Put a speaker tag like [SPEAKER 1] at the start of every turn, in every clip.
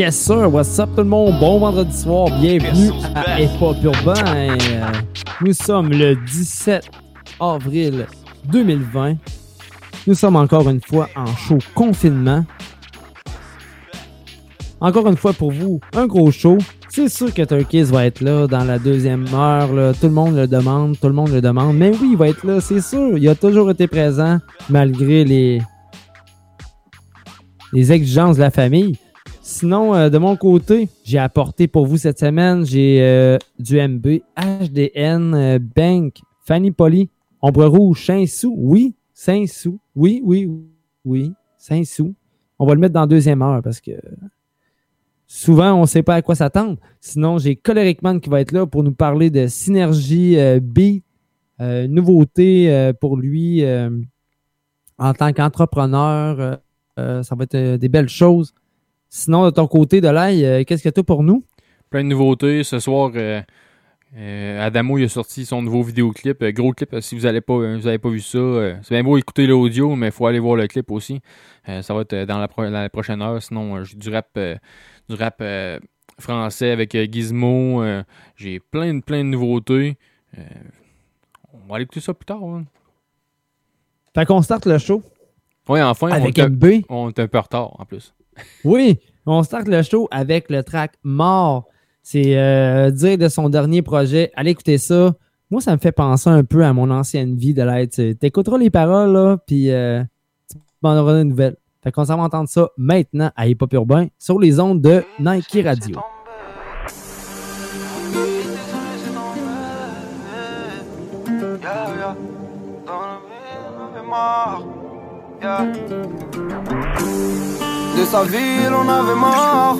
[SPEAKER 1] Yes sir, what's up tout le monde? Bon vendredi soir, bienvenue à Hop Urbain. Nous sommes le 17 avril 2020. Nous sommes encore une fois en show confinement. Encore une fois pour vous, un gros show. C'est sûr que Turkeys va être là dans la deuxième heure. là. Tout le monde le demande, tout le monde le demande. Mais oui, il va être là, c'est sûr. Il a toujours été présent malgré les, les exigences de la famille. Sinon, euh, de mon côté, j'ai apporté pour vous cette semaine, j'ai euh, du MB, HDN, euh, Bank, Fanny Poly, Ombre Rouge, 5 sous, oui, 5 sous, oui, oui, oui, 5 sous. On va le mettre dans deuxième heure parce que souvent, on ne sait pas à quoi s'attendre. Sinon, j'ai Coleric Man qui va être là pour nous parler de synergie euh, beat, euh, nouveauté pour lui en tant qu'entrepreneur. ça va être des belles choses. Sinon, de ton côté, de l'ail, euh, qu'est-ce que tu as pour nous?
[SPEAKER 2] Plein de nouveautés. Ce soir, euh, euh, Adamo il a sorti son nouveau vidéoclip. Euh, gros clip, si vous n'avez pas, vous avez pas vu ça. euh, c'est bien beau écouter l'audio, mais il faut aller voir le clip aussi. Ça va être dans la, pro- dans la prochaine heure. Sinon, j'ai du rap, du rap français avec Gizmo. j'ai plein, de- plein de nouveautés. On va aller écouter ça plus tard. hein.
[SPEAKER 1] Fait qu'on starte le show
[SPEAKER 2] Oui, enfin, on
[SPEAKER 1] avec
[SPEAKER 2] un-
[SPEAKER 1] MB.
[SPEAKER 2] on est un peu en retard en plus.
[SPEAKER 1] Oui, on starte le show avec le track Mort. C'est euh, dire de son dernier projet. Allez écouter ça. Moi, ça me fait penser un peu à mon ancienne vie de l'être. Tu écouteras les paroles, là, puis euh, tu m'en auras des nouvelles. Fait qu'on s'en va entendre ça maintenant à Hip Hop Urbain sur les ondes de Nike Radio.
[SPEAKER 3] De sa ville on avait marre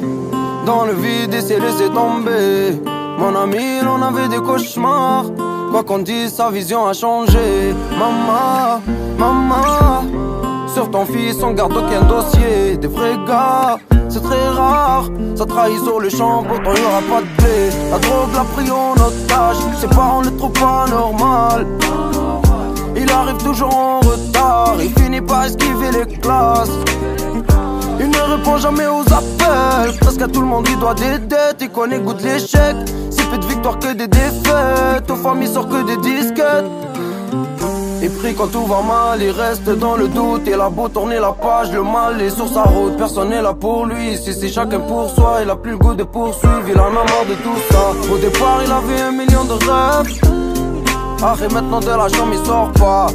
[SPEAKER 3] Dans le vide il s'est laissé tomber. Mon ami on avait des cauchemars. Quoi qu'on dise sa vision a changé. Maman, maman. Sur ton fils on garde aucun dossier. Des vrais gars c'est très rare. Ça trahit sur le champ pourtant y aura pas de blé La drogue l'a pris en otage. Ses parents le trouvent pas normal. Il arrive toujours en retard, il finit par esquiver les classes. Il ne répond jamais aux appels, presque à tout le monde il doit des dettes, il connaît goût de l'échec. Si peu de victoires que des défaites, aux familles sort que des disquettes. Et pris quand tout va mal, il reste dans le doute. Il a beau tourner la page, le mal est sur sa route. Personne n'est là pour lui. Si c'est chacun pour soi, il a plus le goût de poursuivre. Il en a marre de tout ça. Au départ, il avait un million de rêves. Arrête maintenant de la chambre, il sort pas.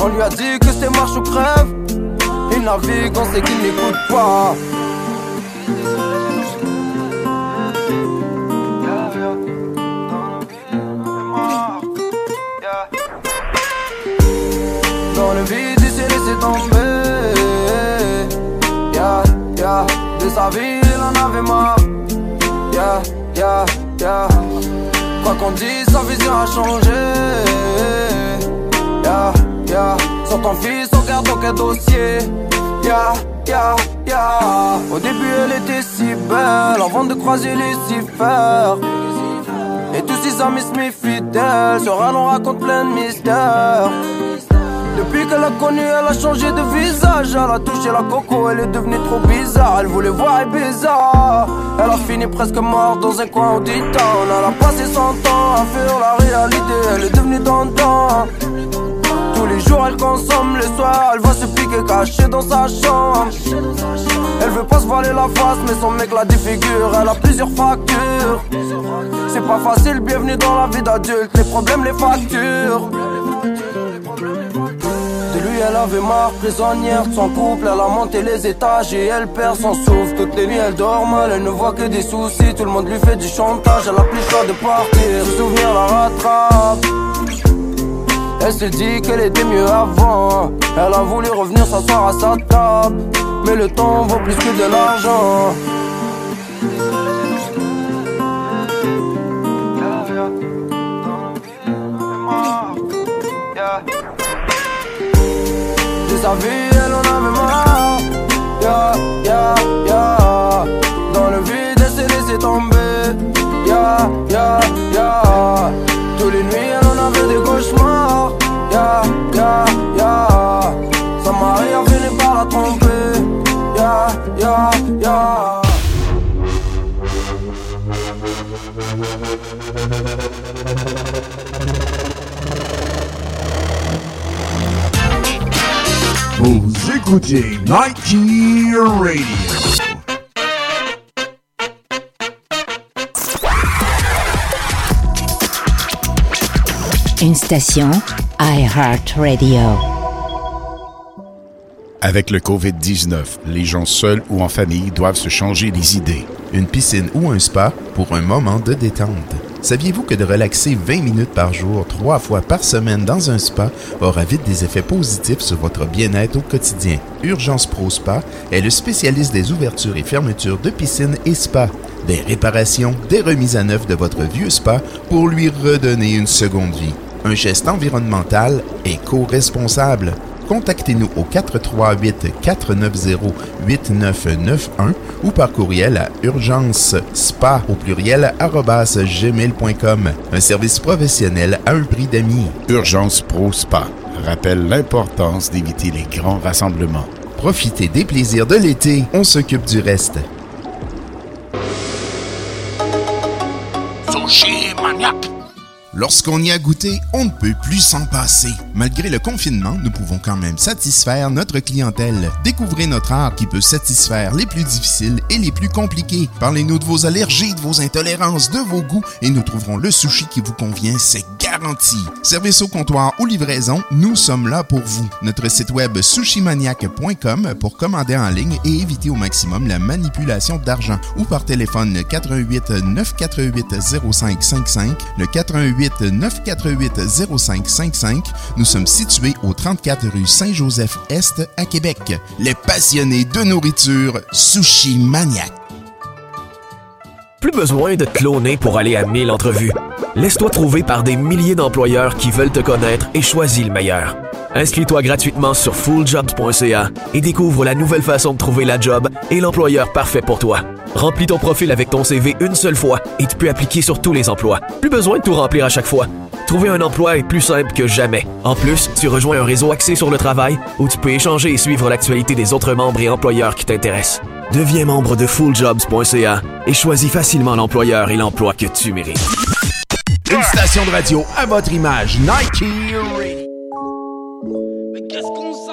[SPEAKER 3] On lui a dit que c'était marche ou crève. Il navigue, on sait qu'il n'écoute pas. Dans le vide, il s'est laissé tomber. De sa vie, il en avait marre. Quoi qu'on dise, sa vision a changé. Yeah, fils, on garde aucun dossier. Yeah, yeah, yeah. Au début, elle était si belle, avant de croiser Lucifer. Et tous ses amis se méfient d'elle. Sur elle, on raconte plein de mystères. Depuis qu'elle a connu, elle a changé de visage. Elle a touché la coco, elle est devenue trop bizarre. Elle voulait voir bizarre. Elle a fini presque morte dans un coin au town. Elle a passé son temps à faire la réalité. Elle est devenue dandan. Jours, elle consomme le soir. Elle va se piquer cachée dans sa chambre. Elle veut pas se voiler la face, mais son mec la défigure. Elle a plusieurs factures. C'est pas facile, bienvenue dans la vie d'adulte. Les problèmes, les factures. De lui, elle avait marre, prisonnière de son couple. Elle a monté les étages et elle perd son souffle. Toutes les nuits, elle dort mal, elle ne voit que des soucis. Tout le monde lui fait du chantage, elle a plus le choix de partir. Le souvenir la rattrape. Elle se dit qu'elle était mieux avant. Elle a voulu revenir s'asseoir à sa table. Mais le temps vaut plus que de l'argent. De sa vie, elle en avait marre. Dans le vide, elle s'est laissée tomber. La tromper. Ya, ya, ya.
[SPEAKER 4] Vous écoutez Nike Radio.
[SPEAKER 5] Une station iHeart Radio.
[SPEAKER 6] Avec le COVID-19, les gens seuls ou en famille doivent se changer les idées. Une piscine ou un spa pour un moment de détente. Saviez-vous que de relaxer 20 minutes par jour, trois fois par semaine dans un spa aura vite des effets positifs sur votre bien-être au quotidien? Urgence Pro Spa est le spécialiste des ouvertures et fermetures de piscines et spas, des réparations, des remises à neuf de votre vieux spa pour lui redonner une seconde vie. Un geste environnemental éco-responsable. Contactez-nous au 438-490-8991 ou par courriel à urgence spa au pluriel gmail.com. Un service professionnel à un prix d'amis. Urgence Pro Spa rappelle l'importance d'éviter les grands rassemblements. Profitez des plaisirs de l'été, on s'occupe du reste. Lorsqu'on y a goûté, on ne peut plus s'en passer. Malgré le confinement, nous pouvons quand même satisfaire notre clientèle. Découvrez notre art qui peut satisfaire les plus difficiles et les plus compliqués. Parlez-nous de vos allergies, de vos intolérances, de vos goûts et nous trouverons le sushi qui vous convient, c'est garanti. Service au comptoir ou livraison, nous sommes là pour vous. Notre site web sushimaniac.com pour commander en ligne et éviter au maximum la manipulation d'argent ou par téléphone 88 948 0555 le 88 948 0555. Nous sommes situés au 34 rue Saint-Joseph-Est à Québec. Les passionnés de nourriture Sushi Maniac.
[SPEAKER 7] Plus besoin de te cloner pour aller à 1000 entrevues. Laisse-toi trouver par des milliers d'employeurs qui veulent te connaître et choisis le meilleur. Inscris-toi gratuitement sur fulljobs.ca et découvre la nouvelle façon de trouver la job et l'employeur parfait pour toi. Remplis ton profil avec ton CV une seule fois et tu peux appliquer sur tous les emplois. Plus besoin de tout remplir à chaque fois. Trouver un emploi est plus simple que jamais. En plus, tu rejoins un réseau axé sur le travail où tu peux échanger et suivre l'actualité des autres membres et employeurs qui t'intéressent. Deviens membre de fulljobs.ca et choisis facilement l'employeur et l'emploi que tu mérites.
[SPEAKER 4] Une station de radio à votre image. Nike.
[SPEAKER 8] Mais qu'est-ce qu'on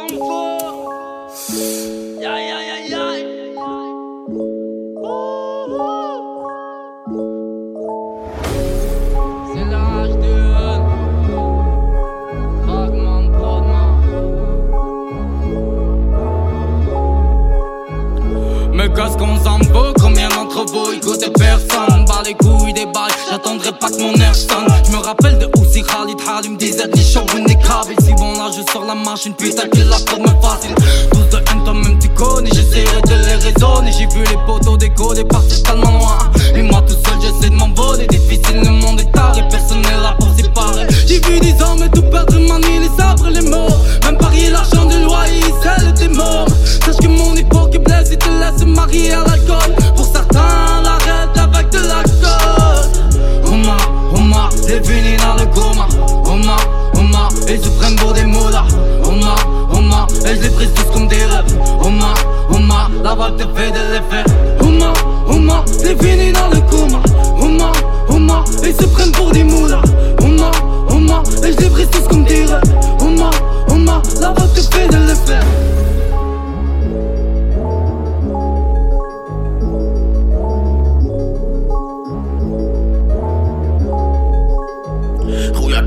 [SPEAKER 8] Qu'est-ce qu'on s'en fout Combien d'entre vous écoutez personne Par les couilles des balles J'attendrai pas que mon air sonne. Je me rappelle de où si Khalid Halim disait Les shows une des câbles Si bon là je sors la machine Putain qu'il la trouve me facile Tous de haine toi-même tu connais J'essaierai de les raisonner. J'ai vu les poteaux décoller Partir tellement loin. Et moi tout seul j'essaie de m'envoler. Difficile le monde est tard Et personne n'est là pour séparer. J'ai vu des hommes tout perdre Manier les sabres et les mots Même parier l'argent du loyer Celle des morts Sache que mon époque est blessée Et te laisse marier à l'alcool. Pour certains l'arrête avec de l'alcool. Oma, Oma, fini dans le coma. Oma, Oma, ils se prennent pour des moulins Oma, Oma, et je les prise tous comme des rêves. Oma, Oma, la vague te fait de l'effet. Oma, Oma, t'es fini dans le coma. Oma, Oma, ils se prennent pour des moulins Oma, Oma, et je les prise tous comme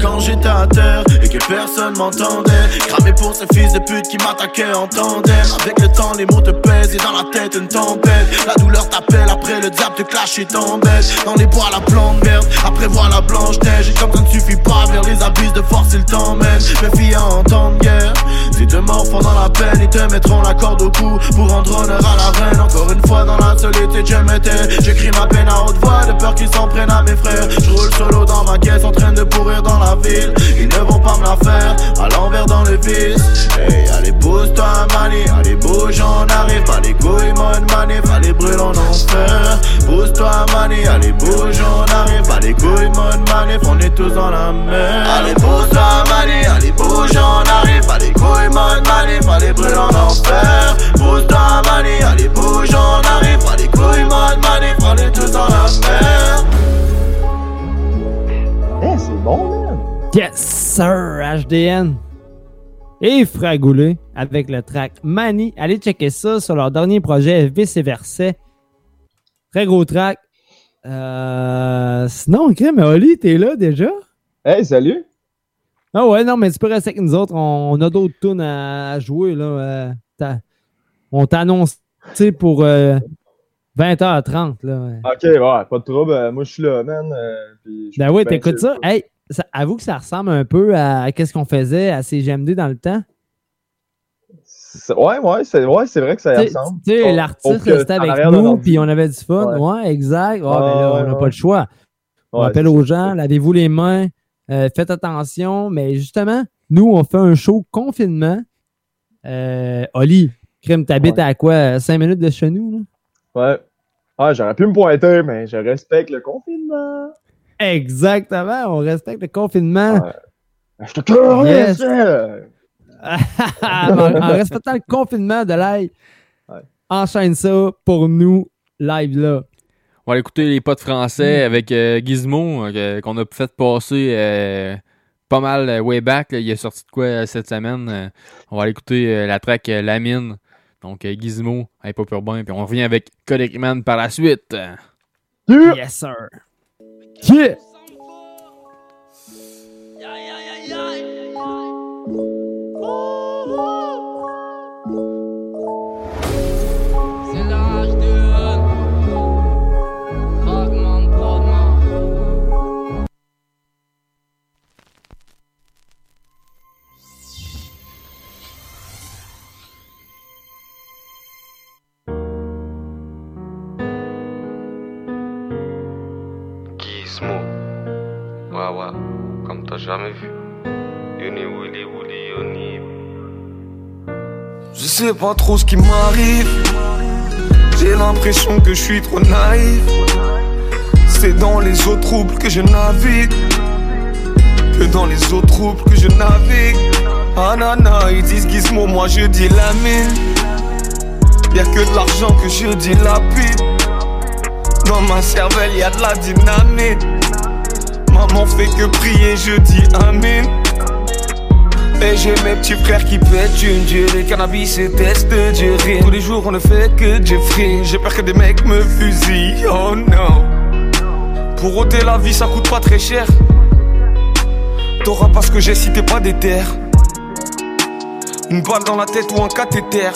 [SPEAKER 9] quand j'étais à terre et que personne m'entendait. Cramé pour ces fils de pute qui m'attaquaient en tandem. Avec le temps, les mots te pèsent et dans la tête une tempête. La douleur t'appelle après le diable te clash et t'embête. Dans les bois, la plante verte, après voir la blanche neige. Et comme ça ne suffit pas, vers les abysses de force, il t'emmène. Mes filles en temps de guerre. Si te mords pendant la peine, ils te mettront la corde au cou pour rendre honneur à la reine. Encore une fois dans la solitude, je m'étais. J'écris ma peine à haute voix, de peur qu'ils s'en prennent à mes frères. Je roule solo dans ma caisse en train de pourrir dans la ils ne vont pas me la faire. À l'envers dans le vice Hey allez pousse-toi
[SPEAKER 10] Mali Allez bouge on arrive. Pas les couilles mode manif Allez brûle en enfer. Pousse-toi Mali Allez bouge on arrive. Pas les couilles mode manif On est tous dans la mer
[SPEAKER 11] Allez pose-toi Mali Allez
[SPEAKER 1] bouge on arrive. Pas les couilles mode HDN. Et Fragoulé avec le track Mani. Allez checker ça sur leur dernier projet, Vice et Verset. Très gros track. Euh, sinon, ok, mais Oli, t'es là déjà?
[SPEAKER 11] Hey, salut.
[SPEAKER 1] Ah ouais, non, mais tu peux rester avec nous autres. On, on a d'autres tunes à, à jouer. Là. Euh, on t'a annoncé pour euh, 20h30. Là.
[SPEAKER 11] Ok, ouais, pas de trouble. euh, Moi, je suis là, man. euh, puis
[SPEAKER 1] Ben oui, t'écoutes ça. Hey, ça, avoue que ça ressemble un peu à, qu'est-ce qu'on faisait à CGMD dans le temps.
[SPEAKER 11] Ouais, ouais, c'est ouais, vrai que ça y
[SPEAKER 1] Tu sais-
[SPEAKER 11] ressemble.
[SPEAKER 1] tu sais, l'artiste restait avec nous, puis on avait du fun.
[SPEAKER 11] Ouais.
[SPEAKER 1] Ouais, exact. Ouais, ben là, on n'a
[SPEAKER 11] ouais,
[SPEAKER 1] pas le choix. On appelle aux gens, lavez-vous les mains, euh, faites attention. Mais justement, nous, on fait un show confinement. Euh, Oli, Crime, t'habites à quoi? 5 minutes de chez nous? là?
[SPEAKER 11] Ouais. Ah, j'aurais pu me pointer, mais je respecte le confinement.
[SPEAKER 1] Exactement, on respecte le confinement.
[SPEAKER 11] Ouais. Je te
[SPEAKER 1] Yes. en, en respectant le confinement de live,
[SPEAKER 11] Ouais.
[SPEAKER 1] enchaîne ça pour nous, live là.
[SPEAKER 2] On va écouter les potes français avec euh, Gizmo, euh, qu'on a fait passer euh, pas mal euh, way back. là. Il est sorti de quoi cette semaine. euh, on va aller écouter euh, la track euh, La Mine. Donc euh, Gizmo, Hop Urbain. Puis on revient avec Kodak Man par la suite.
[SPEAKER 11] Yeah.
[SPEAKER 1] Yes, sir. Yeah!
[SPEAKER 8] C'est
[SPEAKER 12] Comme t'as jamais vu. Willy.
[SPEAKER 9] Je sais pas trop ce qui m'arrive. J'ai l'impression que je suis trop naïf. C'est dans les eaux troubles que je navigue. Que dans les eaux troubles que je navigue. Ah ils disent gizmo, moi je dis la mine. Y'a que de l'argent que je dis lapide. Dans ma cervelle, y de la dynamite. Maman fait que prier, je dis amen. Et j'ai mes petits frères qui pètent une durée Cannabis et test de durée Tous les jours on ne fait que Jeffrey J'ai peur que des mecs me fusillent Oh non. Pour ôter la vie ça coûte pas très cher. T'auras pas ce que j'ai t'es pas déter Une balle dans la tête ou un cathéter.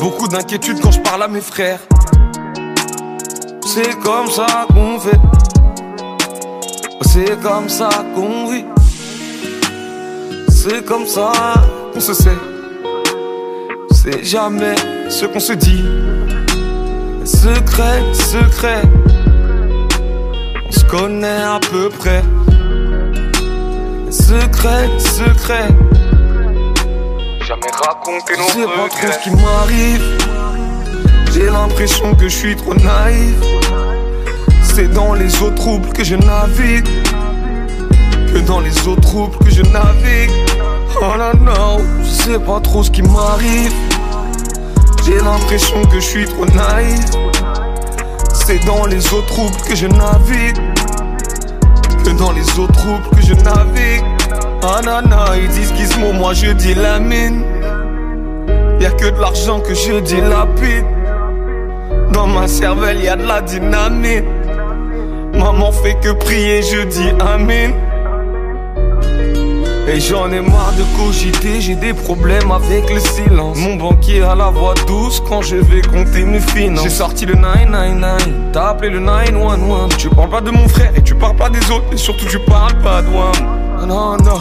[SPEAKER 9] Beaucoup d'inquiétude quand je parle à mes frères. C'est comme ça qu'on fait C'est comme ça qu'on vit c'est comme ça qu'on se sait. C'est jamais ce qu'on se dit. Secret, secret. On se connaît à peu près. Secret, secret.
[SPEAKER 12] Jamais
[SPEAKER 9] sais
[SPEAKER 12] nos
[SPEAKER 9] pas trop
[SPEAKER 12] regrets.
[SPEAKER 9] ce qui m'arrive. J'ai l'impression que je suis trop naïf. C'est dans les eaux troubles que je navigue. Que dans les eaux troubles que je navigue. Oh là non, je sais pas trop ce qui m'arrive. J'ai l'impression que je suis trop naïf. C'est dans les eaux troubles que je navigue. Que dans les eaux troubles que je navigue. Ah nana, ils disent gizmo, moi je dis la mine. Y'a que de l'argent que je dis lapide. Dans ma cervelle, y a de la dynamite. Maman fait que prier, je dis amen. Et j'en ai marre de cogiter, j'ai des problèmes avec le silence. Mon banquier a la voix douce quand je vais compter mes finances. J'ai sorti le 999, t'as appelé le 911. Tu parles pas de mon frère et tu parles pas des autres, et surtout tu parles pas de moi. Non, non,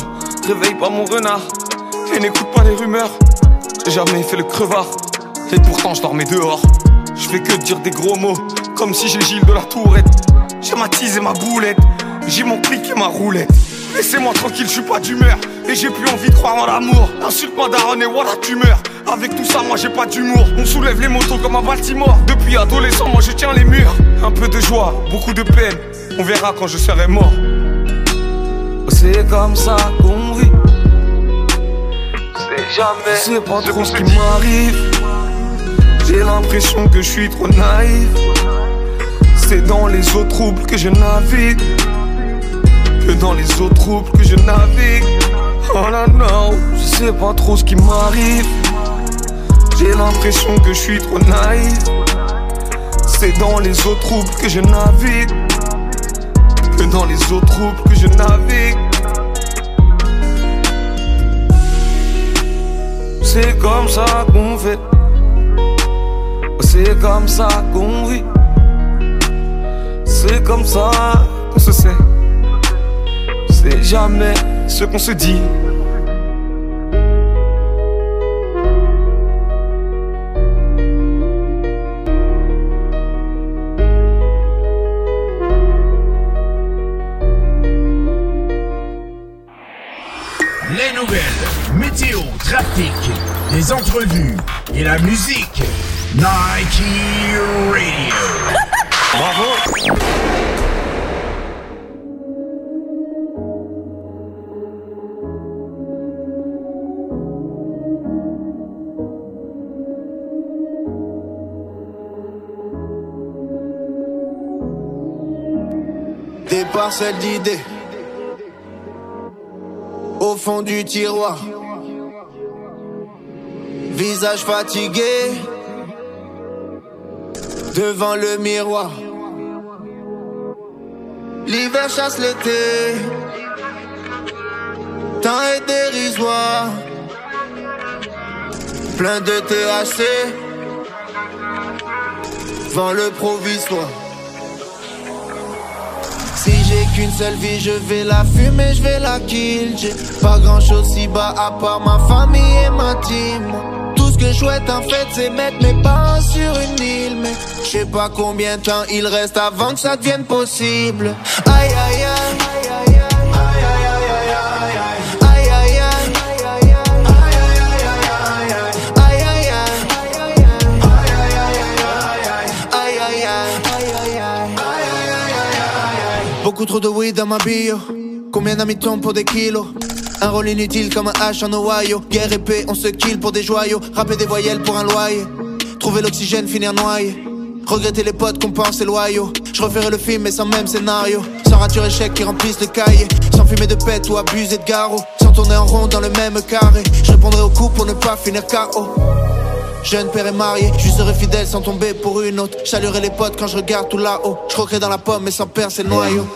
[SPEAKER 9] réveille pas mon renard et n'écoute pas les rumeurs. J'ai jamais fait le crevard et pourtant je dormais dehors. Je fais que dire des gros mots, comme si j'ai Gilles de la Tourette. J'ai ma tise et ma boulette, j'ai mon clic et ma roulette. Laissez-moi tranquille, je suis pas d'humeur. Et j'ai plus envie de croire en l'amour. Insulte-moi Daron et voilà tu meurs. Avec tout ça, moi j'ai pas d'humour. On soulève les motos comme à Baltimore. Depuis adolescent, moi je tiens les murs. Un peu de joie, beaucoup de peine. On verra quand je serai mort. C'est comme ça qu'on vit. C'est jamais. C'est pas trop ce qui m'arrive. J'ai l'impression que je suis trop naïf. C'est dans les eaux troubles que je navigue. Que dans les eaux troubles que je navigue. Oh là non, je sais pas trop ce qui m'arrive. J'ai l'impression que je suis trop naïf. C'est dans les eaux troubles que je navigue. Que dans les eaux troubles que je navigue. C'est comme ça qu'on fait. C'est comme ça qu'on vit. C'est comme ça qu'on se sait. C'est jamais ce qu'on se dit.
[SPEAKER 4] Les nouvelles, météo, trafic, les entrevues et la musique. Nike Radio.
[SPEAKER 9] Bravo.
[SPEAKER 13] Des parcelles d'idées au fond du tiroir. Visage fatigué devant le miroir. L'hiver chasse l'été, temps est dérisoire. Plein de THC, vend le provisoire. Si j'ai qu'une seule vie, je vais la fumer, je vais la kill. J'ai pas grand chose si bas à part ma famille et ma team. Ce que je souhaite en fait, c'est mettre mes parents sur une île. Mais je sais pas combien de temps il reste avant que ça devienne possible. Aïe, aïe, aïe. Beaucoup trop de weed dans ma bio. Combien d'amis tombent pour des kilos Un rôle inutile comme un H en Ohio. Guerre épée, on se kill pour des joyaux. Rapper des voyelles pour un loyer. Trouver l'oxygène, finir noyé. Regretter les potes qu'on pense loyaux. Je referai le film mais sans même scénario. Sans rature échec qui remplissent le cahier. Sans fumer de pète ou abuser de garrot. Sans tourner en rond dans le même carré. Je répondrai au coup pour ne pas finir KO. Jeune père et marié, je serai fidèle sans tomber pour une autre. J'allurerai les potes quand je regarde tout là-haut. Je croquerai dans la pomme mais sans perdre ses noyaux.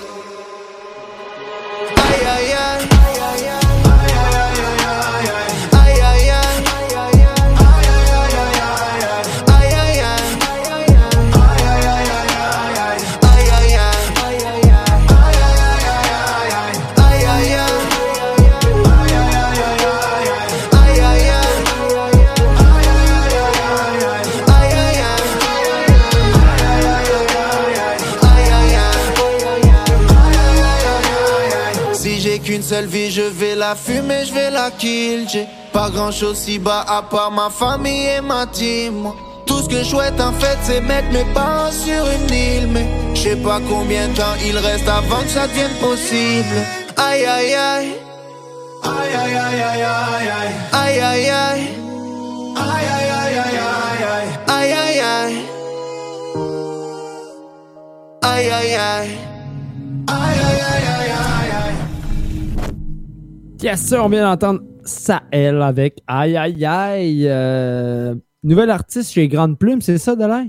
[SPEAKER 13] Vie, je vais la fumer, je vais la kill. J'ai pas grand chose si bas à part ma famille et ma team. Tout ce que je souhaite en fait, c'est mettre mes parents sur une île. Mais je sais pas combien de temps il reste avant que ça devienne possible. Aïe aïe aïe. Aïe aïe aïe aïe aïe aïe. Aïe aïe aïe. Aïe aïe aïe aïe aïe aïe. Aïe aïe aïe. Aïe aïe aïe. Aïe aïe aïe aïe aïe.
[SPEAKER 1] Yes, sir, on vient d'entendre? Saël avec Aïe Aïe Aïe. Euh, nouvel artiste chez Grande Plume, c'est ça, Delain?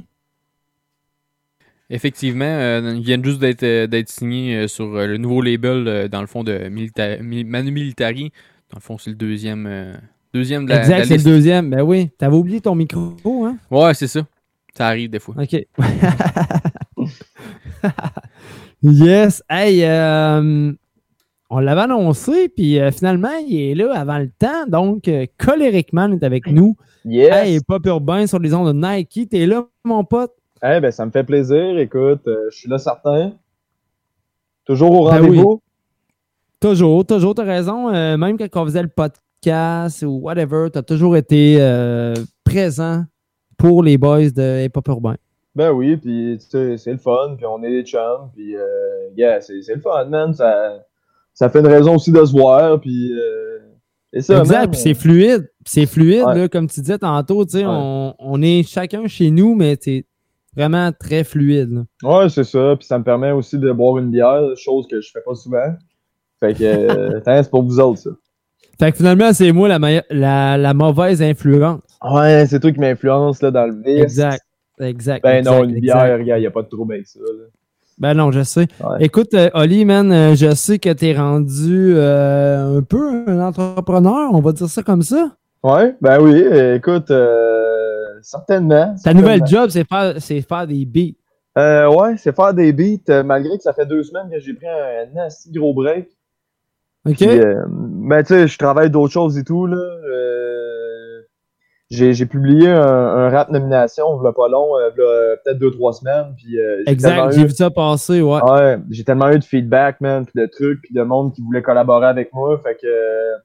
[SPEAKER 2] Effectivement, euh, ils viennent juste d'être euh, d'être signés sur le nouveau label, dans le fond, de Milita- Manu Militari. Dans le fond, c'est le deuxième, euh, deuxième de la, de la
[SPEAKER 1] Exact, c'est le deuxième. Ben oui, t'avais oublié ton micro, hein?
[SPEAKER 2] Ouais, c'est ça. Ça arrive des fois.
[SPEAKER 1] OK. yes. Hey, on l'avait annoncé, puis euh, finalement, il est là avant le temps. Donc, euh, Colériquement est avec nous.
[SPEAKER 11] Yes.
[SPEAKER 1] Hey, Pop Urbain sur les ondes de Nike. T'es là, mon pote?
[SPEAKER 11] Eh ben, ça me fait plaisir. Écoute, euh, je suis là certain. Toujours au
[SPEAKER 1] Ben
[SPEAKER 11] rendez-vous.
[SPEAKER 1] Toujours, toujours, t'as raison. Euh, même quand on faisait le podcast ou whatever, t'as toujours été présent pour les boys de Hip Hop Urbain.
[SPEAKER 11] Ben oui, puis c'est le fun, puis on est des chums, puis yeah, c'est c'est le fun, man. Ça, ça fait une raison aussi de se voir, puis euh, et ça,
[SPEAKER 1] exact, puis c'est fluide. C'est fluide,
[SPEAKER 11] Ouais.
[SPEAKER 1] là, comme tu disais tantôt, tu sais,
[SPEAKER 11] Ouais.
[SPEAKER 1] on, on est chacun chez nous, mais c'est vraiment très fluide. là.
[SPEAKER 11] Ouais, c'est ça. Puis ça me permet aussi de boire une bière, chose que je fais pas souvent. Fait que, euh, c'est pour vous autres, ça.
[SPEAKER 1] Fait que finalement, c'est moi la, meilleure- la, la mauvaise influence.
[SPEAKER 11] Ouais, c'est toi qui m'influence là, dans le vice.
[SPEAKER 1] Exact. Exact.
[SPEAKER 11] Ben
[SPEAKER 1] exact,
[SPEAKER 11] non, une bière, regarde, y a pas de trouble avec ça. là.
[SPEAKER 1] Ben non, je sais. Écoute, euh, Oli, man, euh, je sais que t'es rendu euh, un peu un entrepreneur, on va dire ça comme ça.
[SPEAKER 11] Ouais, ben oui, écoute, euh, certainement.
[SPEAKER 1] Ta nouvelle job, c'est faire, c'est faire des beats.
[SPEAKER 11] Euh, ouais, c'est faire des beats, malgré que ça fait deux semaines que j'ai pris un assez gros break.
[SPEAKER 1] OK?
[SPEAKER 11] Puis, ben, tu sais, je travaille d'autres choses et tout, là. J'ai j'ai publié un, un rap nomination, il pas long, euh, v'là peut-être deux, trois semaines. Puis, euh,
[SPEAKER 1] Exact, j'ai vu ça passer, ouais.
[SPEAKER 11] Ouais, j'ai tellement eu de feedback, man, puis de trucs, puis de monde qui voulait collaborer avec moi. Fait que euh,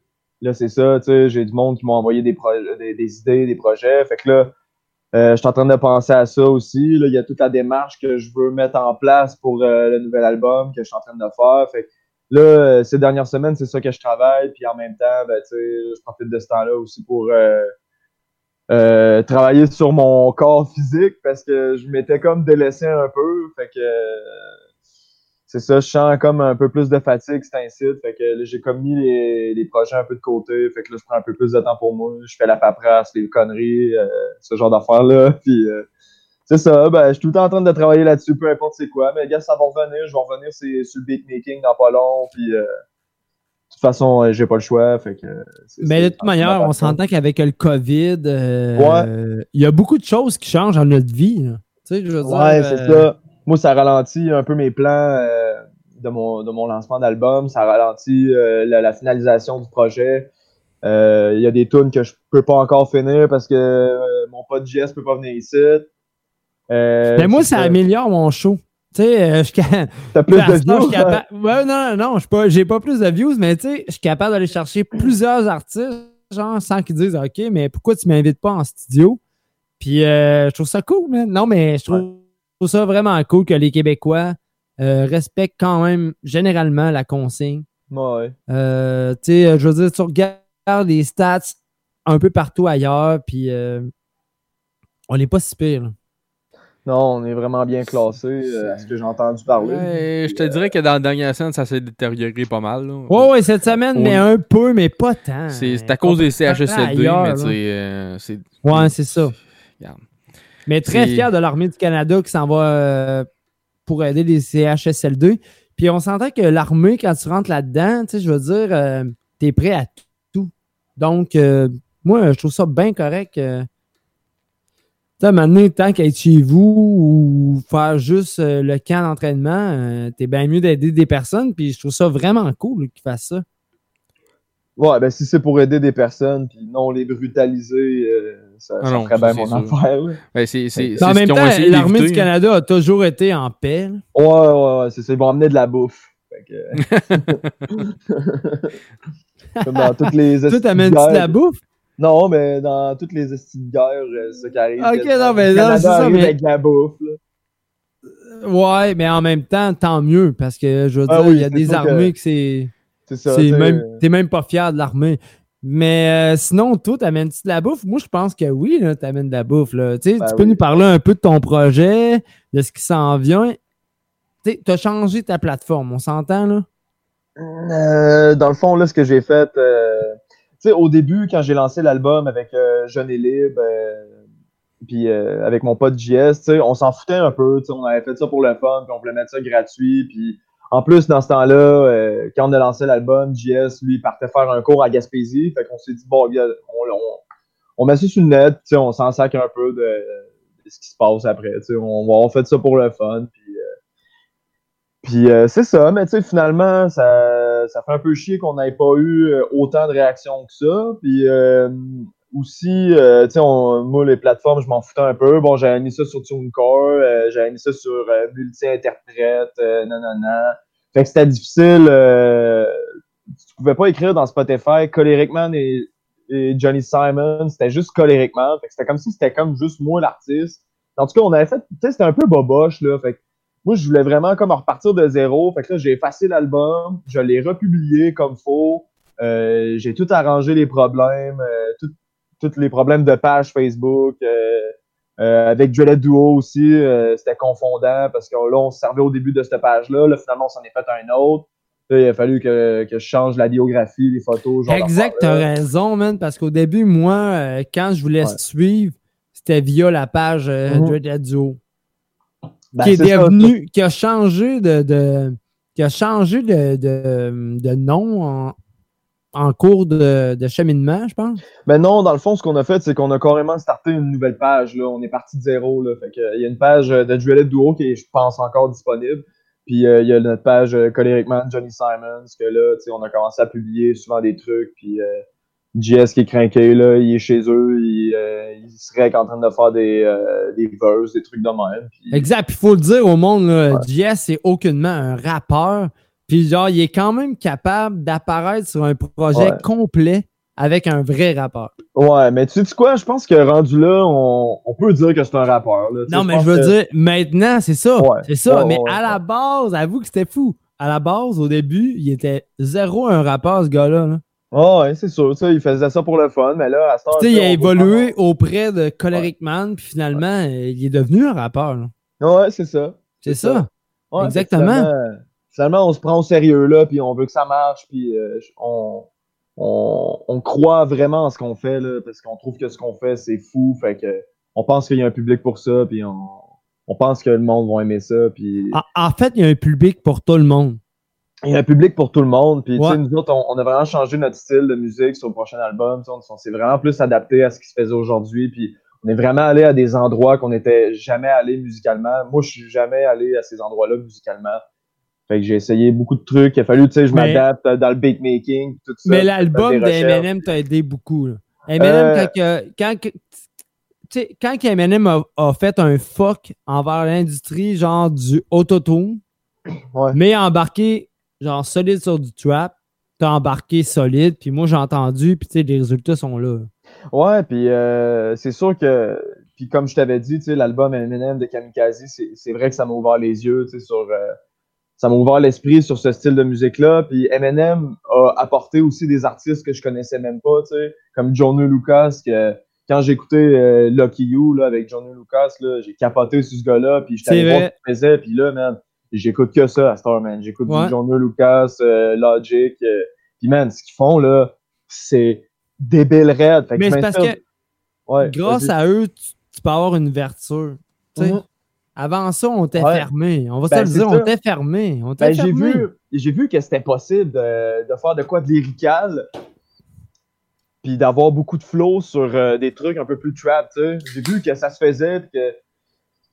[SPEAKER 11] là, c'est ça, tu sais, j'ai du monde qui m'a envoyé des, pro- des, des idées, des projets. Fait que là, euh, je suis en train de penser à ça aussi. Là, il y a toute la démarche que je veux mettre en place pour euh, le nouvel album que je suis en train de faire. Fait que là, euh, ces dernières semaines, c'est ça que je travaille. Puis en même temps, ben, tu sais, je profite de ce temps-là aussi pour euh, travailler sur mon corps physique parce que je m'étais comme délaissé un peu. Fait que c'est ça, je sens comme un peu plus de fatigue, c'est ainsi. Fait que j'ai comme mis les, projets un peu de côté. Fait que là, je prends un peu plus de temps pour moi. Je fais la paperasse, les conneries, euh, ce genre d'affaires-là. Puis euh, c'est ça, ben, je suis tout le temps en train de travailler là-dessus, peu importe c'est quoi. Mais gars, ça va revenir. Je vais revenir sur le beatmaking dans pas long. Puis toute façon, euh, j'ai pas le choix. Fait que,
[SPEAKER 1] Mais de toute manière, on s'entend qu'avec le COVID, euh,
[SPEAKER 11] Ouais.
[SPEAKER 1] il y a beaucoup de choses qui changent dans notre vie. là. Tu sais, je veux dire,
[SPEAKER 11] Ouais, c'est
[SPEAKER 1] euh,
[SPEAKER 11] ça. Moi, ça ralentit un peu mes plans euh, de, mon, de mon lancement d'album. Ça ralentit la, la finalisation du projet. Il y a des tunes que je peux pas encore finir parce que mon pote JS peut pas venir ici.
[SPEAKER 1] Mais moi, ça améliore mon show. Tu sais, euh, je
[SPEAKER 11] T'as plus
[SPEAKER 1] À
[SPEAKER 11] de views,
[SPEAKER 1] capa- Ouais, non, non, je pas- j'ai pas plus de views, mais tu sais, je suis capable d'aller chercher plusieurs artistes, genre, sans qu'ils disent, OK, mais pourquoi tu m'invites pas en studio? Puis, euh, je trouve ça cool, man. Non, mais je trouve, ça vraiment cool que les Québécois euh, respectent quand même généralement la consigne.
[SPEAKER 11] Ouais.
[SPEAKER 1] Euh, tu sais, je veux dire, tu regardes les stats un peu partout ailleurs, puis on n'est pas si pire. là.
[SPEAKER 11] Non, on est vraiment bien classé euh, à ce que j'ai entendu parler.
[SPEAKER 2] Ouais, je te dirais que dans la dernière scène, ça s'est détérioré pas mal. là.
[SPEAKER 1] Ouais, ouais, cette semaine,
[SPEAKER 2] Oui.
[SPEAKER 1] mais un peu, mais pas tant.
[SPEAKER 2] C'est à cause des CHSLD,
[SPEAKER 1] Ailleurs,
[SPEAKER 2] mais
[SPEAKER 1] là.
[SPEAKER 2] tu sais, euh, c'est.
[SPEAKER 1] Ouais, c'est ça.
[SPEAKER 2] Regarde.
[SPEAKER 1] Mais très fier de l'armée du Canada qui s'en va euh, pour aider les CHSLD. Puis on s'entend que l'armée, quand tu rentres là-dedans, tu sais, je veux dire, euh, t'es prêt à tout. Donc, euh, moi, je trouve ça bien correct. Tu sais, donné, tant qu'être chez vous ou faire juste euh, le camp d'entraînement, euh, t'es bien mieux d'aider des personnes. Puis je trouve ça vraiment cool qu'ils fassent ça.
[SPEAKER 11] Ouais, ben si c'est pour aider des personnes, puis non les brutaliser, euh, ça,
[SPEAKER 2] Ah
[SPEAKER 11] ça
[SPEAKER 2] non,
[SPEAKER 11] ferait bien mon
[SPEAKER 2] sûr.
[SPEAKER 11] affaire.
[SPEAKER 2] Ben, c'est
[SPEAKER 1] en même temps, l'armée du
[SPEAKER 2] d'éviter.
[SPEAKER 1] Canada a toujours été en paix. là.
[SPEAKER 11] Ouais, ouais, ouais, c'est ça. Ils vont amener de la bouffe. Fait que- Comme dans toutes les
[SPEAKER 1] Toi,
[SPEAKER 11] estis de
[SPEAKER 1] t'amènes-tu de la bouffe?
[SPEAKER 11] Non, mais dans toutes les estis de guerre, euh, c'est ça qui arrive.
[SPEAKER 1] Ok, non, mais
[SPEAKER 11] Canada
[SPEAKER 1] c'est ça, mais-
[SPEAKER 11] avec de la bouffe. là.
[SPEAKER 1] Ouais, mais en même temps, tant mieux, parce que je veux
[SPEAKER 11] Ah
[SPEAKER 1] dire, il
[SPEAKER 11] oui,
[SPEAKER 1] y a des
[SPEAKER 11] que-
[SPEAKER 1] armées que c'est.
[SPEAKER 11] C'est ça.
[SPEAKER 1] même, t'es même pas fier de l'armée. Mais euh, sinon, toi, t'amènes-tu de la bouffe? Moi, je pense que oui, là, t'amènes de la bouffe. Là. Tu
[SPEAKER 11] Ben
[SPEAKER 1] tu peux
[SPEAKER 11] oui.
[SPEAKER 1] nous parler un peu de ton projet, de ce qui s'en vient. T'as changé ta plateforme, on s'entend, là?
[SPEAKER 11] Euh, dans le fond, là, ce que j'ai fait, euh, sais, au début, quand j'ai lancé l'album avec euh, Jeune et Libre, euh, puis euh, avec mon pote JS, on s'en foutait un peu, on avait fait ça pour le fun, puis on voulait mettre ça gratuit, puis en plus, dans ce temps-là, euh, quand on a lancé l'album, JS, lui, partait faire un cours à Gaspésie, fait qu'on s'est dit, bon, on, on, on met ça sur le net, on s'en sac un peu de, ce qui se passe après, on, on fait ça pour le fun, puis... puis c'est ça, mais finalement, ça, ça fait un peu chier qu'on n'ait pas eu euh, autant de réactions que ça. Puis euh, aussi, euh, tu sais, moi, les plateformes, je m'en foutais un peu. Bon, j'avais mis ça sur TuneCore, euh, j'avais mis ça sur euh, multi-interprète, euh, nanana. Fait que c'était difficile, euh, pouvais pas écrire dans Spotify Coleric Man et, et Johnny Simon, c'était juste Coleric Man. Fait que c'était comme si c'était comme juste moi l'artiste. En tout cas, on avait fait, tu sais, c'était un peu boboche, là. Fait que moi, je voulais vraiment comme repartir de zéro. Fait que là, j'ai effacé l'album, je l'ai republié comme faux. Euh, j'ai tout arrangé les problèmes, euh, tout- tous les problèmes de page Facebook. euh, euh, avec Dreaded Duo aussi, euh, c'était confondant parce que là, on se servait au début de cette page-là. Là, finalement, on s'en est fait un autre. Là, il a fallu que, que je change la biographie, les photos. genre
[SPEAKER 1] Exact, t'as raison, man, parce qu'au début, moi, euh, quand je voulais
[SPEAKER 11] Ouais.
[SPEAKER 1] suivre, c'était via la page euh,
[SPEAKER 11] Mhm.
[SPEAKER 1] Dreaded Duo.
[SPEAKER 11] Ben,
[SPEAKER 1] qui est,
[SPEAKER 11] ça,
[SPEAKER 1] devenu, qui a changé de, de- qui a changé de, de, de nom en, en cours de, de cheminement, je pense.
[SPEAKER 11] Ben non, dans le fond, ce qu'on a fait, c'est qu'on a carrément starté une nouvelle page. Là. On est parti de zéro. Là. Fait que, il y a une page euh, de Duelet Duo qui est, je pense, encore disponible. Puis euh, il y a notre page euh, Coleric Man, Johnny Simons, que là, on a commencé à publier souvent des trucs. Puis euh, JS qui est craqué, là, il est chez eux, il, euh, il serait en train de faire des, euh, des verses, des trucs de même.
[SPEAKER 1] Exact. Puis il faut le dire au monde, là, JS, c'est aucunement un rappeur. Puis genre, il est quand même capable d'apparaître sur un projet
[SPEAKER 11] Ouais.
[SPEAKER 1] complet avec un vrai rappeur.
[SPEAKER 11] Ouais, mais tu sais quoi, je pense que rendu là, on, on peut dire que c'est un rappeur. Là.
[SPEAKER 1] Non, mais je veux
[SPEAKER 11] que-
[SPEAKER 1] dire, maintenant, c'est ça.
[SPEAKER 11] Ouais.
[SPEAKER 1] C'est ça. Mais à la base, avoue que c'était fou. À la base, au début, il était zéro un rappeur, ce gars-là. là.
[SPEAKER 11] Ah ouais, c'est sûr. Sais, il faisait ça pour le fun, mais là, à ce temps
[SPEAKER 1] Tu sais, il a évolué auprès de Coleric Man, puis finalement, euh, il est devenu un rappeur. là.
[SPEAKER 11] Ouais, c'est ça.
[SPEAKER 1] C'est ça. Exactement.
[SPEAKER 11] Finalement, finalement, on se prend au sérieux là, puis on veut que ça marche, puis euh, on, on, on croit vraiment en ce qu'on fait là, parce qu'on trouve que ce qu'on fait c'est fou, fait que on pense qu'il y a un public pour ça, puis on, on pense que le monde va aimer ça, puis
[SPEAKER 1] En, en fait, il y a un public pour tout le monde.
[SPEAKER 11] Il y a un public pour tout le monde, puis tu sais,
[SPEAKER 1] Ouais.
[SPEAKER 11] nous autres, on, on a vraiment changé notre style de musique sur le prochain album, on, on s'est vraiment plus adapté à ce qui se faisait aujourd'hui, puis on est vraiment allé à des endroits qu'on n'était jamais allé musicalement. Moi, je suis jamais allé à ces endroits-là musicalement. Fait que j'ai essayé beaucoup de trucs. Il a fallu, tu sais, je
[SPEAKER 1] Mais-
[SPEAKER 11] m'adapte dans le beatmaking, tout ça.
[SPEAKER 1] Mais l'album
[SPEAKER 11] des
[SPEAKER 1] de
[SPEAKER 11] recherches.
[SPEAKER 1] Eminem t'a aidé beaucoup. là. Eminem,
[SPEAKER 11] Euh,
[SPEAKER 1] quand, que- quand, que- tu sais, quand Eminem a, a fait un fuck envers l'industrie, genre du autotune, mais a embarqué genre solide sur du trap, t'as embarqué solide, puis moi j'ai entendu, puis tu sais, les résultats sont là.
[SPEAKER 11] Ouais, puis euh, c'est sûr que, puis comme je t'avais dit, tu sais, l'album Eminem de Kamikaze, c'est vrai que ça m'a ouvert les yeux, tu sais, sur, euh, ça m'a ouvert l'esprit sur ce style de musique-là. Puis Eminem a apporté aussi des artistes que je connaissais même pas, tu sais, comme Johnny Lucas, que quand j'écoutais euh, Lucky You là, avec Johnny Lucas, là, j'ai capoté sur ce gars-là, puis j'étais allé voir ce qu'il faisait, puis là, man, j'écoute que ça à Star, man. J'écoute
[SPEAKER 1] Ouais.
[SPEAKER 11] du Lucas, euh, Logic, euh, puis man, ce qu'ils font, là, c'est débile raide. Fait que
[SPEAKER 1] Mais c'est parce que
[SPEAKER 11] Ouais,
[SPEAKER 1] grâce à eux, tu, tu peux avoir une ouverture. tu sais.
[SPEAKER 11] Mhm.
[SPEAKER 1] Avant ça, on était
[SPEAKER 11] Ouais.
[SPEAKER 1] fermé. On va
[SPEAKER 11] Ben,
[SPEAKER 1] se le dire, on était fermé. On
[SPEAKER 11] Ben, j'ai vu, j'ai vu que c'était possible de, de faire de quoi de lyrical, puis d'avoir beaucoup de flow sur euh, des trucs un peu plus trap, tu sais. J'ai vu que ça se faisait, puis que,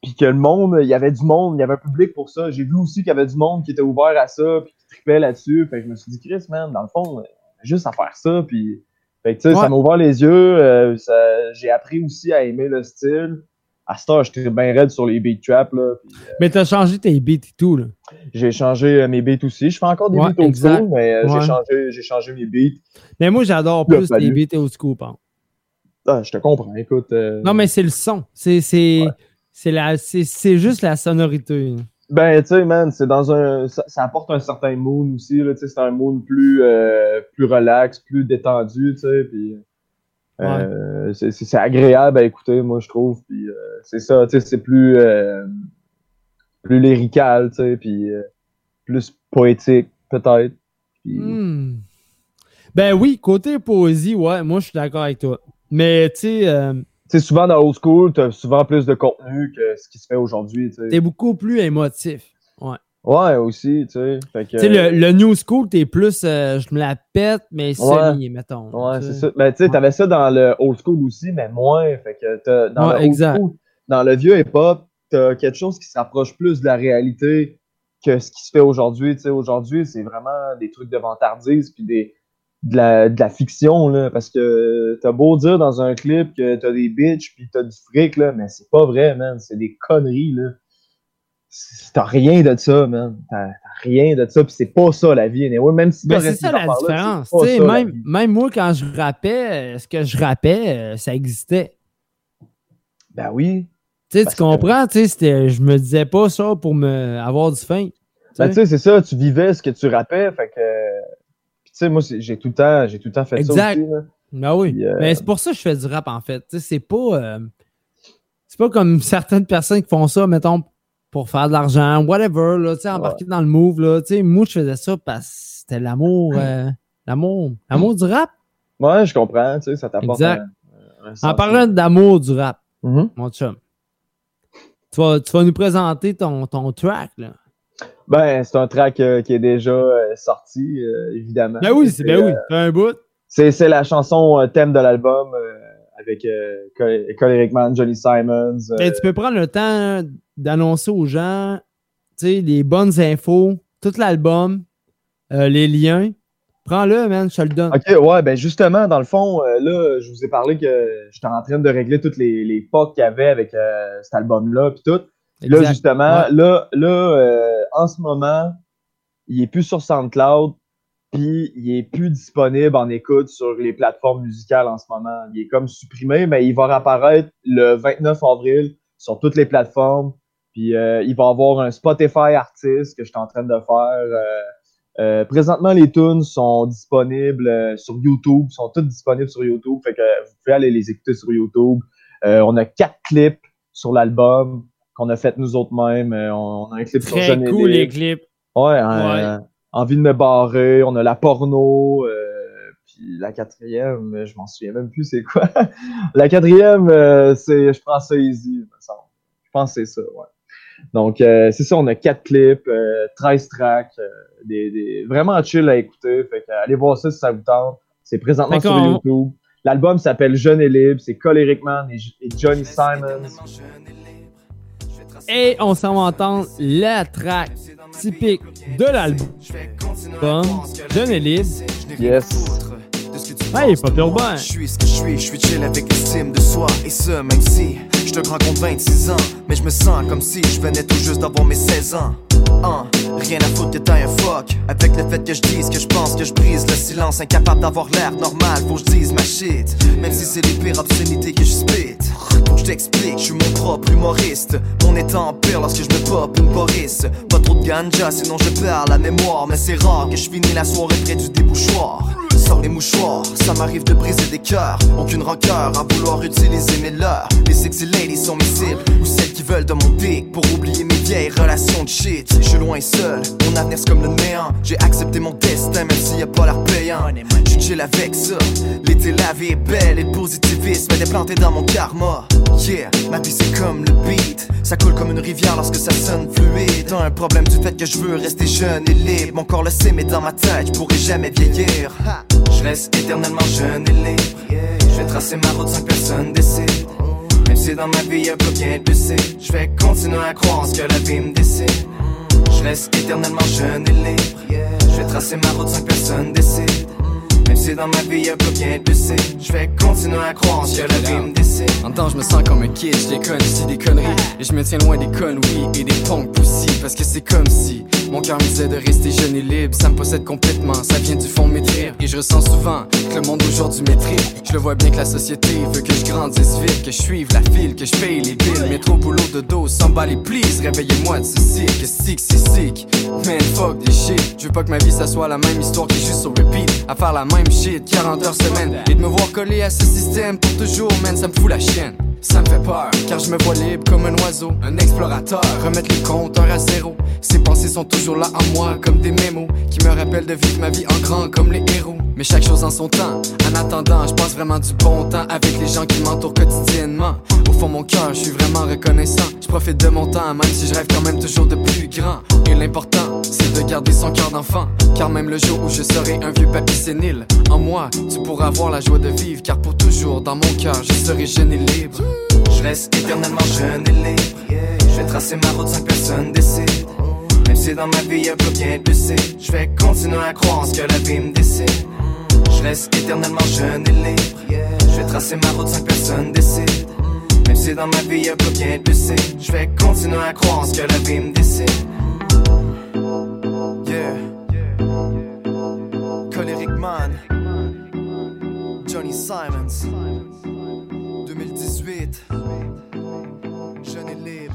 [SPEAKER 11] puis que le monde, il y avait du monde, il y avait un public pour ça. J'ai vu aussi qu'il y avait du monde qui était ouvert à ça, puis qui tripait là-dessus. Fait que je me suis dit, Chris, man, dans le fond, on a juste à faire ça, puis... Fait que, tu sais,
[SPEAKER 1] Ouais.
[SPEAKER 11] ça m'a ouvert les yeux. euh, ça- j'ai appris aussi à aimer le style. À ce temps, j'étais bien raide sur les beat trap, là. puis, euh,
[SPEAKER 1] Mais t'as changé tes beats et tout. Là.
[SPEAKER 11] j'ai changé euh, mes beats aussi. Je fais encore des
[SPEAKER 1] Ouais,
[SPEAKER 11] beats old school, mais euh,
[SPEAKER 1] Ouais.
[SPEAKER 11] j'ai changé, j'ai changé mes beats.
[SPEAKER 1] Mais moi, j'adore plus tes beats old school, par.
[SPEAKER 11] Ah, je te comprends. Écoute. euh,
[SPEAKER 1] Non, mais c'est le son. C'est c'est c'est la c'est c'est juste la sonorité.
[SPEAKER 11] Ben, tu sais, man, c'est dans un. Ça, ça apporte un certain mood aussi. Là, tu sais, c'est un mood plus, euh, plus relax, plus détendu, tu sais. Puis. euh, c'est- agréable à écouter, moi, je trouve. Puis, euh, c'est ça, tu sais, c'est plus. plus lyrical, tu sais. Puis, plus poétique, peut-être. Puis-
[SPEAKER 1] Hmm. Ben oui, côté poésie, ouais, moi je suis d'accord avec toi. Mais tu sais,
[SPEAKER 11] sais, souvent dans old school, t'as souvent plus de contenu que ce qui se fait aujourd'hui, tu
[SPEAKER 1] t'es beaucoup plus émotif. Ouais.
[SPEAKER 11] Ouais, aussi, tu sais.
[SPEAKER 1] Tu sais, le, le new school, t'es plus euh, je me la pète, mais
[SPEAKER 11] Ouais.
[SPEAKER 1] semi, mettons.
[SPEAKER 11] Ouais,
[SPEAKER 1] tu
[SPEAKER 11] c'est ça. Ben, tu sais, t'avais ça dans le old school aussi, mais moins. Fait que t'as- dans
[SPEAKER 1] Ouais,
[SPEAKER 11] le
[SPEAKER 1] exact.
[SPEAKER 11] school, dans le vieux hip-hop, t'as quelque chose qui se rapproche plus de la réalité que ce qui se fait aujourd'hui. Tu sais, aujourd'hui, c'est vraiment des trucs de vantardise puis des, de, la, de la fiction, là. Parce que t'as beau dire dans un clip que t'as des bitches puis t'as du fric, là, mais c'est pas vrai, man. C'est des conneries, là. t'as rien de ça, man. T'as rien de ça, puis c'est pas ça la vie. anyway. même si
[SPEAKER 1] Ben, c'est ça la
[SPEAKER 11] là,
[SPEAKER 1] différence.
[SPEAKER 11] ça,
[SPEAKER 1] même, même moi, quand je rappais, ce que je rappais, euh, ça existait.
[SPEAKER 11] Ben oui.
[SPEAKER 1] Tu sais,
[SPEAKER 11] Parce
[SPEAKER 1] tu comprends? Tu sais, c'était- je me disais pas ça pour me avoir du faim.
[SPEAKER 11] Ben, tu sais, c'est ça, tu vivais ce que tu rappais, fait que. Sais, moi, j'ai tout le temps, j'ai tout le temps fait
[SPEAKER 1] Exact.
[SPEAKER 11] ça aussi.
[SPEAKER 1] Ben oui.
[SPEAKER 11] Puis, euh,
[SPEAKER 1] Mais c'est pour ça que je fais du rap, en fait. Tu sais, c'est pas. euh, c'est pas comme certaines personnes qui font ça, mettons, pour faire de l'argent, whatever, là, tu sais, embarquer dans le move, là. Tu sais, moi, je faisais ça parce que c'était l'amour. euh, l'amour. L'amour du rap.
[SPEAKER 11] Ouais, je comprends, tu sais, ça t'apporte
[SPEAKER 1] Exact.
[SPEAKER 11] un, un
[SPEAKER 1] En parlant d'amour du rap,
[SPEAKER 11] Mhm.
[SPEAKER 1] mon chum, tu vas, tu vas nous présenter ton, ton track, là.
[SPEAKER 11] Ben, c'est un track euh, qui est déjà euh, sorti, euh, évidemment.
[SPEAKER 1] Ben oui, c'est ben oui, un bout.
[SPEAKER 11] C'est la chanson thème de l'album avec euh, Col- Coleric Man, Johnny Simons.
[SPEAKER 1] Ben, tu peux prendre le temps d'annoncer aux gens, les bonnes infos, tout l'album, les liens. Prends-le, man, je te le donne.
[SPEAKER 11] OK, ouais, ben justement, dans le fond, là, je vous ai parlé que j'étais en train de régler toutes les, les qu'il y avait avec cet album-là, puis tout. Là, justement,
[SPEAKER 1] Ouais.
[SPEAKER 11] là, là euh, en ce moment, il est plus sur SoundCloud, puis il est plus disponible en écoute sur les plateformes musicales en ce moment. Il est comme supprimé, mais il va réapparaître le 29 avril sur toutes les plateformes. Puis euh, il va avoir un Spotify artiste que je suis en train de faire. euh, présentement, les tunes sont disponibles sur YouTube, sont toutes disponibles sur YouTube. Fait que vous pouvez aller les écouter sur YouTube. On a quatre clips sur l'album qu'on a fait nous autres mêmes. Euh, on a un clip sur
[SPEAKER 1] Très
[SPEAKER 11] et
[SPEAKER 1] cool, les clips.
[SPEAKER 11] Ouais, euh, envie de me barrer. On a la porno. euh, puis la quatrième, je m'en souviens même plus c'est quoi. la quatrième, c'est Je prends ça easy, il me semble. Je pense que c'est ça, ouais. Donc, euh, c'est ça, on a quatre clips, euh, 13 tracks, euh, des, des- vraiment chill à écouter. Fait que, allez voir ça si ça vous tente. C'est présentement sur YouTube. L'album s'appelle Jeune et libre. C'est Coleric Man et, et Johnny Simons.
[SPEAKER 1] Et on s'en va entendre la track typique de l'album. Et libre.
[SPEAKER 11] Yes.
[SPEAKER 1] Il est pas urbain.
[SPEAKER 14] Je suis ce que je suis, je suis chill avec l'estime de soi. Et ce, même si je te compte 26 ans. Mais je me sens comme si je venais tout juste d'avoir mes 16 ans. Hein, rien à foutre que t'as un fuck. Avec le fait que je dise que je pense que je brise le silence. Incapable d'avoir l'air normal, faut que je dise ma shit. Même si c'est les pires obscénités que je spit. Je t'explique, je suis mon propre humoriste. Mon état empire lorsque je me pop une Boris. Pas trop de ganja, sinon je perds la mémoire. Mais c'est rare que je finis la soirée près du débouchoir. Sors les mouchoirs, ça m'arrive de briser des cœurs. Aucune rancœur à vouloir utiliser mes leurs. Les sexy ladies sont mes cibles, ou celles qui veulent de mon dick pour oublier mes vieilles relations de shit. Je suis loin et seul, mon avenir c'est comme le néant. J'ai accepté mon destin, même s'il y a pas l'air payant. Je chill avec ça. L'été, la vie est belle et le positivisme est déplanté dans mon karma. Yeah, ma vie c'est comme le beat. Ça coule comme une rivière lorsque ça sonne fluide. T'as un problème du fait que je veux rester jeune et libre. Mon corps le sait, mais dans ma tête, je pourrai jamais vieillir. Je reste éternellement jeune et libre. Je vais tracer ma route sans que personne décide. Même si dans ma vie y'a pas bien de je vais continuer à croire ce que la vie me décide. Je reste éternellement jeune et libre. Je vais tracer ma route sans que personne décide. Si dans ma vie y'a pas bien de lucide, je vais continuer à croire en ce que la vie me décide.
[SPEAKER 15] En temps, je me sens comme un kid, je déconne des conneries. Et je me tiens loin des conneries et des punks pussy. Parce que c'est comme si mon cœur me disait de rester jeune et libre. Ça me possède complètement, ça vient du fond de mes tripes. Et je ressens souvent que le monde aujourd'hui m'étripe. Je le vois bien que la société veut que je grandisse vite, que je suive la file, que je paye les billes. Métro, boulot, de dos, somebody please. Réveillez-moi de ce cycle, sick, c'est sick. Man, fuck des shit. Je veux pas que ma vie ça soit la même histoire qui juste sur repeat. À faire la même shit, 40 heures semaine. Et de me voir coller à ce système pour toujours, man, ça me fout la chienne. Ça me fait peur, car je me vois libre comme un oiseau, un explorateur. Remettre les compteurs à zéro. Ces pensées sont toujours là en moi, comme des mémos, qui me rappellent de vivre ma vie en grand comme les héros. Mais chaque chose en son temps. En attendant, je passe vraiment du bon temps avec les gens qui m'entourent quotidiennement. Au fond, mon cœur, je suis vraiment reconnaissant. Je profite de mon temps, même si je rêve quand même toujours de plus grand. Et l'important, c'est de garder son cœur d'enfant. Car même le jour où je serai un vieux papy sénile, en moi, tu pourras avoir la joie de vivre. Car pour toujours, dans mon cœur, je serai jeune et libre.
[SPEAKER 14] Je reste éternellement jeune et libre. Je vais tracer ma route sans que personne décide. Même si dans ma vie y'a pas bien de je vais continuer à croire en ce que la vie me décide. Je reste éternellement jeune et libre. Je vais tracer ma route sans que personne décide. Même si dans ma vie y'a pas bien de je vais continuer à croire en ce que la vie me dessine. Yeah. Colérique Man. Johnny Simons. 2018. Jeune et libre.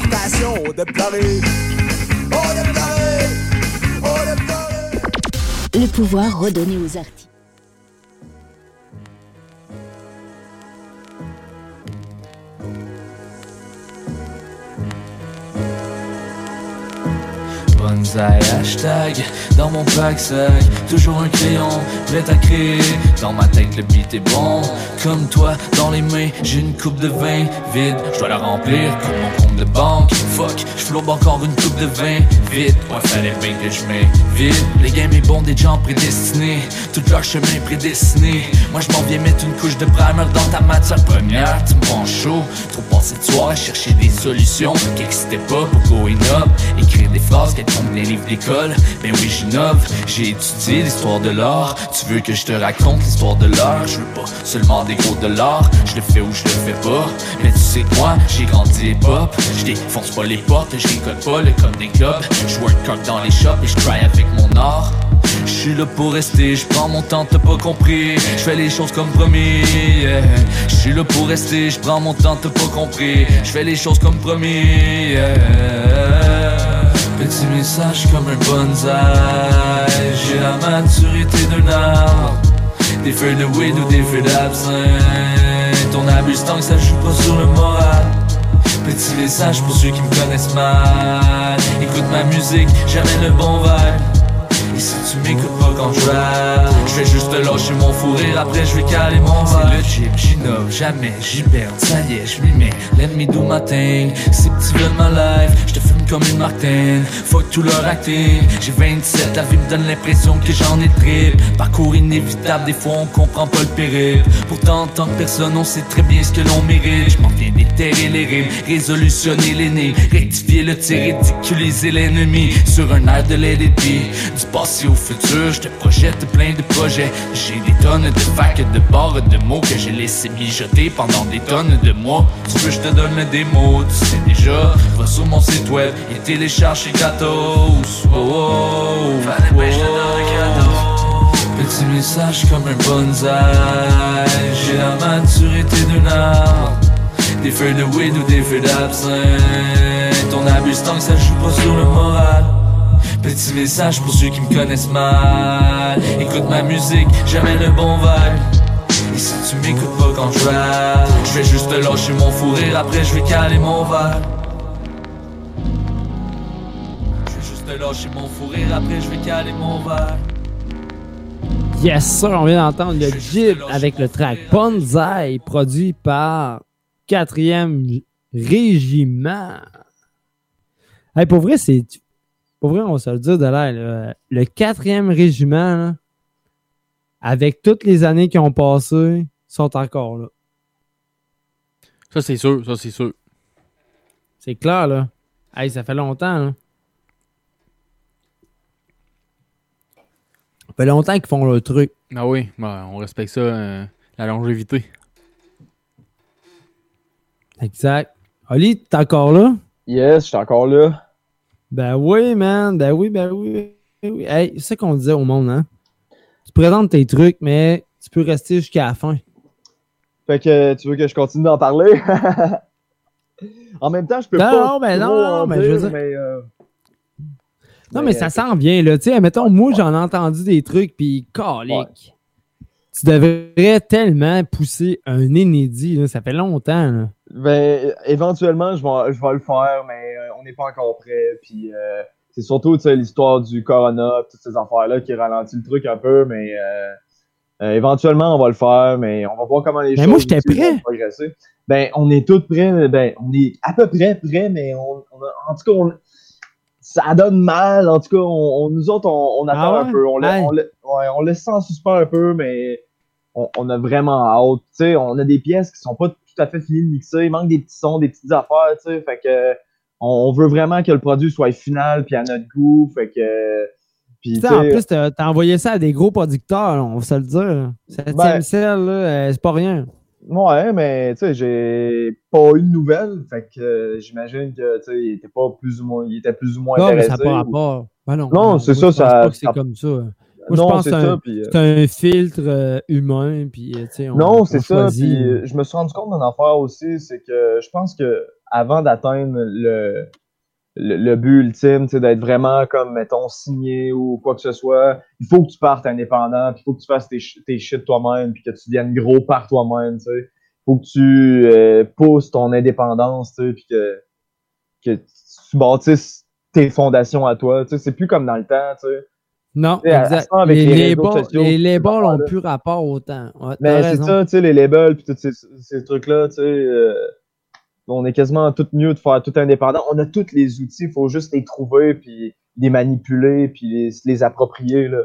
[SPEAKER 16] de bonnes importations. De pleurer. Oh, de pleurer. Oh, de pleurer.
[SPEAKER 5] Le pouvoir redonné aux artistes.
[SPEAKER 17] Bonsaï hashtag dans mon pack sac Toujours un crayon prêt à créer Dans ma tête le beat est bon Comme toi dans les mains j'ai une coupe de vin vide Je dois la remplir comme mon compte de banque Fuck. Je flambe encore une coupe de vin. Vide Ouais fallait bien que je vide Les games est bon des gens prédestinés. Tout leur chemin prédestiné. Moi je m'en viens mettre une couche de primer dans ta matière première. Tu me chaud. Trop passé de soir chercher des solutions. Qu'existait pas pour going up. Écrire des phrases qu'elles tombent des livres d'école. Ben oui j'innove J'ai étudié l'histoire de l'art. Tu veux que je te raconte l'histoire de l'art Je veux pas seulement des gros dollars. Je le fais ou je le fais pas. Mais tu sais que moi j'ai grandi hip-hop Je défonce pas les portes Je récolte pas le code des clubs Je work hard dans les shops et je try avec mon art je suis là pour rester, je prends mon temps, t'as pas compris. Je fais les choses comme promis. yeah. Je suis là pour rester, je prends mon temps, t'as pas compris. Je fais les choses comme promis. yeah. Petit message comme un bonsaï. J'ai la maturité d'un arbre. Des feuilles de weed ou des feuilles d'absinthe. On abuse tant que ça joue pas sur le moral. Petit message pour ceux qui me connaissent mal. Écoute ma musique, jamais le bon vibe. Si tu m'écoutes pas quand je Je vais juste te lâcher mon fou rire. Après je vais caler mon C'est le gym, j'innove jamais, j'y perds Ça y est, je m'y mets, let me do my thing Ces petits veulent ma life, je te fume comme une Martin Fuck tout leur acting. J'ai 27, la vie me donne l'impression que j'en ai trip Parcours inévitable, des fois on comprend pas le périple. Pourtant en tant que personne on sait très bien ce que l'on mérite. Je m'en viens déterrer les rimes, résolutionner les nez Rectifier le tir, ridiculiser l'ennemi. Sur un air de Be Du passé au futur, je te projette plein de projets. J'ai des tonnes de facs, de barres, de mots Que j'ai laissé mijoter pendant des tonnes de mois. Tu veux je te donne le démo, tu sais déjà. Va sur mon site web et télécharge chez gratos. Oh, oh, oh, oh. Petit message comme un bonsaï. J'ai la maturité d'un arbre Des feuilles de weed ou des feuilles d'absinthe. On abuse tant que ça joue pas sur le moral Petit message pour ceux qui me connaissent mal Écoute ma musique, jamais le bon vibe Et si tu m'écoutes pas quand je Je vais juste te lâcher mon fou rire Après je vais caler mon vibe Je vais juste te lâcher mon fou rire Après je vais caler mon vibe
[SPEAKER 1] Yes, sir, on vient d'entendre le Jib avec le track Bonzai, produit par 4e Régiment. Hey, pour vrai, c'est. Pour vrai, on va se le dire de l'air. là. Le 4e Régiment, là, avec toutes les années qui ont passé, sont encore là.
[SPEAKER 2] Ça, c'est sûr, ça, c'est sûr.
[SPEAKER 1] C'est clair, là. Hey, ça fait longtemps, là. Ça fait longtemps qu'ils font leur truc.
[SPEAKER 2] Ah oui, bah, on respecte ça, euh, la longévité.
[SPEAKER 1] Exact. Oli, t'es encore là?
[SPEAKER 11] Yes, je suis encore là.
[SPEAKER 1] Ben oui, man. Ben oui, ben oui. ben oui. Hey, c'est ça qu'on disait au monde, hein? Tu présentes tes trucs, mais tu peux rester jusqu'à la fin.
[SPEAKER 11] Fait que tu veux que je continue d'en parler? en même temps, je peux
[SPEAKER 1] Non,
[SPEAKER 11] pas.
[SPEAKER 1] non, ben
[SPEAKER 11] trop
[SPEAKER 1] non, non, mais je veux dire-
[SPEAKER 11] mais, euh,
[SPEAKER 1] Non,
[SPEAKER 11] Mais,
[SPEAKER 1] mais ça
[SPEAKER 11] euh,
[SPEAKER 1] sent bien, là. Tu sais, mettons, moi, j'en ai entendu des trucs, puis calique. Tu devrais tellement pousser un inédit, là. Ça fait longtemps, là.
[SPEAKER 11] Ben, éventuellement, je vais, je vais le faire, mais euh, on n'est pas encore prêt. Puis, euh, c'est surtout tu sais, l'histoire du corona, toutes ces affaires-là qui ralentit le truc un peu, mais euh, euh, éventuellement, on va le faire, mais on va voir comment les
[SPEAKER 1] Mais
[SPEAKER 11] choses
[SPEAKER 1] moi, j'étais
[SPEAKER 11] aussi
[SPEAKER 1] prêt.
[SPEAKER 11] vont progresser. Ben, on est tous prêts, ben, on est à peu près prêts, mais on, on a- en tout cas, on- ça donne mal. En tout cas, on, on- nous autres, on, attend
[SPEAKER 1] Ah ouais?
[SPEAKER 11] un peu. On,
[SPEAKER 1] Ouais.
[SPEAKER 11] ouais, on en suspens un peu, mais on, a vraiment hâte. Tu sais, on a des pièces qui sont pas tout à fait finies de mixer. Il manque des petits sons, des petites affaires, tu sais. Fait que on, veut vraiment que le produit soit final puis à notre goût. Fait que. Puis,
[SPEAKER 1] en plus, t'as envoyé ça à des gros producteurs, là, on va se le dire. Septième
[SPEAKER 11] Ben-
[SPEAKER 1] euh, c'est pas rien.
[SPEAKER 11] Ouais, mais tu sais, j'ai pas eu de nouvelles. Fait que euh, j'imagine que tu sais, il était pas plus ou moins, il était plus ou moins
[SPEAKER 1] Non, mais ça n'a pas
[SPEAKER 11] ou-
[SPEAKER 1] rapport. Ben non,
[SPEAKER 11] Non, c'est ça,
[SPEAKER 1] je pense
[SPEAKER 11] ça-
[SPEAKER 1] pas que c'est comme ça. Moi, je
[SPEAKER 11] Non,
[SPEAKER 1] pense que
[SPEAKER 11] c'est ça,
[SPEAKER 1] un,
[SPEAKER 11] puis, euh,
[SPEAKER 1] c'est un filtre euh, humain, puis euh, tu sais, on-
[SPEAKER 11] Non,
[SPEAKER 1] on
[SPEAKER 11] c'est ça. Puis je me suis rendu compte d'une affaire aussi, c'est que je pense que avant d'atteindre le, le, le but ultime, d'être vraiment comme, mettons, signé ou quoi que ce soit, il faut que tu partes indépendant, puis il faut que tu fasses tes, tes shit toi-même, puis que tu viennes gros par toi-même, tu sais. Il faut que tu euh, pousses ton indépendance, tu sais, puis que, que tu bâtisses tes fondations à toi. Tu sais, c'est plus comme dans le temps, tu sais.
[SPEAKER 1] Non, exact.
[SPEAKER 11] avec
[SPEAKER 1] les, labels,
[SPEAKER 11] sociaux,
[SPEAKER 1] les
[SPEAKER 11] ces
[SPEAKER 1] labels ont
[SPEAKER 11] affaires-là.
[SPEAKER 1] plus rapport au temps. Ouais, t'as
[SPEAKER 11] Mais c'est ça, tu sais, les labels puis tous ces, ces trucs-là, tu sais, euh, on est quasiment tout mieux de faire tout indépendant. On a tous les outils, il faut juste les trouver puis les manipuler puis les, les approprier, là.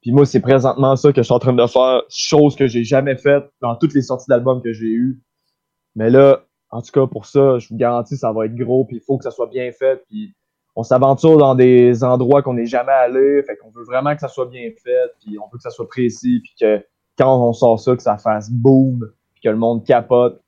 [SPEAKER 11] Puis moi, c'est présentement ça que je suis en train de faire, chose que j'ai jamais faite dans toutes les sorties d'albums que j'ai eues. Mais là, en tout cas, pour ça, je vous garantis, ça va être gros, puis il faut que ça soit bien fait, puis on s'aventure dans des endroits qu'on n'est jamais allé, fait qu'on veut vraiment que ça soit bien fait, puis on veut que ça soit précis, puis que quand on sort ça, que ça fasse boom, puis que le monde capote.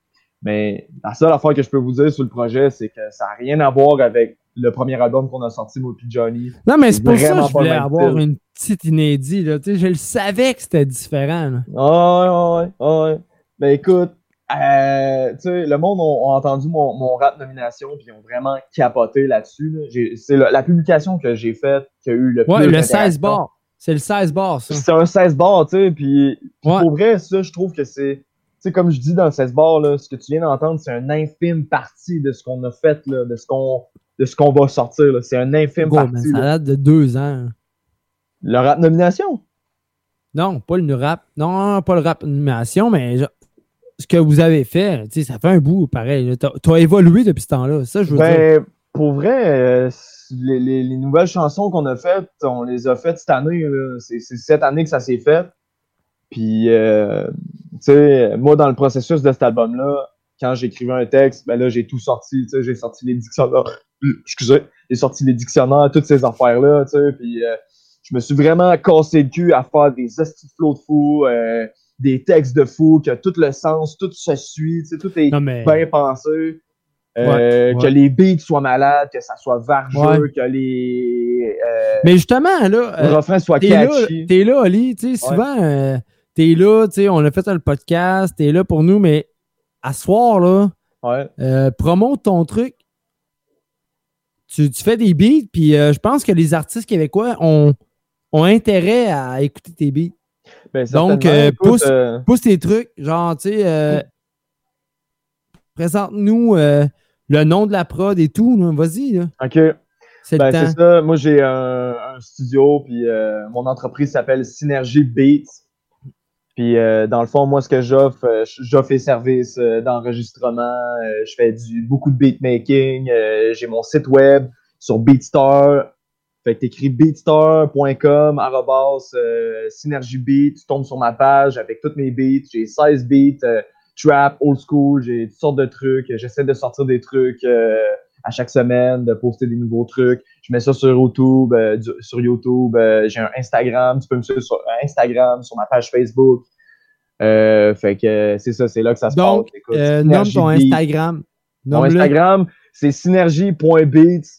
[SPEAKER 11] Mais la seule affaire que je peux vous dire sur le projet, c'est que ça n'a rien à voir avec le premier album qu'on a sorti, moi puis Johnny.
[SPEAKER 1] Non, mais c'est pour ça que je voulais avoir une petite inédit. Là. Tu sais, Je le savais que c'était différent. là.
[SPEAKER 11] Ah ouais, ouais, ouais. Ben écoute, euh, le monde ont entendu mon, mon rap nomination puis ils ont vraiment capoté là-dessus. là. C'est la, la publication que j'ai faite qui a eu le
[SPEAKER 1] Ouais,
[SPEAKER 11] plus
[SPEAKER 1] le 16
[SPEAKER 11] d'interaction.
[SPEAKER 1] bars. C'est le 16 bars, ça.
[SPEAKER 11] C'est un 16 bars, tu sais, puis pour vrai, ça, je trouve que c'est, tu sais, comme je dis dans le 16 bars, là, ce que tu viens d'entendre, c'est un infime partie de ce qu'on a fait, là, de ce qu'on de ce qu'on va sortir. C'est un infime partie.
[SPEAKER 1] ça date de deux ans.
[SPEAKER 11] Le rap nomination?
[SPEAKER 1] Non, pas le rap. Non, pas le rap animation, mais ce que vous avez fait, tu sais, ça fait un bout pareil. Tu as évolué depuis ce temps-là. Ça, je veux dire.
[SPEAKER 11] Ben, pour vrai, euh, les, les- les nouvelles chansons qu'on a faites, on les a faites cette année. C'est cette année que ça s'est fait. Puis, euh, tu sais, moi, dans le processus de cet album-là, quand j'écrivais un texte, ben là, j'ai tout sorti. Tu sais, j'ai sorti les dictionnaires. Excusez, j'ai sorti les dictionnaires, toutes ces affaires-là, tu sais. Puis, euh, je me suis vraiment cassé le cul à faire des hosties de flots de fou, euh, des textes de fou, que tout le sens, tout se suit, tout est
[SPEAKER 1] mais-
[SPEAKER 11] bien pensé. Euh,
[SPEAKER 1] Ouais,
[SPEAKER 11] que les beats soient malades, que ça soit vargeux,
[SPEAKER 1] Ouais.
[SPEAKER 11] que les, euh,
[SPEAKER 1] Mais justement, là.
[SPEAKER 11] le refrain soit
[SPEAKER 1] t'es là. T'es là, Ali. Tu sais, souvent, euh, t'es là, tu sais, on a fait le podcast, t'es là pour nous, mais à ce soir, là, euh, promote ton truc. Tu, tu fais des beats, puis euh, je pense que les artistes québécois ont, ont intérêt à écouter tes beats.
[SPEAKER 11] Ben,
[SPEAKER 1] Donc, euh,
[SPEAKER 11] écoute,
[SPEAKER 1] pousse,
[SPEAKER 11] euh,
[SPEAKER 1] pousse tes trucs. Genre, tu sais, euh, présente-nous le nom de la prod et tout. Vas-y.
[SPEAKER 11] OK.
[SPEAKER 1] C'est
[SPEAKER 11] Ben, c'est ça. Moi, j'ai un, un studio, puis mon entreprise s'appelle Synergie Beats. Puis, dans le fond, moi, ce que j'offre, j'offre les services d'enregistrement. je fais du, beaucoup de beatmaking. j'ai mon site web sur Beatstar. Fait que t'écris beatstar.com, arrobas, euh, Synergie Beat. Tu tombes sur ma page avec toutes mes beats. J'ai 16 beats, euh, trap, old school. J'ai toutes sortes de trucs. J'essaie de sortir des trucs euh, à chaque semaine, de poster des nouveaux trucs. Je mets ça sur YouTube, euh, du- sur YouTube. j'ai un Instagram. Tu peux me suivre sur Instagram, sur ma page Facebook. Fait que c'est ça, c'est là que ça se
[SPEAKER 1] Donc,
[SPEAKER 11] passe.
[SPEAKER 1] Euh, nomme ton. Instagram.
[SPEAKER 11] Mon. Instagram, c'est synergie.beats.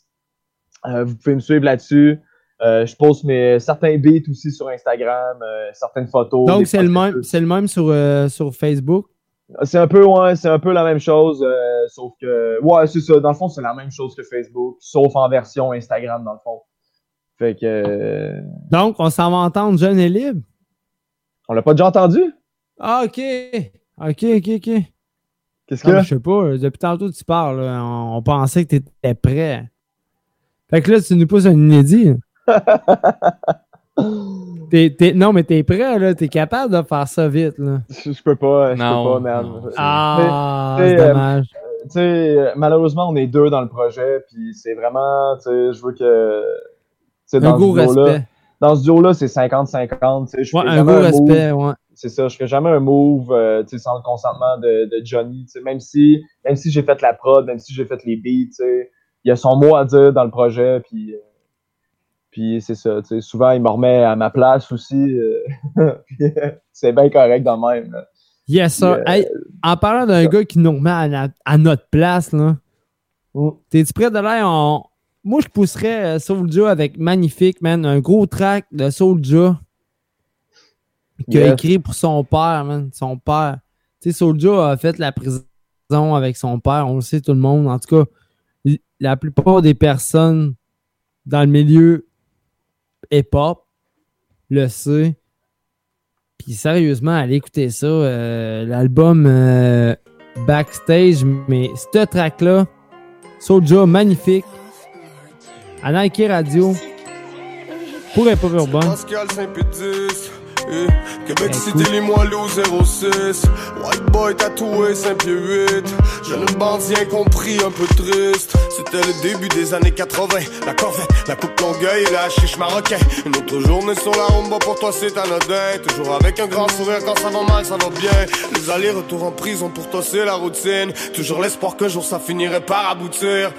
[SPEAKER 11] Euh, vous pouvez me suivre là-dessus. Euh, je poste mes, certains beats aussi sur Instagram, euh, certaines photos.
[SPEAKER 1] Donc, c'est le, même, c'est le même sur, euh, sur Facebook?
[SPEAKER 11] C'est un peu, ouais, c'est un peu la même chose, sauf que, ouais, c'est ça. Dans le fond, c'est la même chose que Facebook, sauf en version Instagram, dans le fond. Fait que,
[SPEAKER 1] Donc, on s'en va entendre Jeune et libre?
[SPEAKER 11] on l'a pas déjà entendu?
[SPEAKER 1] Ah, OK. OK, OK, OK.
[SPEAKER 11] Qu'est-ce que?
[SPEAKER 1] Je sais pas. Depuis tantôt, tu parles. là. On, on pensait que tu étais prêt. Fait que là, tu nous pousses un inédit. T'es- t'es- non, mais t'es prêt, là. T'es capable de faire ça vite, là.
[SPEAKER 11] Je, je peux pas, je
[SPEAKER 2] Non,
[SPEAKER 11] peux pas, man.
[SPEAKER 2] non,
[SPEAKER 1] Ah, c'est
[SPEAKER 11] euh,
[SPEAKER 1] dommage.
[SPEAKER 11] tu sais, euh, malheureusement, on est deux dans le projet, puis c'est vraiment, tu sais, je veux que, sais,
[SPEAKER 1] Un
[SPEAKER 11] dans
[SPEAKER 1] gros
[SPEAKER 11] ce duo-là,
[SPEAKER 1] respect.
[SPEAKER 11] dans ce duo-là, c'est 50-50, tu sais, je
[SPEAKER 1] Ouais, un gros
[SPEAKER 11] move-
[SPEAKER 1] respect, ouais.
[SPEAKER 11] c'est ça, je ferai jamais un move, euh, tu sais, sans le consentement de, de Johnny, tu sais, même si, même si j'ai fait la prod, même si j'ai fait les beats, tu sais, il y a son mot à dire dans le projet, puis, euh, puis c'est ça, souvent, il me remet à ma place aussi, euh, euh, c'est bien correct dans le même, là.
[SPEAKER 1] Yes, sir. Hey, en parlant d'un gars qui nous remet à, notre place, là.
[SPEAKER 11] Mm.
[SPEAKER 1] T'es-tu prêt de l'air? On... Moi, je pousserais Soulja avec Magnifique, man. Un gros track de Soulja qu'il a écrit pour son père, man. Son père. Tu sais, Soulja a fait la prison avec son père. On le sait, tout le monde. En tout cas, la plupart des personnes dans le milieu hip-hop le sait. Puis sérieusement, allez écouter ça. euh, L'album euh, Backstage, mais ce track-là, Soulja, magnifique. À Nike Radio. Pour urbain.
[SPEAKER 18] Eh, Québec Cité Limoilou 06 White boy tatoué 5 pieds 8 Jeune bandit incompris un peu triste. C'était le début des années 80 La corvette, la coupe longueuil et la chiche marocain Une autre journée sur la rumba pour toi c'est anodin. Toujours avec un grand sourire quand ça va mal ça va bien. Les allers-retours en prison pour toi c'est la routine. Toujours l'espoir qu'un jour ça finirait par aboutir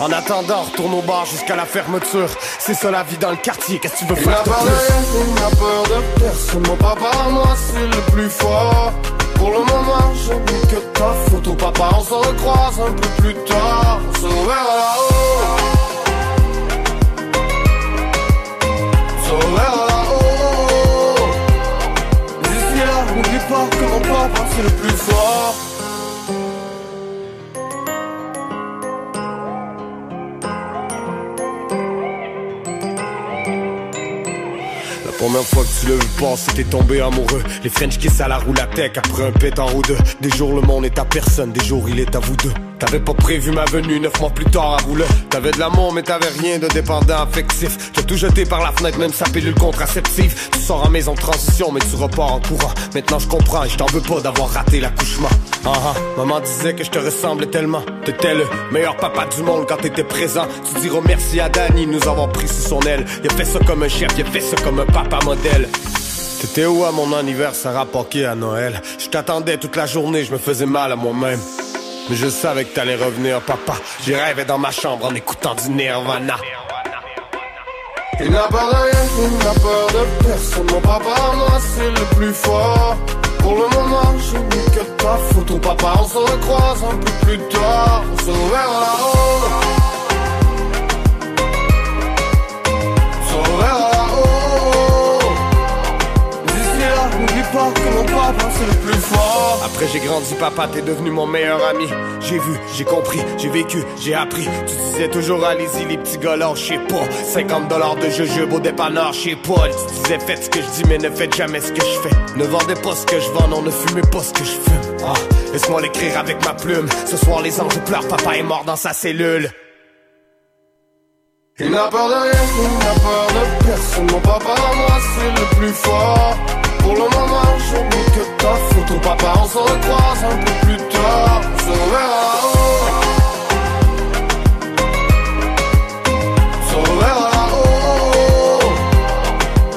[SPEAKER 18] en attendant, retourne au bar jusqu'à la fermeture. C'est ça la vie dans le quartier, qu'est-ce que tu veux
[SPEAKER 19] Il
[SPEAKER 18] faire
[SPEAKER 19] n'a
[SPEAKER 18] de
[SPEAKER 19] pas
[SPEAKER 18] plus?
[SPEAKER 19] rien, il n'a peur de personne. Mon papa, moi, c'est le plus fort. Pour le moment, je n'ai que ta photo, papa. On se recroise un peu plus tard. On se reverra là-haut. On se reverra là-haut. D'ici là, n'oublie pas que mon papa, c'est le plus fort.
[SPEAKER 18] La première fois que tu l'as vu passer, t'es tombé amoureux. Les French kiss à la roue la tech après un pétard ou deux. Des jours le monde est à personne, des jours il est à vous deux. T'avais pas prévu ma venue neuf mois plus tard à Roule. T'avais de l'amour mais t'avais rien de dépendant affectif. T'as tout jeté par la fenêtre, même sa pilule contraceptive. Tu sors en maison de transition mais tu repars en courant. Maintenant je comprends et je t'en veux pas d'avoir raté l'accouchement. Ah ah, maman disait que je te ressemblais tellement. T'étais le meilleur papa du monde quand t'étais présent. Tu diras merci à Danny de nous avoir pris sous son aile. Il a fait ça comme un chef, il a fait ça comme un papa modèle. T'étais où à mon anniversaire à Poké à Noël? Je t'attendais toute la journée, je me faisais mal à moi-même. Mais je savais que t'allais revenir, papa. J'ai rêvé dans ma chambre en écoutant du Nirvana.
[SPEAKER 19] Il n'a pas rien, il n'a peur de personne. Mon papa, moi, c'est le plus fort. Pour le moment, je n'ai que ta photo, papa. On se recroise un peu plus tard. On se reverra là-haut. On que mon papa, c'est le plus fort.
[SPEAKER 18] Après j'ai grandi, papa, t'es devenu mon meilleur ami. J'ai vu, j'ai compris, j'ai vécu, j'ai appris. Tu disais toujours, allez-y, les petits gars là, je sais pas. 50 dollars de jujube au dépanneur, je sais pas. Tu disais, faites ce que je dis, mais ne faites jamais ce que je fais. Ne vendez pas ce que je vends, non, ne fumez pas ce que je fume. Ah, laisse-moi l'écrire avec ma plume. Ce soir, les anges pleurent, papa est mort dans sa cellule.
[SPEAKER 19] Il n'a peur de rien, il n'a peur de personne. Mon papa, moi, c'est le plus fort. Pour le moment, je n'ai que ta photo, papa. On se recroise un peu plus tard. On se reverra là-haut. On se reverra là-haut.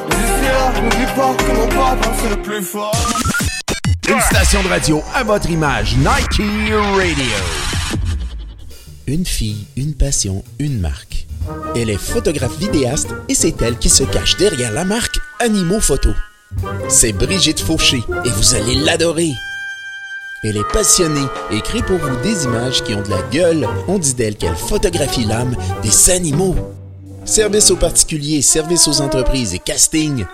[SPEAKER 19] D'ici là, n'oublie pas que mon papa, c'est le plus fort.
[SPEAKER 20] Une station de radio à votre image, Nike Radio.
[SPEAKER 6] Une fille, une passion, une marque. Elle est photographe vidéaste et c'est elle qui se cache derrière la marque Animaux Photo. C'est Brigitte Fauché et vous allez l'adorer. Elle est passionnée et crée pour vous des images qui ont de la gueule. On dit d'elle qu'elle photographie l'âme des animaux. Service aux particuliers, service aux entreprises et casting.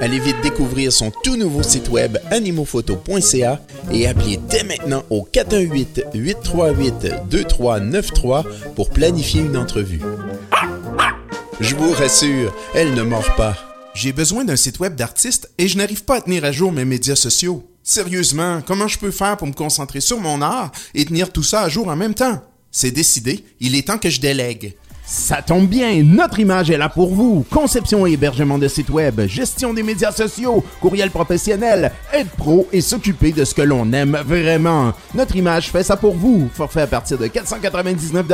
[SPEAKER 6] Allez vite découvrir son tout nouveau site web animophoto.ca et appelez dès maintenant au 418-838-2393 pour planifier une entrevue. Je vous rassure, elle ne mord pas. J'ai besoin d'un site web d'artiste et je n'arrive pas à tenir à jour mes médias sociaux. Sérieusement, comment je peux faire pour me concentrer sur mon art et tenir tout ça à jour en même temps? C'est décidé, il est temps que je délègue. Ça tombe bien, notre image est là pour vous. Conception et hébergement de sites web, gestion des médias sociaux, courriel professionnel, être pro et s'occuper de ce que l'on aime vraiment. Notre image fait ça pour vous. Forfait à partir de 499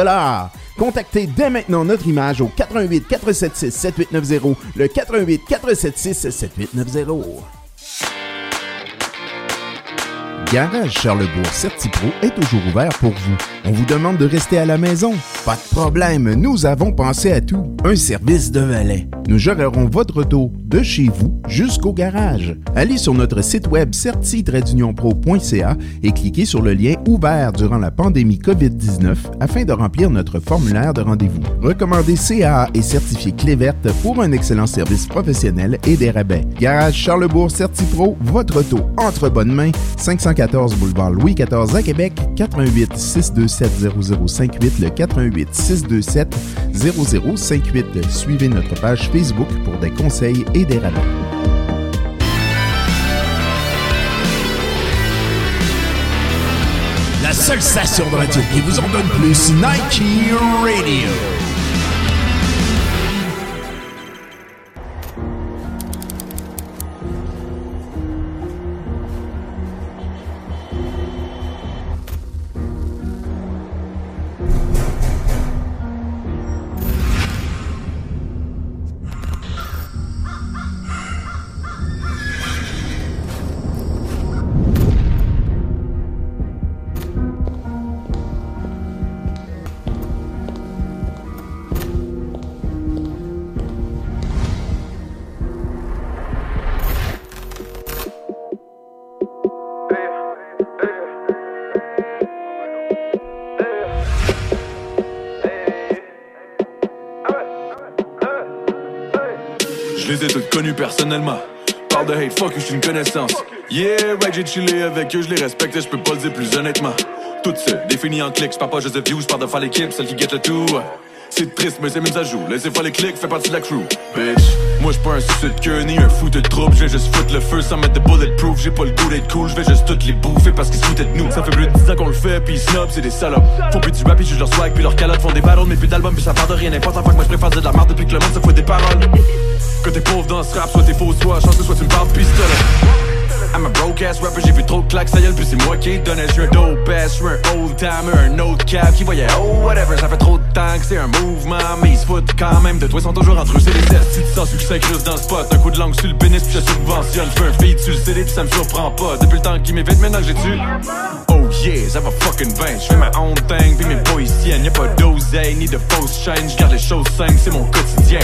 [SPEAKER 6] Contactez dès maintenant notre image au 88 476 7890, le 88 476 7890. Garage Charlebourg Certipro est toujours ouvert pour vous. On vous demande de rester à la maison? Pas de problème, nous avons pensé à tout. Un service de valet. Nous gérerons votre auto de chez vous jusqu'au garage. Allez sur notre site web certi-pro.ca et cliquez sur le lien ouvert durant la pandémie COVID-19 afin de remplir notre formulaire de rendez-vous. Recommandez CAA et certifié Clé verte pour un excellent service professionnel et des rabais. Garage Charlebourg Certipro, votre auto entre bonnes mains, 514 boulevard Louis XIV à Québec, 88 627 0058, le 88 627 0058. Suivez notre page Facebook pour des conseils et des rabais. La seule station de radio qui vous en donne plus, Nike Radio.
[SPEAKER 21] Connus personnellement. Parle de hate, fuck, je suis une connaissance. Yeah, right, j'ai chillé avec eux, je les respecte, je peux pas le dire plus honnêtement. Toutes seules, définies en clics, je parle pas juste de views, je parle de faire l'équipe, celle qui get le tout. C'est triste, mais c'est même ça. Laissez faire les clics, fait partie de la crew. Bitch, moi j'suis un suceux de queue ni un fou de troupe. Je vais juste foutre le feu sans mettre de bulletproof. J'ai pas le goût d'être cool, je vais juste toutes les bouffer parce qu'ils se foutaient de nous. Ça fait plus de 10 ans qu'on le fait, pis snob, c'est des salopes. Font plus du rap, pis juste leur swag, puis leur calotte font des battles, mais plus d'albums, puis ça part de rien. N'importe quoi, moi je préfère dire de la merde depuis que le monde se fout des paroles. Que t'es pauvre dans ce rap, soit t'es faux, soit chanceux, soit tu me parles pistolet. I'm a broke ass rapper, j'ai vu trop de claques, ça y est, puis c'est moi qui donnais. J'suis un dope ass, j'suis un old timer, un cap qui voyait oh whatever, ça fait trop de temps que c'est un mouvement, mais ils se foutent quand même de toi, ils sont toujours entre eux, c'est des tests. Si tu sens succès creuse dans le spot, un coup de langue sur le pénis, puis je subventionne. J'fais un feed sur le CD, puis ça me surprend pas. Depuis le temps qu'il m'évite, maintenant que j'ai tu. Oh yeah, ça va fucking bien, j'fais ma own thing, puis mes boys tiennent. Y'a pas d'oseille, ni de fausse chaîne, j'garde les choses simples, c'est mon quotidien.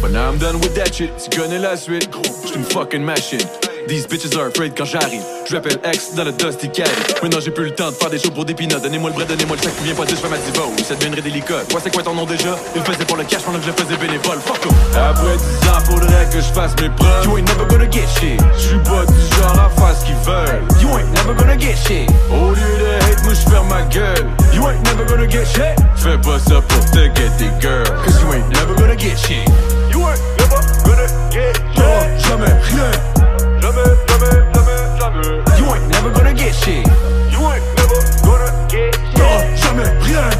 [SPEAKER 21] But now I'm done with that shit, tu connais la suite, j'suis une fucking machine. These bitches are afraid quand j'arrive. Je rappelle X dans le Dusty Caddy. Maintenant j'ai plus le temps de faire des shows pour des peanuts. Donnez-moi le bread, donnez-moi le puis viens pas dire je fais ma diva. Ça deviendrait délicat. Toi, c'est quoi ton nom déjà? Il faisait pour le cash pendant que je le faisais bénévole. Fuck off. Après 10 ans, faudrait que je fasse mes preuves. You ain't never gonna get shit. J'suis pas du genre à faire ce qu'ils veulent. You ain't never gonna get shit. Au lieu de hate, moi j'ferme ma gueule. You ain't never gonna get shit. Fais pas ça pour te get des girls. Cause you ain't never gonna get shit. You ain't never gonna get shit. jamais rien. You ain't never gonna get shit. You ain't never gonna get shit. Non, jamais rien.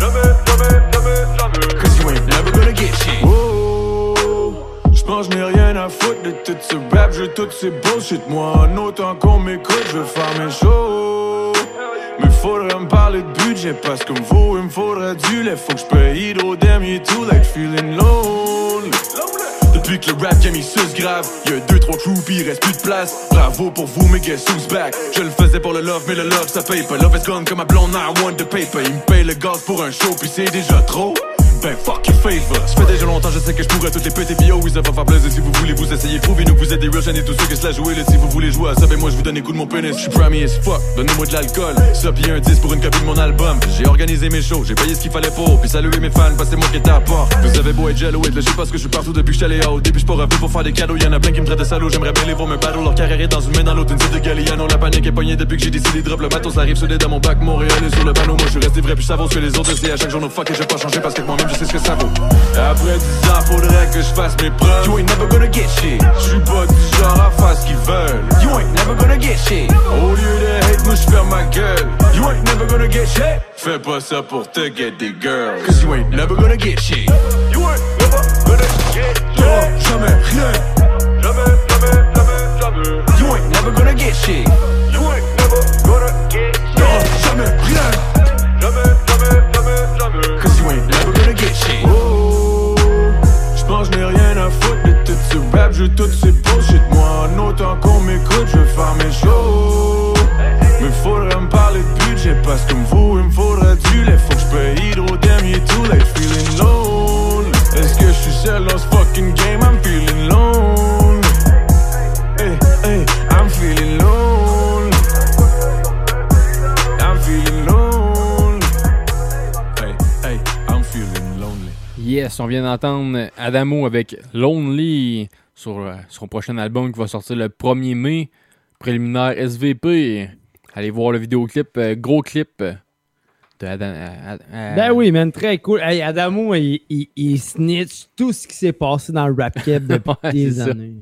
[SPEAKER 21] Jamais, jamais, jamais, jamais. Cause you ain't never gonna get shit. Oh, j'pense j'n'ai rien à foutre de tout ce rap, je tout ces bullshit. Moi, en autant qu'on m'écoute, je veux faire mes shows. Mais faudrait me parler de budget parce que vous, il me faudrait du lait. Faut que j'paye hydro, damn, you too late, feeling lonely. Depuis que le rap game il sus grave. Y'a deux trois pis il reste plus de place. Bravo pour vous mais guess who's back? Je le faisais pour le love mais le love ça paye pas. Love is gone comme ma blonde I want the paper. Il me paye le gaz pour un show puis c'est déjà trop ben fuck your favor. Ça fait déjà longtemps je sais que je pourrais toutes les péter. Oh oui ça va faire plaisir. Si vous voulez vous essayer Prouvez-nous que vous êtes des real et tous ceux qui se la jouer là, Si vous voulez jouer à ça ben moi je vous donne les coups de mon pénis. Je suis primé as fuck Donnez-moi de l'alcool. Ça pis un 10 pour une copie de mon album. J'ai organisé mes shows J'ai payé ce qu'il fallait pour. Puis saluer mes fans que c'est moi qui étais à port Vous avez beau être jello et je parce que je suis partout depuis que je suis allé Au début je pas revenu pour faire des cadeaux Y'en a plein qui me traitent de salaud. J'aimerais bien les voir me battle Leur carrière est dans une main dans l'autre Une de Galliano. La panique est poignée depuis que j'ai décidé de drop le bateau Ça arrive les dans mon bac Montréal et sur le panneau Moi je suis resté vrai puis vaut sur les autres Et à chaque jour fuck et pas changé parce que moi-même je sais ce que ça vaut. Après 10 ans, faudrait que je fasse mes preuves. You ain't never gonna get shit. J'suis pas du genre à faire ce qu'ils veulent. You ain't never gonna get shit. Au lieu de hate, moi j'ferme ma gueule. You ain't never gonna get shit. Fais pas ça pour te get des girls. Cause you ain't never gonna get shit. You ain't never gonna get shit. jamais rien. Jamais, jamais, jamais, jamais. You ain't never gonna get shit. You ain't never gonna get shit. jamais rien. Oh, que j'n'ai rien à foutre de tout ce rap, je tout ces bullshit. Moi, en autant qu'on m'écoute, je faire mes shows. Mais faudrait me parler de budget parce que comme vous, il me faudrait du lait. Faut que j'paye hydro, damn, you too late, feeling lonely. Est-ce que j'suis seul dans ce fucking game? I'm
[SPEAKER 2] Yes, on vient d'entendre Adamo avec Lonely sur euh, son prochain album qui va sortir le 1er mai. Préliminaire SVP. Allez voir le vidéoclip, euh, gros clip de Adam. euh,
[SPEAKER 1] Ben oui, man, très cool. Hey, Adamo, il, il, il snitch tout ce qui s'est passé dans le rap cap depuis
[SPEAKER 2] Ouais,
[SPEAKER 1] des années.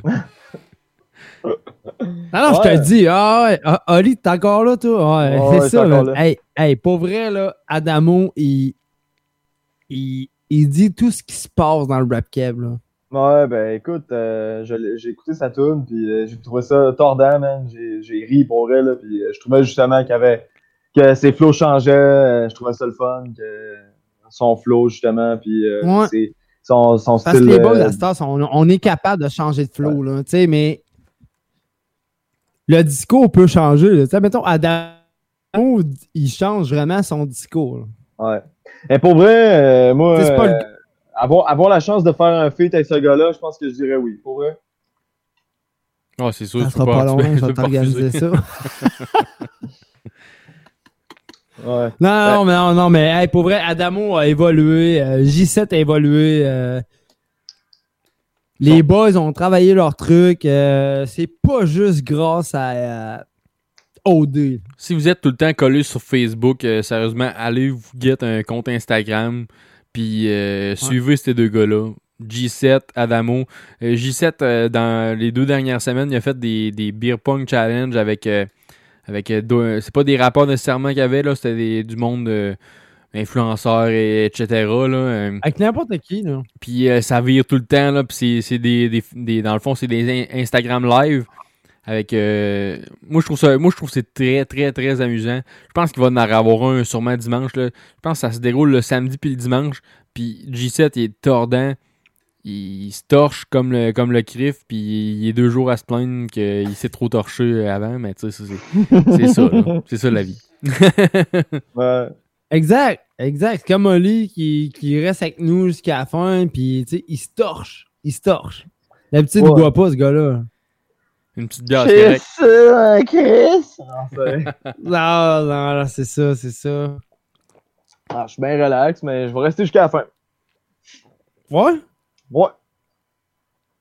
[SPEAKER 1] Non, je te dis, ah ouais, ah, Oli, t'es encore là, toi? Ouais,
[SPEAKER 11] Ouais,
[SPEAKER 1] c'est
[SPEAKER 11] ouais,
[SPEAKER 1] ça, man.
[SPEAKER 11] là.
[SPEAKER 1] Hey, hey, pour vrai, là, Adamo, il, il, il dit tout ce qui se passe dans le rap cap, là.
[SPEAKER 11] Ouais, ben écoute, euh, j'ai écouté sa tune, puis euh, j'ai trouvé ça tordant, man. J'ai ri pour là, puis euh, je trouvais justement qu'il avait que ses flows changeaient, je trouvais ça le fun, que son flow justement, puis
[SPEAKER 1] Ouais.
[SPEAKER 11] son, son
[SPEAKER 1] Parce que
[SPEAKER 11] style.
[SPEAKER 1] les boys, à on, on est capable de changer de flow, là, tu sais, mais le discours peut changer. Tu sais, mettons, Adamo, il change vraiment son discours. là.
[SPEAKER 11] Ouais. Et pour vrai, euh, moi,
[SPEAKER 1] pas le-
[SPEAKER 11] euh, avoir, avoir la chance de faire un feat avec ce gars-là, je pense que je dirais oui. Pour vrai.
[SPEAKER 2] Ah, c'est sûr,
[SPEAKER 1] Ça
[SPEAKER 2] tu
[SPEAKER 1] sera
[SPEAKER 2] peux
[SPEAKER 1] pas long,
[SPEAKER 2] tu peux-
[SPEAKER 1] je
[SPEAKER 2] tu
[SPEAKER 1] vais
[SPEAKER 2] pas
[SPEAKER 1] t'organiser ça.
[SPEAKER 11] Ouais.
[SPEAKER 1] Non, non, mais non, non, mais hey, pour vrai, Adamo a évolué, euh, J7 a évolué. euh, les boys ont travaillé leur truc. euh, c'est pas juste grâce à euh, OD.
[SPEAKER 2] Si vous êtes tout le temps collé sur Facebook, euh, sérieusement, allez vous get un compte Instagram, puis euh, suivez ces deux gars-là. G7, Adamo. Euh, J7, euh, dans les deux dernières semaines, il a fait des, des beer pong challenge avec. avec c'est pas des rappeurs nécessairement qu'il y avait, là, c'était des- du monde influenceurs, et, etc. Là,
[SPEAKER 1] Avec n'importe qui, là.
[SPEAKER 2] puis ça vire tout le temps, là. Puis c'est, des, des, des- Dans le fond, c'est des in- Instagram live. Avec. euh, moi, je trouve ça. Moi, je trouve que c'est très, très, très amusant. Je pense qu'il va en avoir un sûrement dimanche. Là. Je pense que ça se déroule le samedi puis le dimanche. Puis G7, il est tordant. Il, il se torche comme le, comme le Criff. Puis il est deux jours à se plaindre qu'il s'est trop torché avant. Mais tu sais, c'est, c'est ça. C'est ça la vie.
[SPEAKER 11] Ouais.
[SPEAKER 1] Exact, exact. C'est comme Oli qui, qui reste avec nous jusqu'à la fin, puis tu sais, il se torche. Il se torche. D'habitude, il
[SPEAKER 11] Ouais.
[SPEAKER 1] boit pas, ce gars-là.
[SPEAKER 2] Une petite bière, c'est
[SPEAKER 11] ça, Chris! Enfin.
[SPEAKER 1] Non, non, non, c'est ça, c'est ça.
[SPEAKER 11] Ah, je suis bien relax, mais je vais rester jusqu'à la fin.
[SPEAKER 1] Ouais?
[SPEAKER 11] Ouais.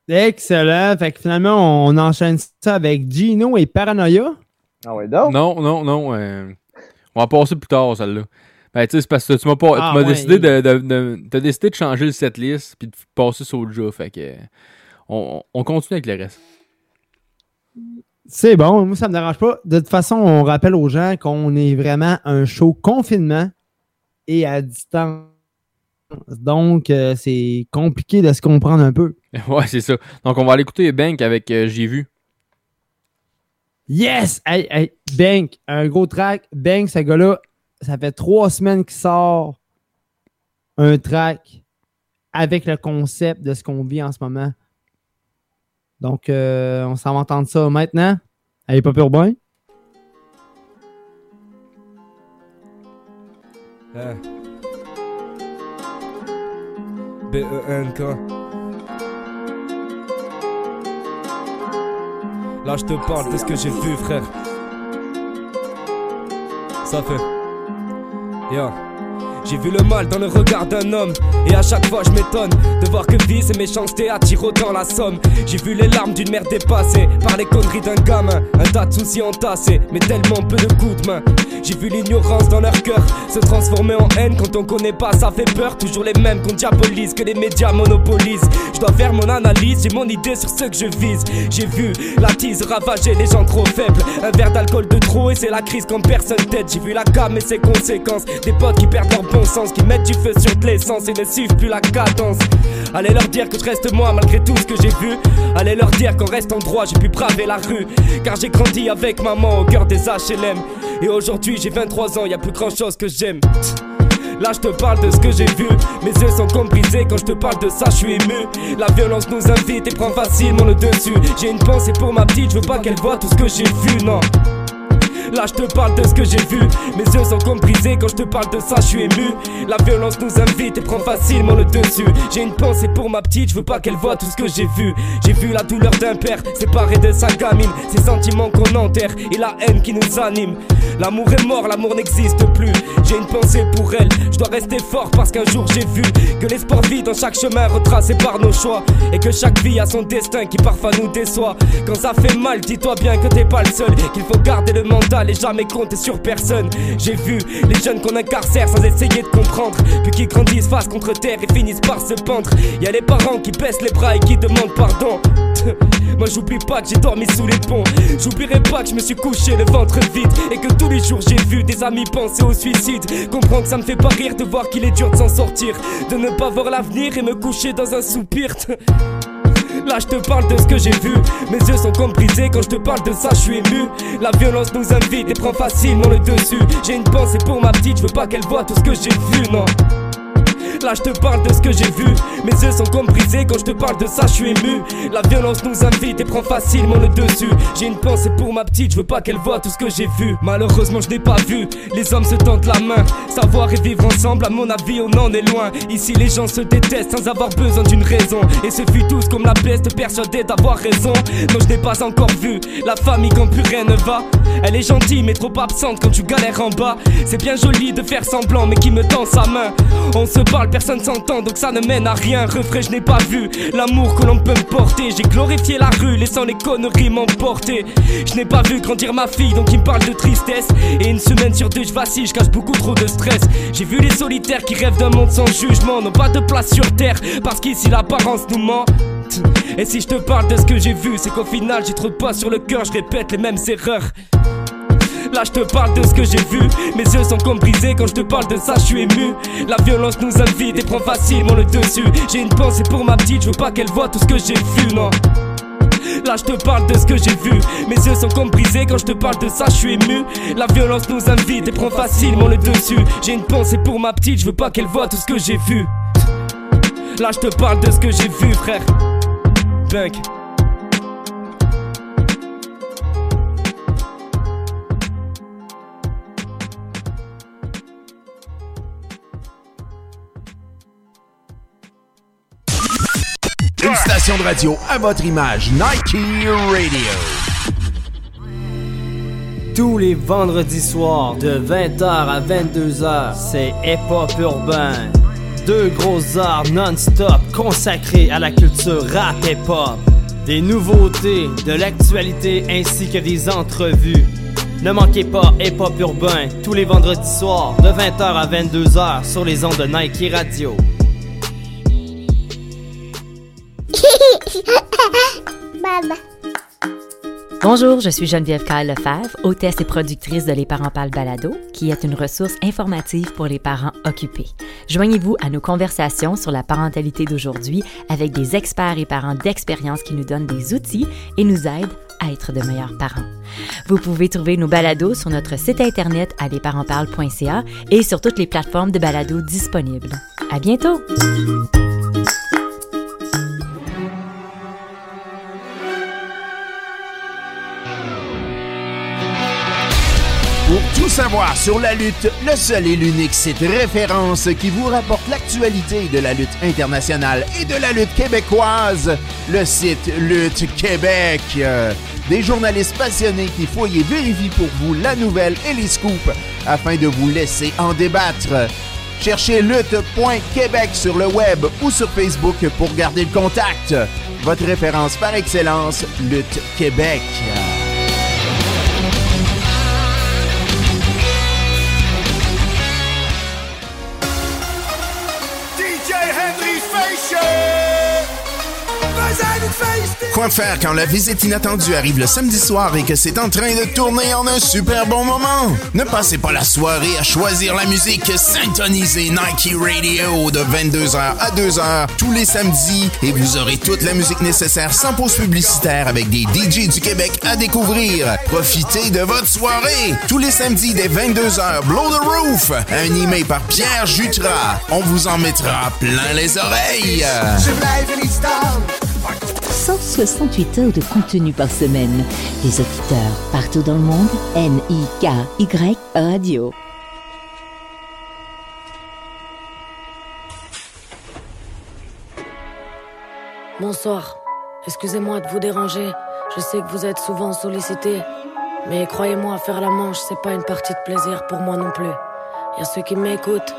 [SPEAKER 1] Excellent. Fait que finalement, on enchaîne ça avec Gino et Paranoia.
[SPEAKER 11] Ah ouais, donc?
[SPEAKER 2] Non, non, non. euh, on va passer plus tard, celle-là. Ben, tu sais, c'est parce que tu m'as pas,
[SPEAKER 1] Ah,
[SPEAKER 2] tu m'as
[SPEAKER 1] ouais,
[SPEAKER 2] décidé de, de, de- t'as décidé de changer le setlist puis de passer sur le jeu. Fait que, euh, on, on continue avec le reste.
[SPEAKER 1] C'est bon, moi ça me dérange pas. De toute façon, on rappelle aux gens qu'on est vraiment un show confinement et à distance. Donc, euh, c'est compliqué de se comprendre un peu.
[SPEAKER 2] ouais, c'est ça. Donc, on va aller écouter Bank avec euh, J'ai vu.
[SPEAKER 1] Yes! Hey, hey, Bank, un gros track. Bank, ce gars-là, ça fait trois semaines qu'il sort un track avec le concept de ce qu'on vit en ce moment. Donc, euh, on s'en va entendre ça maintenant. Allez, pas urbain.
[SPEAKER 22] B-E-N-K. Là, je te parle de ce que j'ai vu, frère. Ça fait. Yeah. J'ai vu le mal dans le regard d'un homme. Et à chaque fois je m'étonne De voir que vice et méchanceté attirent autant la somme. J'ai vu les larmes d'une mère dépassée Par les conneries d'un gamin. Un tas de soucis entassés Mais tellement peu de coups de main. J'ai vu l'ignorance dans leur cœur Se transformer en haine. Quand on connaît pas ça fait peur. Toujours les mêmes qu'on diabolise Que les médias monopolisent. Je dois faire mon analyse J'ai mon idée sur ce que je vise. J'ai vu la tise ravager les gens trop faibles. Un verre d'alcool de trop et c'est la crise quand personne t'aide. J'ai vu la cam et ses conséquences. Des potes qui perdent leur sens Qui mettent du feu sur de l'essence et ne suivent plus la cadence. Allez leur dire que je reste moi malgré tout ce que j'ai vu. Allez leur dire qu'en restant droit j'ai pu braver la rue. Car j'ai grandi avec maman au cœur des HLM Et aujourd'hui j'ai 23 ans, y a plus grand chose que j'aime. Là je te parle de ce que j'ai vu. Mes yeux sont comme brisés quand je te parle de ça je suis ému. La violence nous invite et prend facilement le dessus. J'ai une pensée pour ma petite, je veux pas qu'elle voit tout ce que j'ai vu non Là je te parle de ce que j'ai vu. Mes yeux sont comme brisés. Quand je te parle de ça je suis ému. La violence nous invite et prend facilement le dessus. J'ai une pensée pour ma petite, je veux pas qu'elle voit tout ce que j'ai vu. J'ai vu la douleur d'un père séparé de sa gamine. Ces sentiments qu'on enterre et la haine qui nous anime. L'amour est mort, l'amour n'existe plus. J'ai une pensée pour elle, je dois rester fort parce qu'un jour j'ai vu Que l'espoir vit dans chaque chemin retracé par nos choix. Et que chaque vie a son destin qui parfois nous déçoit. Quand ça fait mal, dis-toi bien que t'es pas le seul. Qu'il faut garder le mental et jamais compter sur personne. J'ai vu les jeunes qu'on incarcère sans essayer de comprendre. Puis qui grandissent face contre terre et finissent par se pendre. Y'a les parents qui baissent les bras et qui demandent pardon. Moi j'oublie pas que j'ai dormi sous les ponts. J'oublierai pas que je me suis couché le ventre vide. Et que tous les jours j'ai vu des amis penser au suicide. Comprends que ça me fait pas rire de voir qu'il est dur de s'en sortir. De ne pas voir l'avenir et me coucher dans un soupir Là je te parle de ce que j'ai vu. Mes yeux sont comme brisés. Quand je te parle de ça je suis ému. La violence nous invite et prend facilement le dessus. J'ai une pensée pour ma petite, je veux pas qu'elle voit tout ce que j'ai vu non Là je te parle de ce que j'ai vu. Mes yeux sont comme brisés quand je te parle de ça je suis ému. La violence nous invite et prend facilement le dessus. J'ai une pensée pour ma petite, je veux pas qu'elle voit tout ce que j'ai vu. Malheureusement je n'ai pas vu. Les hommes se tendent la main. Savoir et vivre ensemble à mon avis on en est loin. Ici les gens se détestent sans avoir besoin d'une raison. Et se fuient tous comme la peste persuadés d'avoir raison. Non je n'ai pas encore vu. La famille quand plus rien ne va. Elle est gentille mais trop absente quand tu galères en bas. C'est bien joli de faire semblant mais qui me tend sa main. On se parle personne s'entend donc ça ne mène à rien. Refrais je n'ai pas vu l'amour que l'on peut me porter. J'ai glorifié la rue laissant les conneries m'emporter. Je n'ai pas vu grandir ma fille donc il me parle de tristesse. Et une semaine sur deux je vacille, je cache beaucoup trop de stress. J'ai vu les solitaires qui rêvent d'un monde sans jugement N'ont pas de place sur terre parce qu'ici l'apparence nous ment. Et si je te parle de ce que j'ai vu, c'est qu'au final j'ai trop de sur le cœur, je répète les mêmes erreurs. Là je te parle de ce que j'ai vu. Mes yeux sont comme brisés quand je te parle de ça je suis ému. La violence nous invite et prend facilement le dessus. J'ai une pensée pour ma petite, je veux pas qu'elle voit tout ce que j'ai vu non. Là je te parle de ce que j'ai vu. Mes yeux sont comme brisés quand je te parle de ça je suis ému. La violence nous invite et prend facilement le dessus. J'ai une pensée pour ma petite, je veux pas qu'elle voit tout ce que j'ai vu. Là je te parle de ce que j'ai vu frère. Punk
[SPEAKER 4] Une station de radio à votre image, Nike Radio.
[SPEAKER 1] Tous les vendredis soirs de 20h à 22h, c'est Hip Hop Urbain. Deux grosses heures non-stop consacrées à la culture rap hip hop. Des nouveautés, de l'actualité ainsi que des entrevues. Ne manquez pas Hip Hop Urbain tous les vendredis soirs de 20h à 22h sur les ondes de Nike Radio.
[SPEAKER 23] Bonjour, je suis Geneviève Kyle Lefebvre, hôtesse et productrice de Les Parents Parlent Balado, qui est une ressource informative pour les parents occupés. Joignez-vous à nos conversations sur la parentalité d'aujourd'hui avec des experts et parents d'expérience qui nous donnent des outils et nous aident à être de meilleurs parents. Vous pouvez trouver nos balados sur notre site internet à lesparentsparlent.ca et sur toutes les plateformes de balados disponibles. À bientôt!
[SPEAKER 4] Tout savoir sur la lutte, le seul et l'unique site référence qui vous rapporte l'actualité de la lutte internationale et de la lutte québécoise, le site Lutte Québec. Euh, Des journalistes passionnés qui fouillent et vérifient pour vous la nouvelle et les scoops afin de vous laisser en débattre.
[SPEAKER 6] Cherchez lutte.québec sur le web ou sur Facebook pour garder le contact. Votre référence par excellence, Lutte Québec. Quoi faire quand la visite inattendue arrive le samedi soir et que c'est en train de tourner en un super bon moment? Ne passez pas la soirée à choisir la musique syntonisée Nike Radio de 22h à 2h tous les samedis et vous aurez toute la musique nécessaire sans pause publicitaire avec des DJ du Québec à découvrir. Profitez de votre soirée tous les samedis dès 22h. Blow the Roof, animé par Pierre Jutras. On vous en mettra plein les oreilles.
[SPEAKER 5] 168 heures de contenu par semaine. Des auditeurs partout dans le monde. N-I-K-Y Radio.
[SPEAKER 24] Bonsoir. Excusez-moi de vous déranger. Je sais que vous êtes souvent sollicité. Mais croyez-moi, faire la manche, c'est pas une partie de plaisir pour moi non plus. Y a ceux qui m'écoutent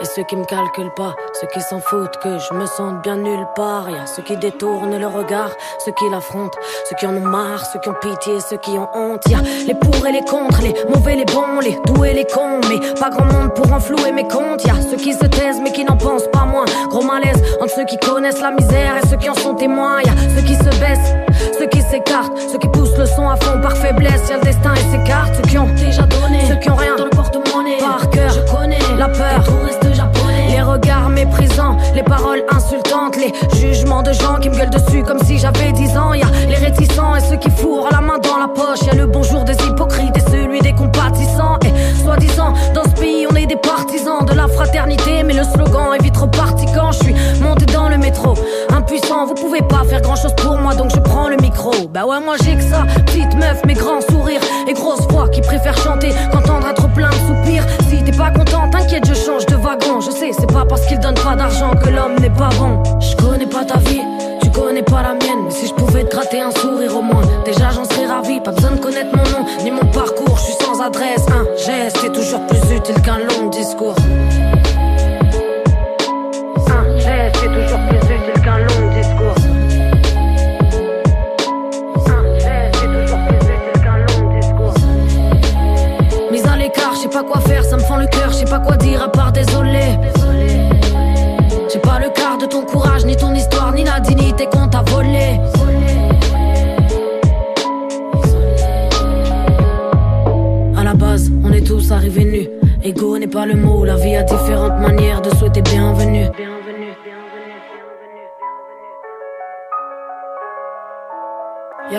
[SPEAKER 24] et ceux qui me calculent pas, ceux qui s'en foutent que je me sente bien nulle part. Y a ceux qui détournent le regard, ceux qui l'affrontent, ceux qui en ont marre, ceux qui ont pitié, ceux qui ont honte. Y a les pour et les contre, les mauvais, les bons, les doux et les cons. Mais pas grand monde pour enflouer mes comptes. Y a ceux qui se taisent mais qui n'en pensent pas moins. Gros malaise entre ceux qui connaissent la misère et ceux qui en sont témoins. Y a ceux qui se baissent, ceux qui s'écartent, ceux qui poussent le son à fond par faiblesse. Y a le destin et ses cartes, ceux qui ont déjà donné, ceux qui ont rien dans le porte-monnaie. Par cœur, je connais la peur. Regards méprisants, les paroles insultantes, les jugements de gens qui me gueulent dessus comme si j'avais 10 ans. Y a les réticents et ceux qui fourrent la main dans la poche. Y a le bonjour des hypocrites et celui des compatissants. Et soi-disant, dans ce pays, on est des partisans de la fraternité. Mais le slogan est vite reparti quand je suis monté dans le métro. Impuissant, vous pouvez pas faire grand chose pour moi, donc je prends le micro. Bah ouais, moi j'ai que ça. Petite meuf, mais grands sourires et grosse voix qui préfère chanter pas d'argent que l'homme n'est pas bon. Je connais pas ta vie, tu connais pas la mienne. Mais si je pouvais te gratter un sourire au moins, déjà j'en serais ravi. Pas besoin de connaître mon nom ni mon parcours, je suis sans adresse. Un geste est toujours plus utile qu'un long discours. Un geste est toujours plus utile qu'un long discours. Je sais pas quoi faire, ça me fend le cœur, je sais pas quoi dire volé. À la base, on est tous arrivés nus. Ego n'est pas le mot, la vie a différentes manières de souhaiter bienvenue.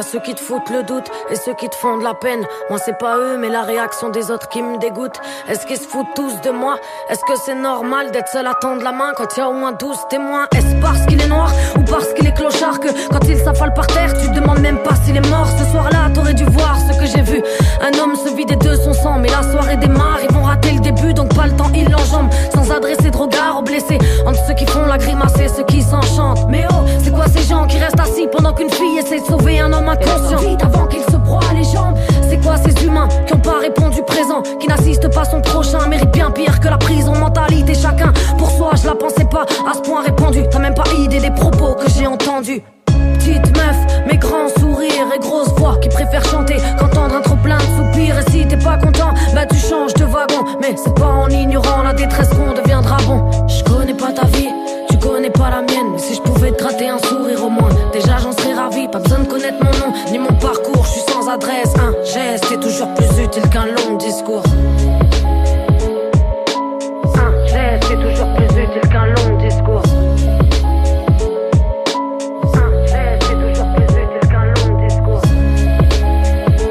[SPEAKER 24] Ceux qui te foutent le doute et ceux qui te font de la peine. Moi c'est pas eux, mais la réaction des autres qui me dégoûte. Est-ce qu'ils se foutent tous de moi? Est-ce que c'est normal d'être seul à tendre la main quand y a au moins 12 témoins? Est-ce parce qu'il est noir ou parce qu'il est clochard que quand il s'affale par terre, tu te demandes même pas s'il est mort? Ce soir-là, t'aurais dû voir ce que j'ai vu. Un homme se vider de son sang, mais la soirée démarre. Ils vont rater le début, donc pas le temps, ils l'enjambent sans adresser de regard aux blessés. Entre ceux qui font la grimace et ceux qui s'enchantent. Mais oh, c'est quoi ces gens qui restent assis pendant qu'une fille essaie de sauver un homme inconscient avant qu'il se broie les jambes. C'est quoi ces humains qui ont pas répondu présent, qui n'assistent pas son prochain, mérite bien pire que la prison mentalité chacun. Pour soi, je la pensais pas à ce point répandu. T'as même pas idée des propos que j'ai entendus. Petite meuf, mais grands sourires et grosse voix qui préfère chanter qu'entendre un trop plein de soupirs. Et si t'es pas content, bah tu changes de wagon. Mais c'est pas en ignorant la détresse qu'on deviendra bon. Je connais pas ta vie, la mienne. Si je pouvais te gratter un sourire au moins, déjà j'en serais ravi. Pas besoin de connaître mon nom ni mon parcours, je suis sans adresse. Un geste est toujours plus utile qu'un long discours. Un geste est toujours plus utile qu'un long discours.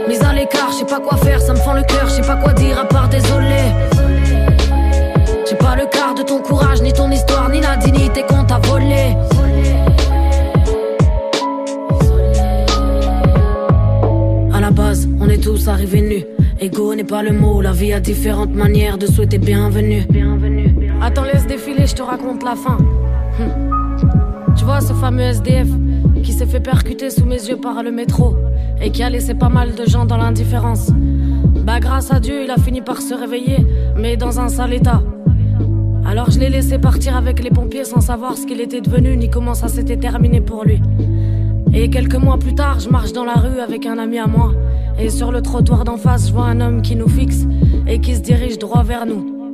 [SPEAKER 24] Mise à l'écart, je sais pas quoi faire, ça me fend le cœur, je sais pas quoi dire à part désolé. On est tous arrivés nus. Ego n'est pas le mot, la vie a différentes manières de souhaiter bienvenue. Attends, laisse défiler, je te raconte la fin. Hmm. Tu vois ce fameux SDF qui s'est fait percuter sous mes yeux par le métro et qui a laissé pas mal de gens dans l'indifférence. Bah grâce à Dieu, il a fini par se réveiller, mais dans un sale état. Alors je l'ai laissé partir avec les pompiers sans savoir ce qu'il était devenu ni comment ça s'était terminé pour lui. Et quelques mois plus tard, je marche dans la rue avec un ami à moi. Et sur le trottoir d'en face, je vois un homme qui nous fixe et qui se dirige droit vers nous.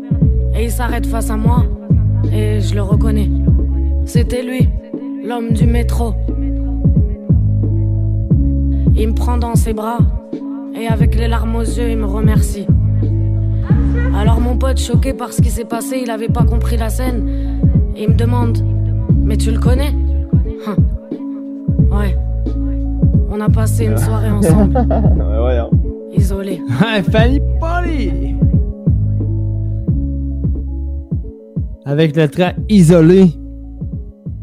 [SPEAKER 24] Et il s'arrête face à moi et je le reconnais. C'était lui, l'homme du métro. Il me prend dans ses bras et avec les larmes aux yeux, il me remercie. Alors mon pote, choqué par ce qui s'est passé, il avait pas compris la scène. Il me demande Mais tu le connais? Hein. On a passé une soirée ensemble.
[SPEAKER 11] ouais, ouais, hein.
[SPEAKER 24] Isolé.
[SPEAKER 1] Fanny Polly! Avec le track isolé.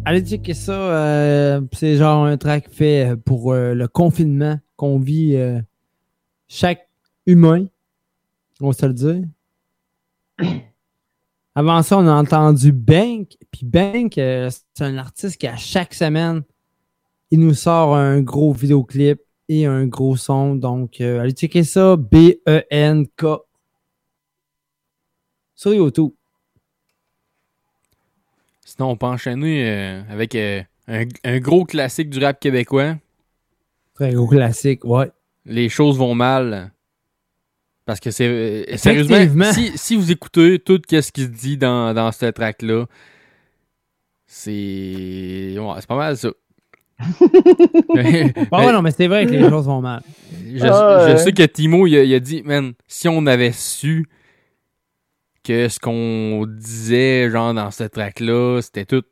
[SPEAKER 1] Allez checker ça. euh, c'est genre un track fait pour euh, le confinement qu'on vit euh, chaque humain. On va se le dire. Avant ça, on a entendu Bank. Puis Bank, euh, c'est un artiste qui, à chaque semaine, il nous sort un gros vidéoclip et un gros son. Donc, euh, allez checker ça. B-E-N-K. Sur YouTube.
[SPEAKER 2] Sinon, on peut enchaîner euh, avec euh, un, un gros classique du rap québécois.
[SPEAKER 1] Très gros classique, ouais.
[SPEAKER 2] Les choses vont mal. Parce que c'est. Sérieusement, si vous écoutez tout ce qui se dit dans, dans ce track-là, c'est. ouais, c'est pas mal ça.
[SPEAKER 1] Ah ouais, non, mais c'est vrai que les choses vont mal.
[SPEAKER 2] Je,
[SPEAKER 1] Ah,
[SPEAKER 2] je
[SPEAKER 1] ouais.
[SPEAKER 2] sais que Timo, il a, il a dit, man, si on avait su que ce qu'on disait, genre, dans ce track-là, c'était tout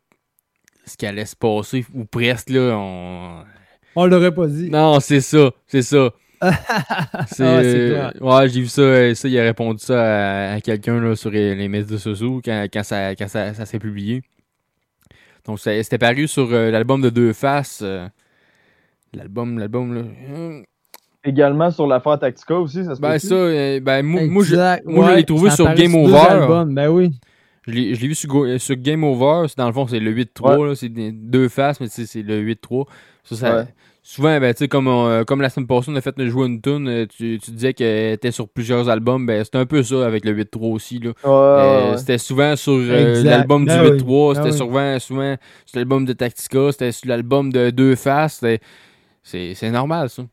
[SPEAKER 2] ce qui allait se passer, ou presque, là, on...
[SPEAKER 1] On l'aurait pas dit.
[SPEAKER 2] Non, c'est ça, c'est ça. C'est,
[SPEAKER 1] Ah
[SPEAKER 2] euh, ouais, j'ai vu ça, euh, ça, il a répondu ça à, à quelqu'un là, sur les, les médias sociaux quand, quand ça, quand ça, ça s'est publié. Donc, c'était paru sur euh, l'album de Deux Faces. euh, l'album, l'album, là.
[SPEAKER 11] Également sur l'affaire Tactica aussi, ça se
[SPEAKER 2] Ben ça, euh, ben moi, moi, je,
[SPEAKER 1] Ouais,
[SPEAKER 2] l'ai trouvé sur Game Over.
[SPEAKER 1] ben oui.
[SPEAKER 2] Je l'ai je l'ai vu sur, Game Over. c'est- Dans le fond, c'est le 8-3. là, C'est deux faces, mais c'est c'est le 8-3. Ça, ça-
[SPEAKER 11] Ouais.
[SPEAKER 2] Souvent, ben, tu sais, comme, on- euh, comme la semaine passée, on a fait jouer une tune, euh, tu, tu disais qu'elle était sur plusieurs albums. Ben, c'était un peu ça avec le 8-3 aussi. Là. Euh,
[SPEAKER 11] ouais.
[SPEAKER 2] C'était souvent sur euh, l'album du
[SPEAKER 1] Ben oui.
[SPEAKER 2] 8-3.
[SPEAKER 1] Ben
[SPEAKER 2] C'était
[SPEAKER 1] oui.
[SPEAKER 2] souvent, souvent sur l'album de Tactica. C'était sur l'album de Deux Faces. c'était- C'est c'est normal, ça.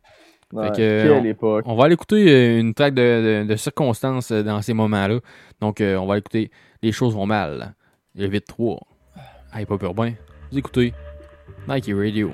[SPEAKER 11] Ouais,
[SPEAKER 2] Fait que,
[SPEAKER 11] quelle
[SPEAKER 2] on-
[SPEAKER 11] époque.
[SPEAKER 2] On va aller écouter une track de, de- de circonstances dans ces moments-là. Donc, euh, on va écouter Les choses vont mal. Le 8-3. Hey, pas urbain. Vous écoutez Nike Radio.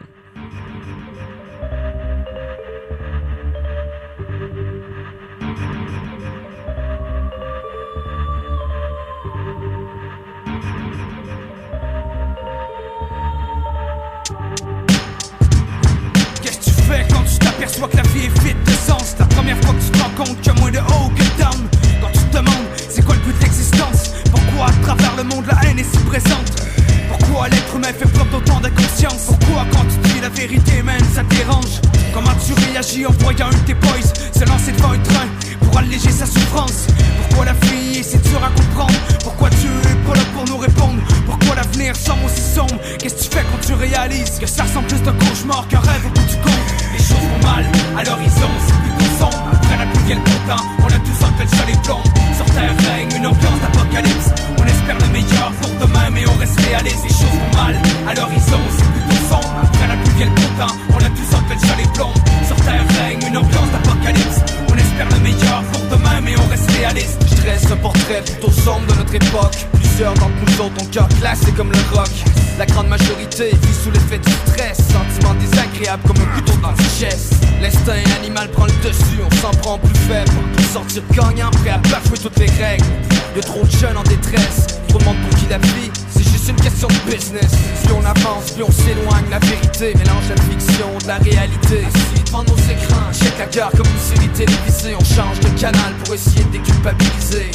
[SPEAKER 25] Première fois que tu te rends compte qu'il y a moins de haut que de down Quand tu te demandes c'est quoi le but de l'existence? Pourquoi à travers le monde la haine est si présente? Pourquoi l'être humain fait preuve d'autant d'inconscience? Pourquoi quand tu dis la vérité même ça te dérange Comment tu réagis en voyant une de tes boys se lancer devant un train pour alléger sa souffrance? Pourquoi la vie est si dure à comprendre? Pourquoi Dieu est pas là pour nous répondre? Pourquoi l'avenir semble aussi sombre? Qu'est-ce que tu fais quand tu réalises que ça ressemble plus d'un cauchemar qu'un rêve au bout du compte? Les choses vont mal à l'horizon, c'est On a tous un le chalet plomb. Sur terre règne une ambiance d'apocalypse. On espère le meilleur pour demain mais on reste réaliste Les choses vont mal. À l'horizon, c'est plutôt sombre Après la pluie vient le temps, on a tous un le chalet plomb. Sur terre règne une ambiance d'apocalypse. On espère le meilleur pour demain mais on reste réaliste
[SPEAKER 14] Je dresse un portrait plutôt sombre de notre époque. Plusieurs d'entre nous autres ont cœur classé comme le rock. La grande majorité vit sous l'effet du stress. Sentiment désagréable comme un couteau dans le chest. L'instinct animal prend le dessus, on s'en prend plus faible. Pour sortir gagnant, prêt à bafouer toutes les règles. Y'a trop de jeunes en détresse. Trop de monde pour qui la vie, c'est juste une question de business. Plus on avance, plus on s'éloigne. La vérité mélange la fiction de la réalité. Assis devant nos écrans, check la gare comme une série télévisée. On change de canal pour essayer de déculpabiliser.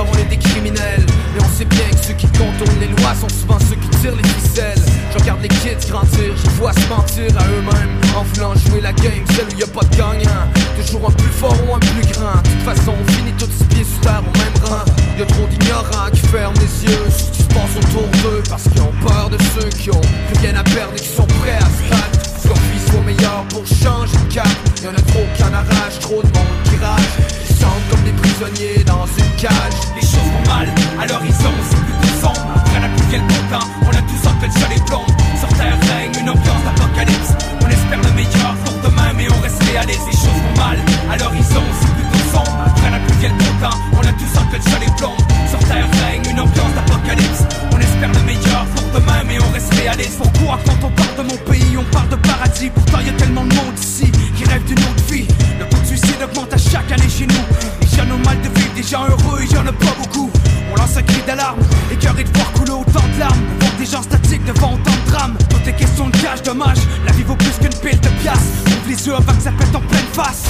[SPEAKER 14] on est des criminels. Mais on sait bien que ceux qui contournent les lois sont souvent ceux qui tirent les ficelles. Je regarde les kids grandir, je vois se mentir à eux-mêmes. En voulant jouer la game, celle où y a pas de gagnant. Toujours un plus fort ou un plus grand. De toute façon, on finit tous pieds sous terre au même rang. Y'a trop d'ignorants qui ferment les yeux sur ce qui se passe autour d'eux. Parce qu'ils ont peur de ceux qui ont plus rien à perdre et qui sont prêts à se battre. Soit vie soit meilleur pour changer
[SPEAKER 25] de cap. Y'en a trop qui en arrachent, trop de monde qui rage. Ils semblent comme des dans une cage. Les choses vont mal, à l'horizon c'est plutôt sombre Après la pluie bon temps, on a tous en tête sur les plombs Sur terre règne une ambiance d'apocalypse. On espère le meilleur pour demain mais on reste réaliste. Les choses vont mal, à l'horizon c'est plutôt sombre Après la pluie bon temps, on a tous en tête sur les plombs Sur terre règne une ambiance d'apocalypse. On espère le meilleur pour demain mais on reste réaliste. Pourquoi quand on parle de mon pays on parle de paradis? Pourtant y a tellement de monde ici qui rêve d'une autre vie. Le taux de suicide augmente à chaque année chez nous Ont mal de vivre, des gens heureux et y'en a pas beaucoup. On lance un cri d'alarme, écœuré de voir couler autant de larmes. On des gens statiques devant autant de drames. Tout est question de cash, dommage. La vie vaut plus qu'une pile de piastres. Ouvre les yeux avant ça pète en pleine face.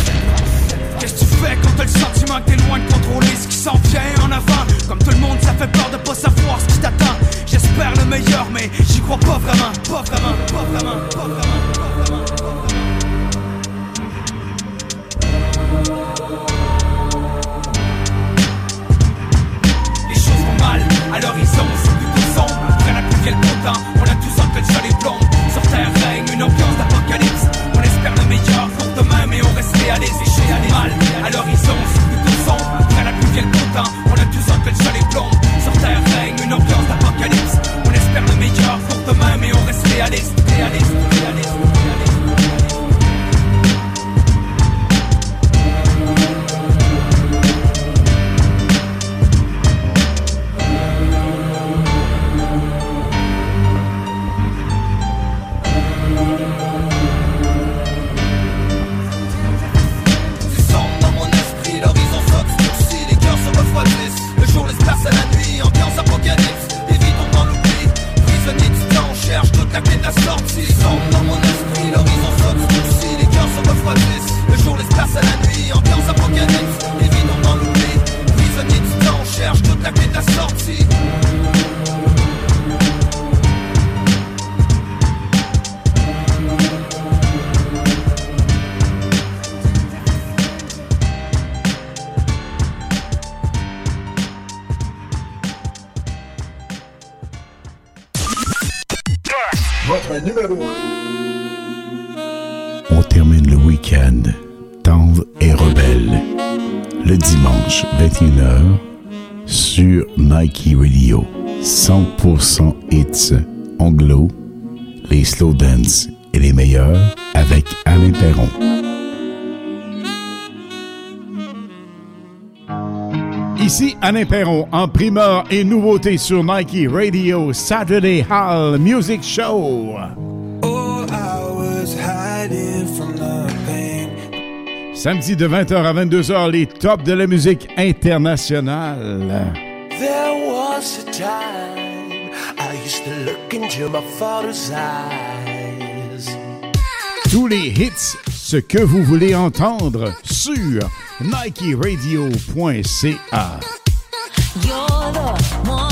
[SPEAKER 25] Qu'est-ce que tu fais quand t'as le sentiment que t'es loin de contrôler ce qui s'en vient en avant? Comme tout le monde ça fait peur de pas savoir ce qui t'attend. J'espère le meilleur mais j'y crois Pas vraiment, pas vraiment, pas vraiment,
[SPEAKER 4] week-end tendre et rebelle. Le dimanche 21h sur Nike Radio. 100% hits anglo, les slow dance et les meilleurs avec Alain Perron. Ici Alain Perron en primeur et nouveauté sur Nike Radio Saturday Hall Music Show. Samedi de 20h à 22h, les tops de la musique internationale.
[SPEAKER 26] There was a time I used to look into my father's eyes.
[SPEAKER 4] Tous les hits, ce que vous voulez entendre sur NikeRadio.ca.
[SPEAKER 26] You're the one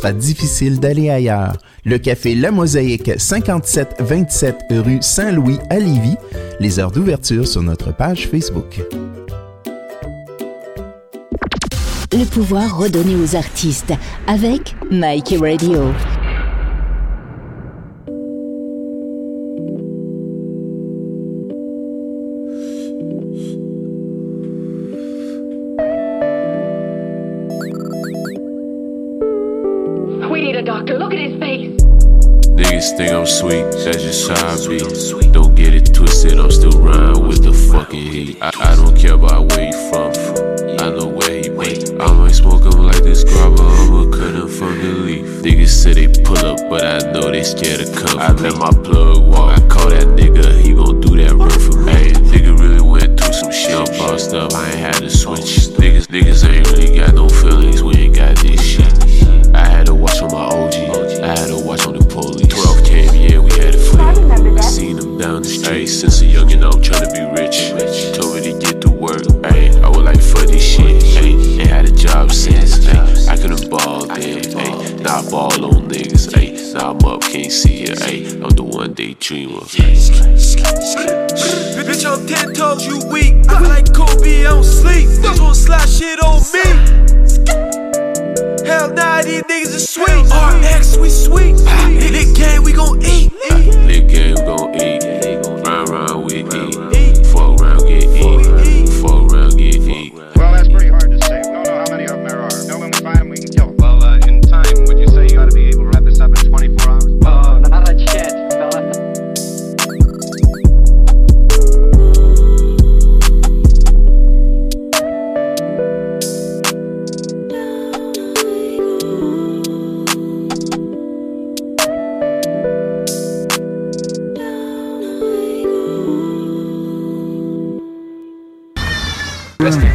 [SPEAKER 6] sera difficile d'aller ailleurs. Le café La Mosaïque, 5727 rue Saint-Louis à Lévis. Les heures d'ouverture sur notre page Facebook.
[SPEAKER 5] Le pouvoir redonné aux artistes avec Nike Radio.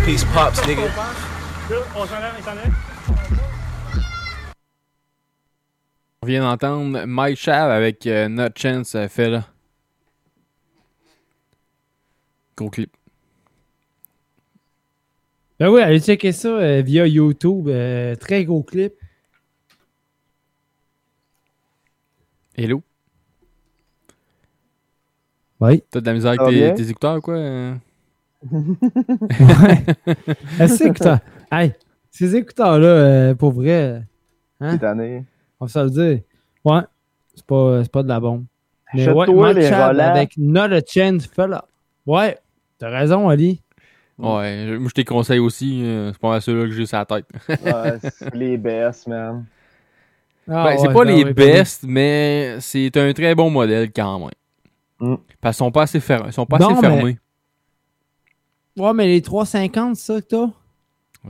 [SPEAKER 9] Peace, Pops, nigga.
[SPEAKER 2] On vient d'entendre Mike Shav avec euh, Not Chance euh, fait là. Gros clip.
[SPEAKER 1] Ben oui, allez checker ça euh, via YouTube. euh, très gros clip.
[SPEAKER 2] Hello.
[SPEAKER 1] Oui.
[SPEAKER 2] T'as de la misère avec tes, tes écouteurs, quoi?
[SPEAKER 1] Ouais. Ces écouteurs. Hey, ces écouteurs-là, euh, pour vrai. Hein?
[SPEAKER 11] Année.
[SPEAKER 1] On va se le dire. Ouais, c'est pas, c'est pas de la bombe. Mais ouais,
[SPEAKER 11] les
[SPEAKER 1] avec Not a Chance Fella. Ouais, t'as raison, Ali.
[SPEAKER 2] Ouais, je- moi je te conseille aussi. euh, c'est pas mal ceux-là que j'ai sur la tête.
[SPEAKER 11] Ouais, c'est les best, man.
[SPEAKER 1] Ah,
[SPEAKER 2] Ben, c'est
[SPEAKER 1] ouais,
[SPEAKER 2] pas
[SPEAKER 1] ben
[SPEAKER 2] les
[SPEAKER 1] ben
[SPEAKER 2] best, mais c'est un très bon modèle quand même.
[SPEAKER 11] Mm.
[SPEAKER 2] Parce qu'ils sont pas assez, fer- ils sont pas
[SPEAKER 1] Non,
[SPEAKER 2] assez
[SPEAKER 1] mais-
[SPEAKER 2] fermés.
[SPEAKER 1] Ouais, mais les 350, c'est ça que t'as?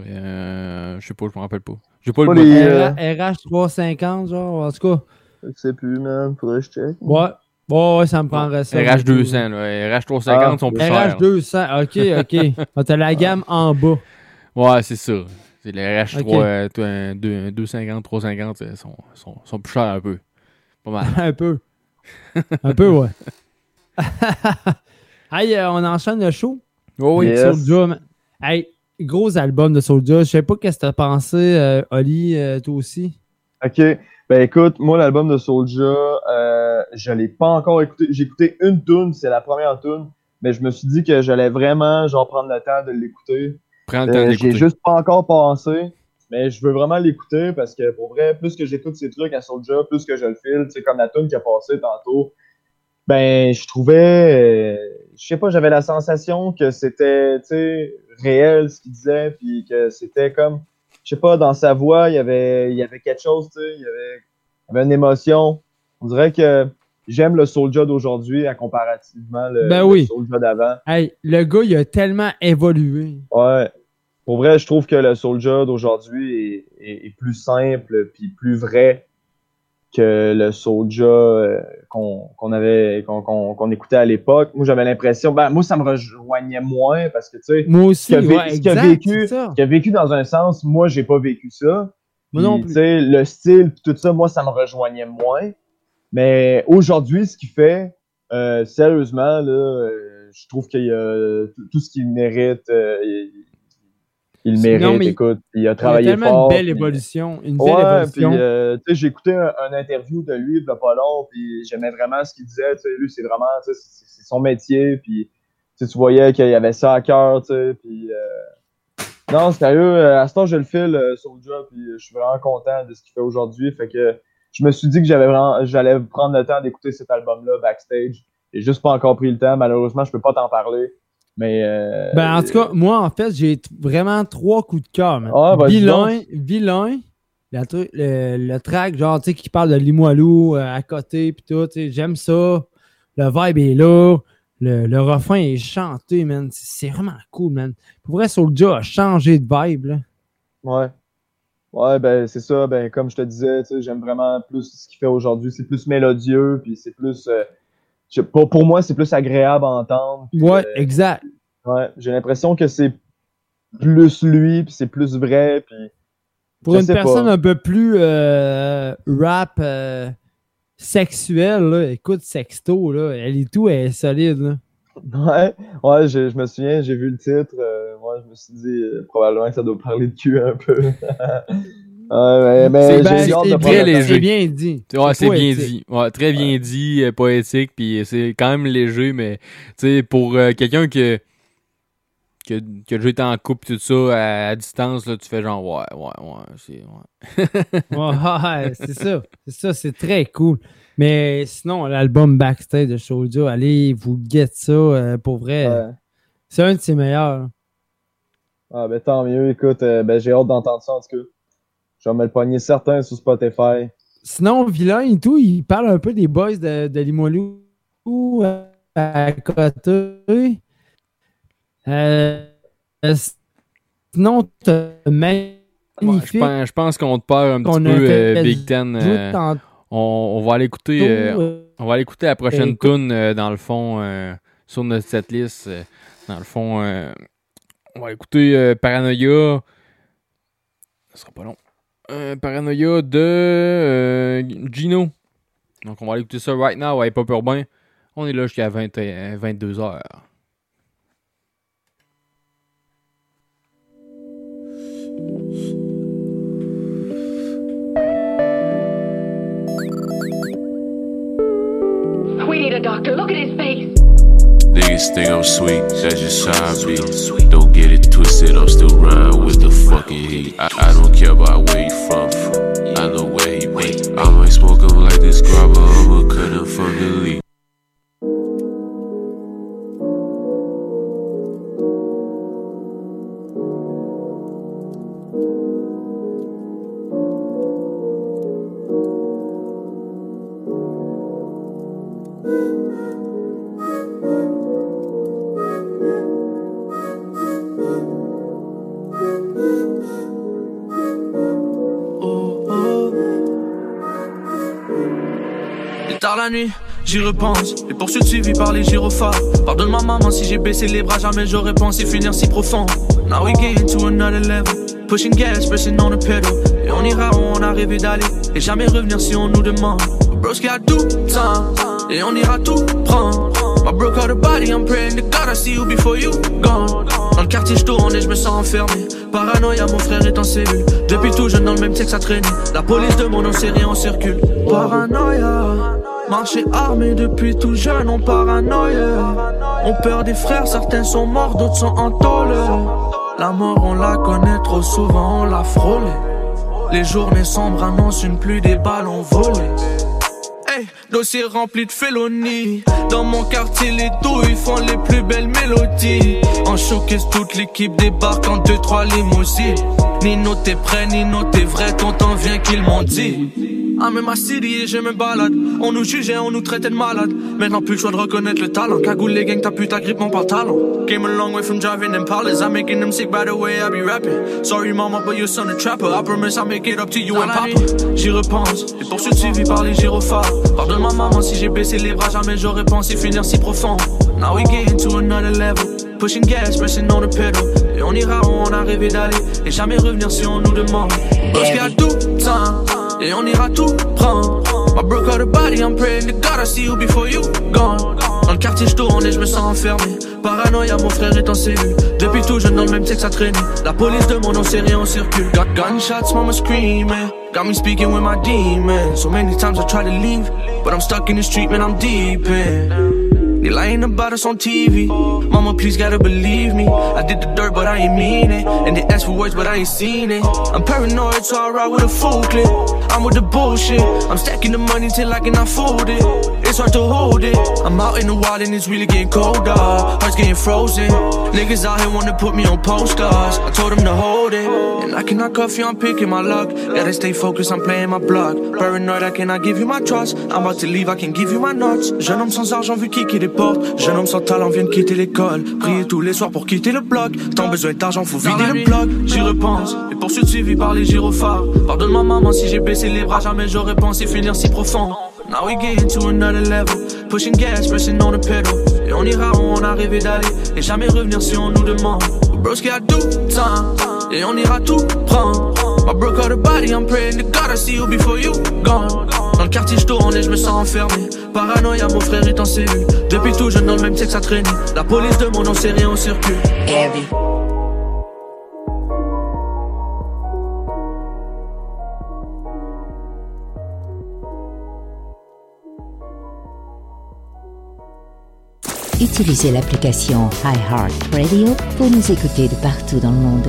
[SPEAKER 2] Euh, je sais pas, je me rappelle pas. J'ai pas,
[SPEAKER 11] Pas
[SPEAKER 2] le
[SPEAKER 11] les, euh,
[SPEAKER 1] RH 350, genre, en tout cas.
[SPEAKER 11] Je sais plus, man. Faudrait que je check.
[SPEAKER 1] Ouais. Ouais, ouais, ça me prendrait ça.
[SPEAKER 2] RH 200, là. RH 350 sont plus chers.
[SPEAKER 1] RH 200, ok, ok. Ah, T'as la gamme en bas.
[SPEAKER 2] Ouais, c'est ça. C'est les RH3,
[SPEAKER 1] Ok.
[SPEAKER 2] euh, toi, un deux- un 250, 350, euh, sont, sont, sont plus chers un peu. Pas mal.
[SPEAKER 1] Un peu. Un peu, ouais. hey, euh, on enchaîne le show.
[SPEAKER 2] Oh oui.
[SPEAKER 11] Yes.
[SPEAKER 1] Soulja, man. Hey, gros album de Soulja. Je sais pas qu'est-ce que t'as pensé, euh, Oli, euh, toi aussi.
[SPEAKER 11] Ok. Ben écoute, moi l'album de Soulja, euh, je l'ai pas encore écouté. J'ai écouté une tune, c'est la première tune, mais je me suis dit que j'allais vraiment genre prendre le temps de l'écouter.
[SPEAKER 2] Prends le temps
[SPEAKER 11] Euh,
[SPEAKER 2] d'écouter.
[SPEAKER 11] J'ai juste pas encore pensé, mais je veux vraiment l'écouter parce que pour vrai, plus que j'écoute ces trucs à Soulja, plus que je le file, c'est comme la tune qui a passé tantôt. Ben, je trouvais, euh, je sais pas, j'avais la sensation que c'était, tu sais, réel ce qu'il disait, puis que c'était comme, je sais pas, dans sa voix, il y avait, il y avait quelque chose, tu sais, il y avait, il y avait une émotion. On dirait que j'aime le Soulja d'aujourd'hui à comparativement le,
[SPEAKER 1] Ben
[SPEAKER 11] le
[SPEAKER 1] oui.
[SPEAKER 11] Soulja d'avant.
[SPEAKER 1] Hey, le gars, il a tellement évolué.
[SPEAKER 11] Ouais. Pour vrai, je trouve que le Soulja d'aujourd'hui est, est- est plus simple puis plus vrai que le Soulja euh, qu'on avait qu'on écoutait à l'époque. Moi, j'avais l'impression, ben moi, ça me rejoignait moins parce que tu sais,
[SPEAKER 1] Moi aussi,
[SPEAKER 11] ce qu'il a, vé-
[SPEAKER 1] ouais,
[SPEAKER 11] ce
[SPEAKER 1] exact,
[SPEAKER 11] vécu, ce dans un sens, moi, j'ai pas vécu ça.
[SPEAKER 1] Moi non plus.
[SPEAKER 11] tu sais, le style tout ça, moi, ça me rejoignait moins. Mais aujourd'hui, ce qu'il fait, euh, sérieusement, là, euh, je trouve qu'il y a tout- ce qu'il mérite. il, il mérite,
[SPEAKER 1] non, mais
[SPEAKER 11] écoute. Il a
[SPEAKER 1] Il a
[SPEAKER 11] travaillé
[SPEAKER 1] tellement
[SPEAKER 11] fort.
[SPEAKER 1] une belle évolution. Une belle
[SPEAKER 11] Ouais,
[SPEAKER 1] évolution.
[SPEAKER 11] puis euh, tu sais, j'ai écouté un, un interview de lui il y a pas long, puis j'aimais vraiment ce qu'il disait. Lui, c'est vraiment, tu sais, c'est son métier, puis tu voyais qu'il y avait ça à cœur, tu sais, puis euh, non, sérieux, euh, à ce temps, je le file euh, sur le job, puis je suis vraiment content de ce qu'il fait aujourd'hui. Fait que je me suis dit que j'avais vraiment, j'allais prendre le temps d'écouter cet album-là backstage. J'ai juste pas encore pris le temps. Malheureusement, je peux pas t'en parler. Mais euh,
[SPEAKER 1] Ben, en tout cas, moi, en fait, j'ai vraiment trois coups de cœur. man.
[SPEAKER 11] Ah, vas-y
[SPEAKER 1] vilain, vilain, la tru- le, le track, genre, tu sais, qui parle de Limoilou euh, à côté, puis tout, tu sais, j'aime ça. Le vibe est là. Le, le refrain est chanté, man. C'est c'est vraiment cool, man. Pour vrai, Soulja a changé de vibe, là.
[SPEAKER 11] Ouais. Ouais, ben c'est ça. Ben comme je te disais, tu sais, j'aime vraiment plus ce qu'il fait aujourd'hui. C'est plus mélodieux, puis c'est plus. euh, je- pour, pour moi, c'est plus agréable à entendre.
[SPEAKER 1] Ouais,
[SPEAKER 11] euh,
[SPEAKER 1] exact.
[SPEAKER 11] ouais, j'ai l'impression que c'est plus lui, puis c'est plus vrai, puis.
[SPEAKER 1] Pour une personne
[SPEAKER 11] pas.
[SPEAKER 1] un peu plus euh, rap, euh, sexuelle, là, écoute, sexto, là, elle est tout, elle est solide. Là.
[SPEAKER 11] Ouais, ouais je, je me souviens, j'ai vu le titre. euh, moi, je me suis dit euh, probablement que ça doit parler de cul un peu. mais,
[SPEAKER 1] C'est
[SPEAKER 11] j'ai
[SPEAKER 1] bien-
[SPEAKER 11] hâte de
[SPEAKER 1] c'est bien
[SPEAKER 11] le temps.
[SPEAKER 2] léger.
[SPEAKER 1] C'est bien dit.
[SPEAKER 2] Ouais, c'est bien dit. Ouais, très bien dit, euh, poétique, puis c'est quand même léger, mais tu sais, pour euh, quelqu'un que, que, a déjà été en couple, tout ça, à, à distance, là, tu fais genre, ouais, ouais, ouais, c'est. Ouais.
[SPEAKER 1] Ouais, c'est ça. C'est ça, c'est très cool. Mais sinon, l'album Backstage de Shoujo, allez, vous get ça euh, pour vrai.
[SPEAKER 11] Ouais.
[SPEAKER 1] C'est un de ses meilleurs.
[SPEAKER 11] Ah, ben tant mieux, écoute, euh, ben j'ai hâte d'entendre ça en tout cas. Je vais me le pogner certain sur Spotify.
[SPEAKER 1] Sinon, Villain et tout, il parle un peu des boys de, de Limoilou euh, à côté. Euh, sinon, t'as
[SPEAKER 2] Ouais, je
[SPEAKER 1] magnifique.
[SPEAKER 2] pense, je pense qu'on te perd un petit peu, euh, Big Ten. euh, on, on va aller écouter, euh,
[SPEAKER 1] euh,
[SPEAKER 2] on va aller écouter la prochaine
[SPEAKER 1] écoute-
[SPEAKER 2] tune euh, dans le fond euh, sur notre setlist. euh, dans le fond, euh, on va écouter euh, Paranoia. Ça sera pas long. Euh, Paranoia de euh, Gino. Donc on va aller écouter ça right now à Hip Hop Urbain. On est là jusqu'à 20 euh, 22 heures.
[SPEAKER 27] We need a doctor. Look at his face.
[SPEAKER 28] Niggas think I'm sweet, that's just how I be. Don't get it twisted, I'm still riding with the fucking heat. I, I don't care about where you from, I know where you been. I might smoke 'em like this grabber, I'ma cut 'em from the lead.
[SPEAKER 9] Il est tard la nuit, j'y repense. Les poursuites suivies par les gyrophares. Pardonne-moi, maman, si j'ai baissé les bras, jamais j'aurais pensé finir si profond. Now we get to another level. Pushing gas, pressing on the pedal. Et on ira où on a rêvé d'aller. Et jamais revenir si on nous demande. Broski a tout temps. Et on ira tout prendre. My bro caught a body, I'm praying to God, I see you before you gone. Dans le quartier, je tourne et je me sens enfermé. Paranoïa, mon frère est en cellule. Depuis tout jeune, dans le même sexe à traîner. La police de mon nom, c'est rien, on circule. Paranoïa. Marcher armé depuis tout jeune, on paranoïa. On perd des frères, certains sont morts, d'autres sont en tôle. La mort, on la connaît trop souvent, on l'a frôlé. Les journées sombres annoncent une pluie des ballons volés. Hey, dossier rempli de félonies. Dans mon quartier, les douilles font les plus belles mélodies. En showcase, toute l'équipe débarque en 2-3 limousines. Nino, t'es prêt, Nino, t'es vrai, ton temps vient qu'ils m'ont dit. Ah, mais ma city et je me balade. On nous jugeait, on nous traitait de malades. Maintenant, plus le choix de reconnaître le talent. Cagoule les gangs, t'as pu ta grippe mon pantalon. Came a long way from driving them palace. I'm making them sick by the way I be rapping. Sorry, mama, but your son a trapper. I promise I'll make it up to you and papa. J'y repense. Les poursuites suivies par les gyrophares. Pardonne-moi, maman, si j'ai baissé les bras. Jamais j'aurais pensé finir si profond. Now we get to another level. Pushing gas, pressing on the pedal. Et on ira où on a rêvé d'aller. Et jamais revenir si on nous demande. Parce tout. Et on ira tout prendre. My bro caught a body, I'm praying to God, I see you before you gone. Dans le quartier, je tourne et je me sens enfermé. Paranoïa, mon frère est en cellule. Depuis tout jeune, dans le même sexe à traîner. La police de mon nom, c'est rien, on circule. Got gunshots, mama screaming. Got me speaking with my demons. So many times I try to leave, but I'm stuck in the street, man, I'm deep in. They lying about us on TV. Mama, please gotta believe me. I did the dirt, but I ain't mean it. And they ask for words, but I ain't seen it. I'm paranoid, so I ride with a full clip. I'm with the bullshit. I'm stacking the money till I cannot fold it. It's hard to hold it. I'm out in the wild and it's really getting colder. Hearts getting frozen. Niggas out here wanna put me on postcards. I told them to hold it. And I cannot cuff you, I'm picking my luck. Gotta stay focused, I'm playing my block. Paranoid, I cannot give you my trust. I'm about to leave, I can give you my notes. Jeune homme sans argent vu des portes. Jeune homme sans talent vient de quitter l'école. Prier tous les soirs pour quitter le bloc. Tant besoin d'argent, faut vider le bloc. J'y repense. Les poursuites suivies par les gyrophares. Pardonne-moi, maman, si j'ai baissé les bras. Jamais j'aurais pensé finir si profond. Now we get to another level. Pushing gas, pressing on the pedal. Et on ira où on a rêvé d'aller. Et jamais revenir si on nous demande. Broski a tout temps. Et on ira tout prendre. My bro got a body, I'm praying to God I see you before you gone. Dans le quartier, je tourne et je me sens enfermé. Paranoïa, mon frère est en cellule. Depuis tout jeune, dans le même sexe à traîner. La police de mon nom, c'est rien, on circule. Heavy.
[SPEAKER 5] Utilisez l'application iHeartRadio pour nous écouter de partout dans le monde.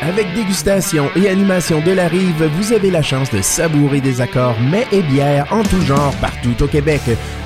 [SPEAKER 29] Avec dégustation et animation de la rive, vous avez la chance de savourer des accords mets et bières en tout genre partout au Québec.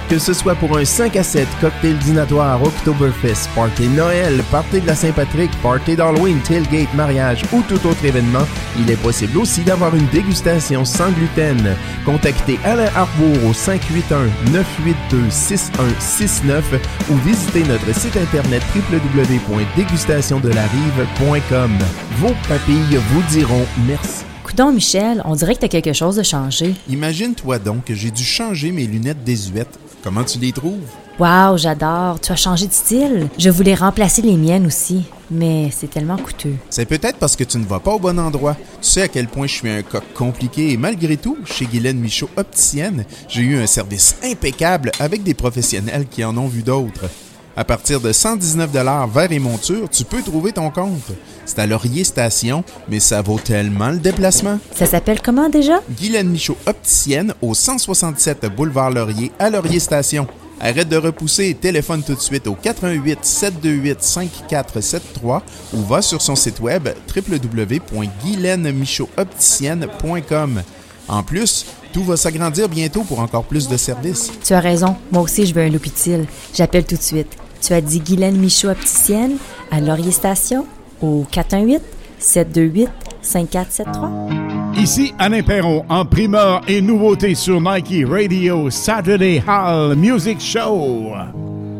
[SPEAKER 29] Que ce soit pour un 5 à 7 cocktail dînatoire, Oktoberfest, party Noël, party de la Saint-Patrick, party d'Halloween, tailgate, mariage ou tout autre événement, il est possible aussi d'avoir une dégustation sans gluten. Contactez Alain Harbour au 581-982-6169 ou visitez notre site internet www.dégustationdelarive.com. Vos papilles vous diront merci.
[SPEAKER 23] Coudon Michel, on dirait que t'as quelque chose de changé.
[SPEAKER 6] Imagine-toi donc que j'ai dû changer mes lunettes désuètes. Comment tu les trouves?
[SPEAKER 23] Wow, j'adore. Tu as changé de style. Je voulais remplacer les miennes aussi, mais c'est tellement coûteux.
[SPEAKER 6] C'est peut-être parce que tu ne vas pas au bon endroit. Tu sais à quel point je suis un coq compliqué et malgré tout, chez Guylaine Michaud Opticienne, j'ai eu un service impeccable avec des professionnels qui en ont vu d'autres. À partir de 119 verre et monture, tu peux trouver ton compte. C'est à Laurier Station, mais ça vaut tellement le déplacement.
[SPEAKER 23] Ça s'appelle comment déjà?
[SPEAKER 6] Guylaine Michaud Opticienne au 167 boulevard Laurier à Laurier Station. Arrête de repousser et téléphone tout de suite au 88 728 5473 ou va sur son site web www.guylainemichaudopticienne.com. En plus, tout va s'agrandir bientôt pour encore plus de services.
[SPEAKER 23] Tu as raison. Moi aussi, je veux un utile. J'appelle tout de suite. Tu as dit Guylaine Michaud opticienne à Laurier Station au 418 728 5473.
[SPEAKER 26] Ici Alain Perron en primeur et nouveauté sur Nike Radio Saturday Hall Music Show.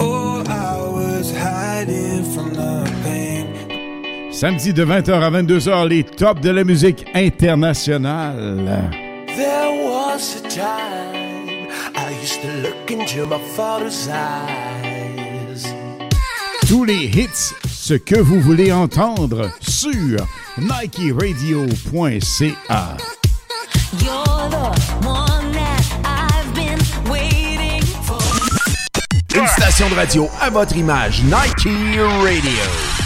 [SPEAKER 16] Oh, I was hiding from the pain.
[SPEAKER 26] Samedi de 20h à 22h, les tops de la musique internationale.
[SPEAKER 16] There was a time I used to look into my father's eyes.
[SPEAKER 26] Tous les hits, ce que vous voulez entendre sur NikeRadio.ca.
[SPEAKER 29] Une station de radio à votre image, Nike Radio.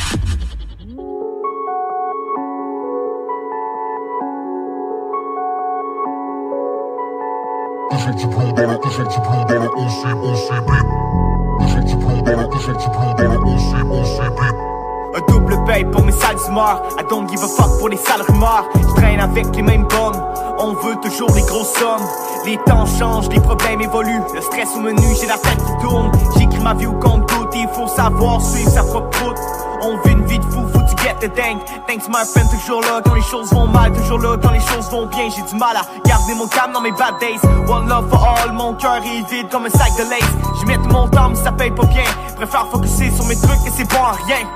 [SPEAKER 30] Un double paye pour mes sales morts. I don't give a fuck pour les sales remords. Je traîne avec les mêmes bombes. On veut toujours les grosses sommes. Les temps changent, les problèmes évoluent. Le stress au menu, j'ai la tête qui tourne. J'écris ma vie au compte doute Il faut savoir suivre sa propre route. On vit une vie de fou, faut tu get the dingue Thanks my friend, toujours là. Quand les choses vont mal, toujours là. Quand les choses vont bien, j'ai du mal à garder mon calme dans mes bad days. One love for all, mon cœur est vide comme un sac de lace. J'y mets tout mon temps mais ça paye pas bien. Préfère focuser sur mes trucs et c'est bon à rien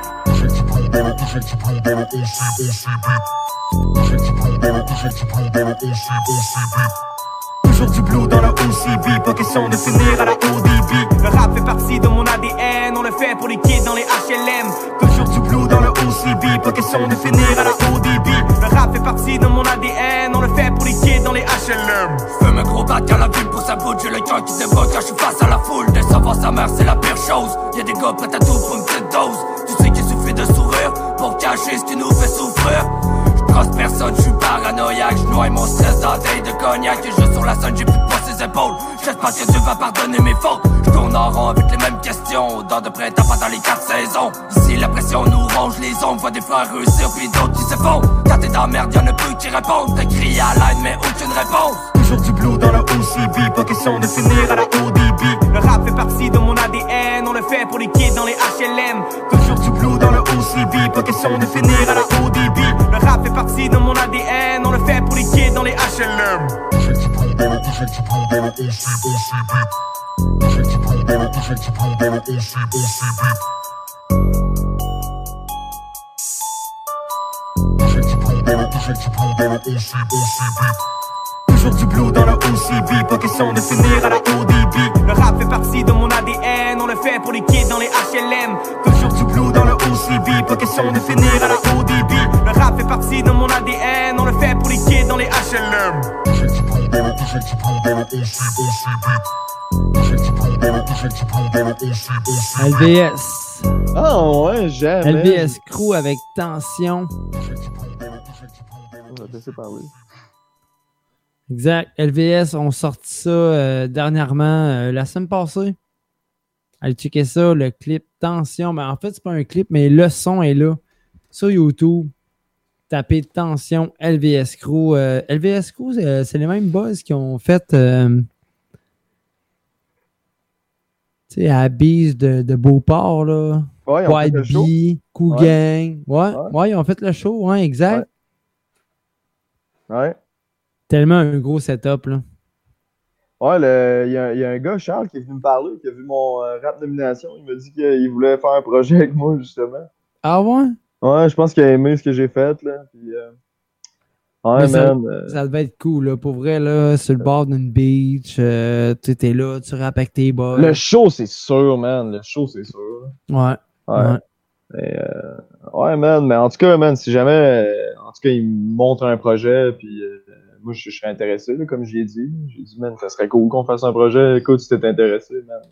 [SPEAKER 30] Toujours du blue dans le OCB, pas question de finir à la ODB. Le rap fait partie de mon ADN, on le fait pour les kids dans les HLM. Toujours du blue dans le OCB, pas question de finir à la ODB. Le rap fait partie de mon ADN, on le fait pour les kids dans les HLM.
[SPEAKER 31] J'fume un gros bat quand la ville pousse à bout, j'ai le cœur qui déborde quand je suis face à la foule. De savoir sa mère, c'est la pire chose. Y'a des gars prêts à tout pour une petite dose. De sourire pour cacher ce qui nous fait souffrir. J'brosse personne, j'suis paranoïaque, j'noie mon stress dans de cognac. Et juste sur la scène, j'ai plus de poids ses épaules. J'espère pas que Dieu va pardonner mes fautes. J'tourne en rond avec les mêmes questions. Dans de printemps, pas dans les quatre saisons. Ici, la pression nous ronge les ongles. Vois des frères réussir, puis d'autres qui se font. Quand t'es dans la merde, y'en a peu qui répondent. T'as crié à l'aide, mais aucune réponse.
[SPEAKER 30] Toujours du blue dans le OCB, pas question de finir à la ODB. Le rap fait partie de mon ADN, on le fait pour les kids dans les HLM. CB, pas question de finir à la ODB. Le rap fait partie de mon ADN, on le fait pour les kids dans les HLM. dans le toujours du blue dans la OCB Pas question de finir à la ODB Le rap fait partie de mon ADN On le fait pour les kids dans les HLM Toujours du blue dans la OCB
[SPEAKER 1] Pas
[SPEAKER 11] question de finir
[SPEAKER 1] à la ODB Le rap fait partie de mon ADN
[SPEAKER 11] On le fait pour les
[SPEAKER 30] kids dans les HLM
[SPEAKER 1] LBS.
[SPEAKER 11] Oh, ouais, j'aime. LBS
[SPEAKER 1] Crew avec tension. Exact. LVS ont sorti ça euh, dernièrement, euh, la semaine passée. Allez checker ça, le clip Tension. Mais en fait, c'est pas un clip, mais le son est là. Sur YouTube, tapez Tension LVS Crew. Euh, LVS Crew, c'est les mêmes boys qui ont fait tu sais, à Bise de, de Beauport, là.
[SPEAKER 11] Ouais,
[SPEAKER 1] White. Bee, Cool
[SPEAKER 11] Ouais.
[SPEAKER 1] Ouais, ouais, ils ont fait le show, ouais, exact.
[SPEAKER 11] Ouais.
[SPEAKER 1] Tellement un gros setup, là.
[SPEAKER 11] Ouais, il y, a- il y a un gars, Charles, qui est venu me parler, qui a vu mon euh, rap nomination. Il m'a dit qu'il voulait faire un projet avec moi, justement.
[SPEAKER 1] Ah ouais?
[SPEAKER 11] Ouais, je pense qu'il a aimé ce que j'ai fait, là. Puis, euh, Ouais,
[SPEAKER 1] ça,
[SPEAKER 11] man. euh,
[SPEAKER 1] ça devait être cool, là. Pour vrai, là, sur le bord d'une beach, euh, tu étais là, tu rappes avec tes boys.
[SPEAKER 11] Le show, c'est sûr, man. Le show, c'est sûr.
[SPEAKER 1] Ouais.
[SPEAKER 11] Ouais.
[SPEAKER 1] Ouais.
[SPEAKER 11] Euh, ouais, man. Mais en tout cas, man, si jamais, euh, en tout cas, il me montre un projet, puis euh, moi, je, je serais intéressé, là, comme je l'ai dit. J'ai dit, man, ça serait cool qu'on fasse un projet. Écoute, si t'es intéressé, man.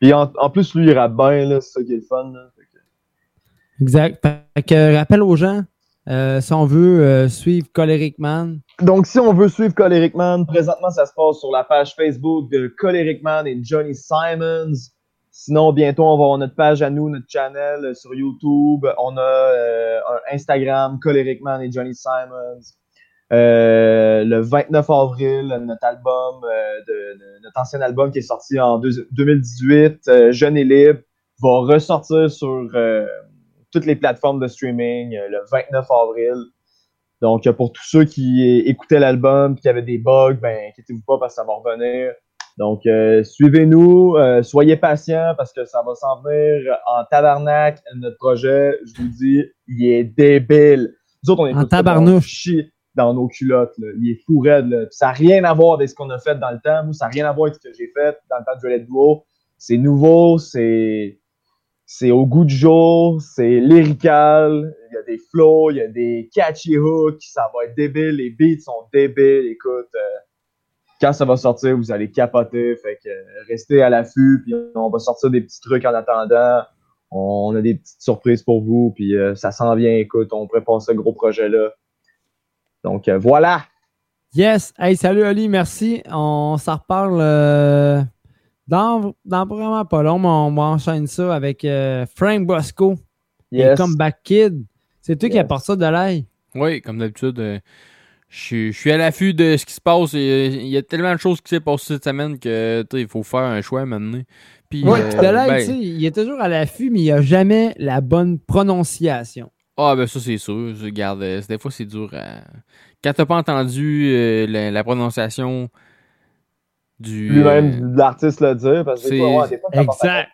[SPEAKER 11] Puis en, en plus, lui, il rappe bien, là. C'est ça qui est le fun, là. Fait que-
[SPEAKER 1] Exact. Fait que, rappel aux gens, euh, si on veut euh, suivre Choleric Man,
[SPEAKER 11] Donc, si on veut suivre Choleric Man, présentement, ça se passe sur la page Facebook de Choleric Man et Johnny Simons. Sinon, bientôt, on va avoir notre page à nous, notre channel euh, sur YouTube. On a euh, un Instagram, Choleric Man et Johnny Simons. Euh, le 29 avril, notre album, euh, de, de- notre ancien album qui est sorti en deux- 2018, euh, Jeune et libre, va ressortir sur toutes les plateformes de streaming le 29 avril. Donc, pour tous ceux qui écoutaient l'album et qui avaient des bugs, ben, inquiétez-vous pas parce que ça va revenir. Donc, euh, suivez-nous, euh, soyez patients parce que ça va s'en venir en tabarnak. Notre projet, je vous dis, il est débile. Nous autres, on est
[SPEAKER 1] En tabarnouche.
[SPEAKER 11] Dans nos culottes. Il est fou. Là. Ça n'a rien à voir avec ce qu'on a fait dans le temps. Ça n'a rien à voir avec ce que j'ai fait dans le temps de Violet Duo. C'est nouveau, c'est c'est au goût du jour, c'est lyrical, il y a des flows, il y a des catchy hooks, ça va être débile, les beats sont débiles, écoute, euh, quand ça va sortir, vous allez capoter, fait que euh, restez à l'affût, puis on va sortir des petits trucs en attendant, on a des petites surprises pour vous, puis euh, ça s'en vient, écoute, on prépare ce gros projet-là. Donc euh, voilà!
[SPEAKER 1] Yes! Hey, salut Ali, merci. On s'en reparle euh, dans, dans vraiment pas long, mais on va enchaîner ça avec euh, Frank Bosco et
[SPEAKER 11] Yes.
[SPEAKER 1] Comeback Kid. C'est toi qui apporte ça de l'ail?
[SPEAKER 2] Oui, comme d'habitude, euh, je suis- je suis à l'affût de ce qui se passe. et, Il y a tellement de choses qui s'est passées cette semaine que tu sais, il faut faire un choix maintenant. Puis,
[SPEAKER 1] Oui,
[SPEAKER 2] euh,
[SPEAKER 1] de l'ail,
[SPEAKER 2] ben,
[SPEAKER 1] tu sais, il est toujours à l'affût, mais il n'y a jamais la bonne prononciation.
[SPEAKER 2] Ah, ben ça, c'est sûr. Je Regarde, euh, des fois, c'est dur à... Quand t'as pas entendu euh, la, la prononciation du...
[SPEAKER 11] Lui-même,
[SPEAKER 2] euh,
[SPEAKER 11] de l'artiste le dire, parce que des
[SPEAKER 2] c'est-
[SPEAKER 11] fois, ouais,
[SPEAKER 1] Exact.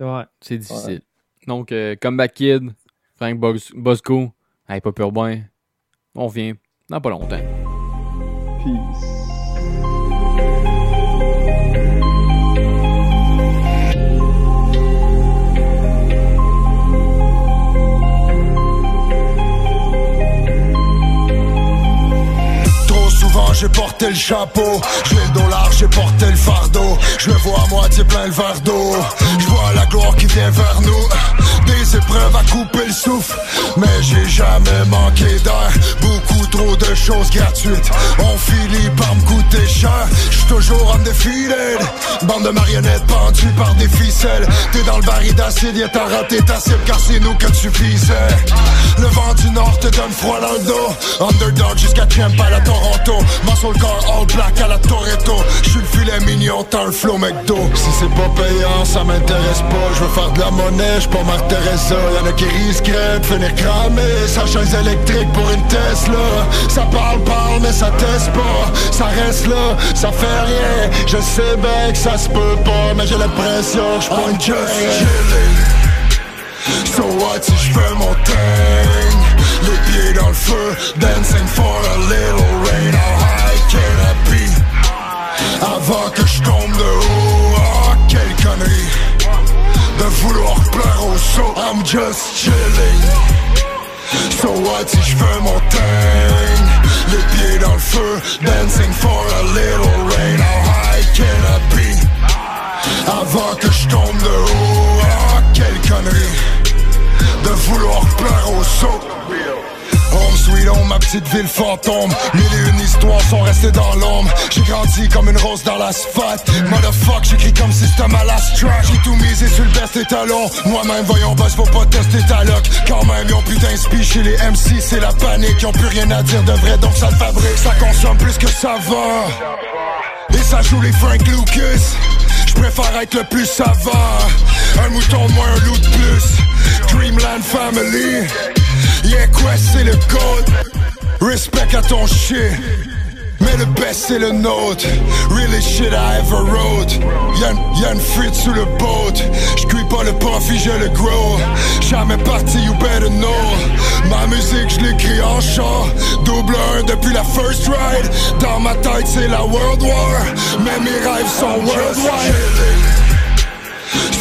[SPEAKER 1] Ouais.
[SPEAKER 2] C'est difficile. Donc, euh, Comeback Kid, Frank Bos- Bosco, hey, pas pur bien. On revient dans pas longtemps.
[SPEAKER 11] Peace.
[SPEAKER 32] J'ai porté le chapeau, j'ai le dollar, j'ai porté le fardeau. Je me vois à moitié plein le verre d'eau. Je vois la gloire qui vient vers nous. Des épreuves à couper le souffle, mais j'ai jamais manqué d'air. Beaucoup trop de choses gratuites. On finit par me coûter cher. Je suis toujours undefeated. Bande de marionnettes pendues par des ficelles. T'es dans le baril d'acide, y'a t'as raté ta cible car c'est nous que tu visais. Le vent du nord te donne froid dans le dos. Underdog jusqu'à Champ à la Toronto. Muscle car all black à la Toretto. J'suis le filet mignon, t'as le flow McDo. Si c'est pas payant, ça m'intéresse pas. Je veux faire de la monnaie, j'suis pas Marc Teresa. Y'en a qui risqueraient de finir cramé. Sa chaise électrique pour une Tesla. Ça parle, parle, mais ça teste pas. Ça reste là, ça fait rien. Je sais bien que ça se peut pas, mais j'ai l'impression que j'prends une chilling. So what si mon thing Les pieds dans le feu Dancing for a little rain. How high can I be? Avant que je tombe de haut Oh quelle connerie. De vouloir plaire au saut I'm just chilling. So what si je fais mon Les pieds dans le feu, dancing for a little rain. How high can I be? Avant que je tombe de haut Ah, quelle connerie. De vouloir plaire au saut Home sweet home, ma petite ville fantôme. Mille et une histoires sont restées dans l'ombre. J'ai grandi comme une rose dans l'asphalte. Motherfuck, j'écris comme si c'était ma last track. J'ai tout misé sur le best étalon. Moi-même, voyons, boss, faut pas tester ta luck Quand même, ils ont plus d'inspi chez les MC C'est la panique, ils ont plus rien à dire de vrai. Donc ça le fabrique, ça consomme plus que ça va. Et ça joue les Frank Lucas Préfère être le plus savant. Un mouton de moins, un loup de plus. Dreamland Family. Yeah, Quest c'est le code. Respect à ton shit Mais le best c'est le nôtre. Really shit I ever wrote. Y'a y'a une frite sous le boat. J'cuis pas le profit, je le grow. Jamais parti, you better know. Ma musique, je l'écris en chant. Double 1 depuis la first ride. Dans ma tête c'est la world war. Mais mes rêves sont worldwide.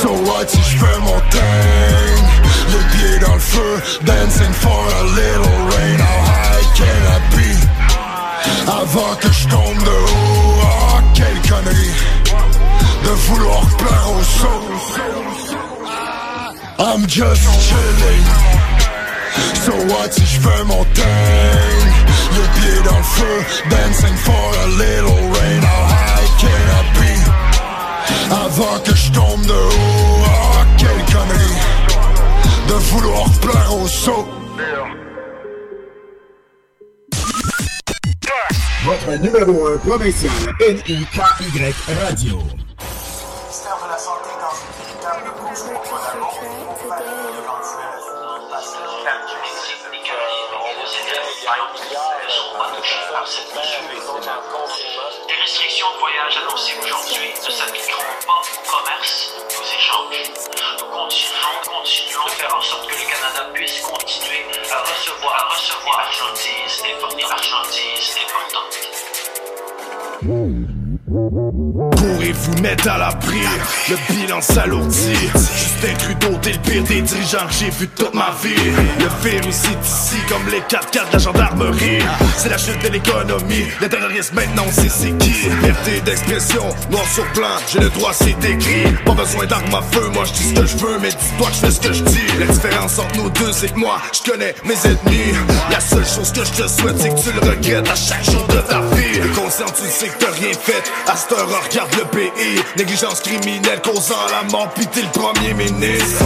[SPEAKER 32] So what si je fais mon thing? Les pieds dans le feu Dancing for a little rain. How high can I be? Avant que je tombe de haut Ah quelle connerie De vouloir plaire au saut I'm just chilling. So what si je fais mon thing? Les pieds dans le feu Dancing for a little rain. How high can I be? Avant que je tombe de haut Ah quelle connerie De vouloir plaire au saut
[SPEAKER 33] Votre numéro 1 provincial, NIKY Radio.
[SPEAKER 34] ministère de la Santé dans une véritable course contre la mort pour faire éventuelle
[SPEAKER 35] Des restrictions de voyage annoncées aujourd'hui ne s'appliqueront pas au commerce et aux échanges. Nous continuons, continuons de faire en sorte que le Canada puisse continuer à recevoir, à recevoir marchandises importantes, marchandises importantes.
[SPEAKER 36] Pourrez-vous mettre à l'abri Le bilan s'alourdit Justin Trudeau, t'es le pire des dirigeants que j'ai vu toute ma vie. Le virus ici comme les 4x4 de la gendarmerie. C'est la chute de l'économie Les terroristes maintenant c'est c'est qui. Liberté d'expression, noir sur blanc J'ai le droit c'est écrit. Pas besoin d'armes à feu, moi je dis ce que je veux Mais dis-toi que je fais ce que je dis. La différence entre nous deux c'est que moi je connais mes ennemis. La seule chose que je te souhaite c'est que tu le regrettes à chaque jour de ta vie Le conscient tu sais que t'as rien fait. À cette heure regarde le pays. Négligence criminelle causant la mort Pis t'es le premier ministre.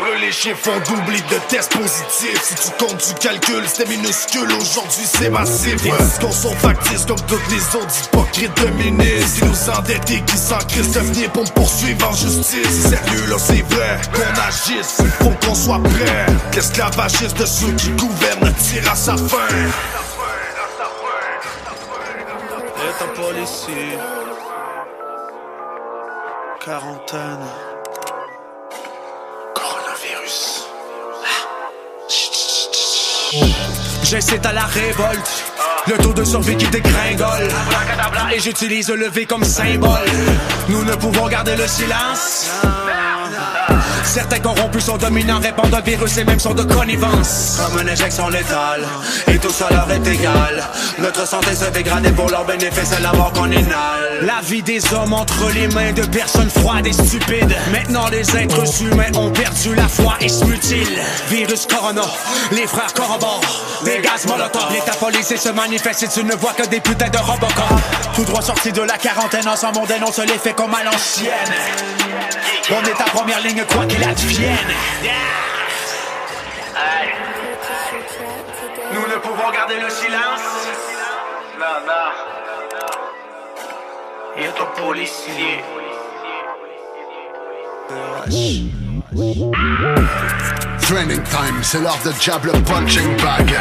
[SPEAKER 36] Brûler les chiffres font doubler de tests positifs. Si tu comptes du calcul c'était minuscule. Aujourd'hui c'est massif. Des discours sont factices comme toutes les autres hypocrites de ministres? Si nous endettés qui s'en venir pour me poursuivre en justice. C'est sérieux là c'est vrai qu'on agisse. Il faut qu'on soit prêt. L'esclavagisme de ceux qui gouvernent tire à sa fin?
[SPEAKER 37] Un policier. Quarantaine. Coronavirus. J'incite à la révolte. Le taux de survie qui dégringole. Et j'utilise le V comme symbole. Nous ne pouvons garder le silence. Certains corrompus sont dominants, répandent un virus et même sont de connivence. Comme une injection létale, et tout ça leur est égal. Notre santé se dégrade et pour leur bénéfice, c'est la mort qu'on inhale. La vie des hommes entre les mains de personnes froides et stupides. Maintenant, les êtres humains ont perdu la foi et se mutilent. Virus Corona, les frères corroborent. Des gaz molotov. L'état policier se manifeste et tu ne vois que des putains de Robocop. Tout droit sorti de la quarantaine, ensemble on dénonce les faits comme à l'ancienne. On est à première ligne, quoi qu'il advienne. Nous ne pouvons garder le silence. Non, non. Il est un policier.
[SPEAKER 38] Training time, c'est l'heure de jab le punching bag.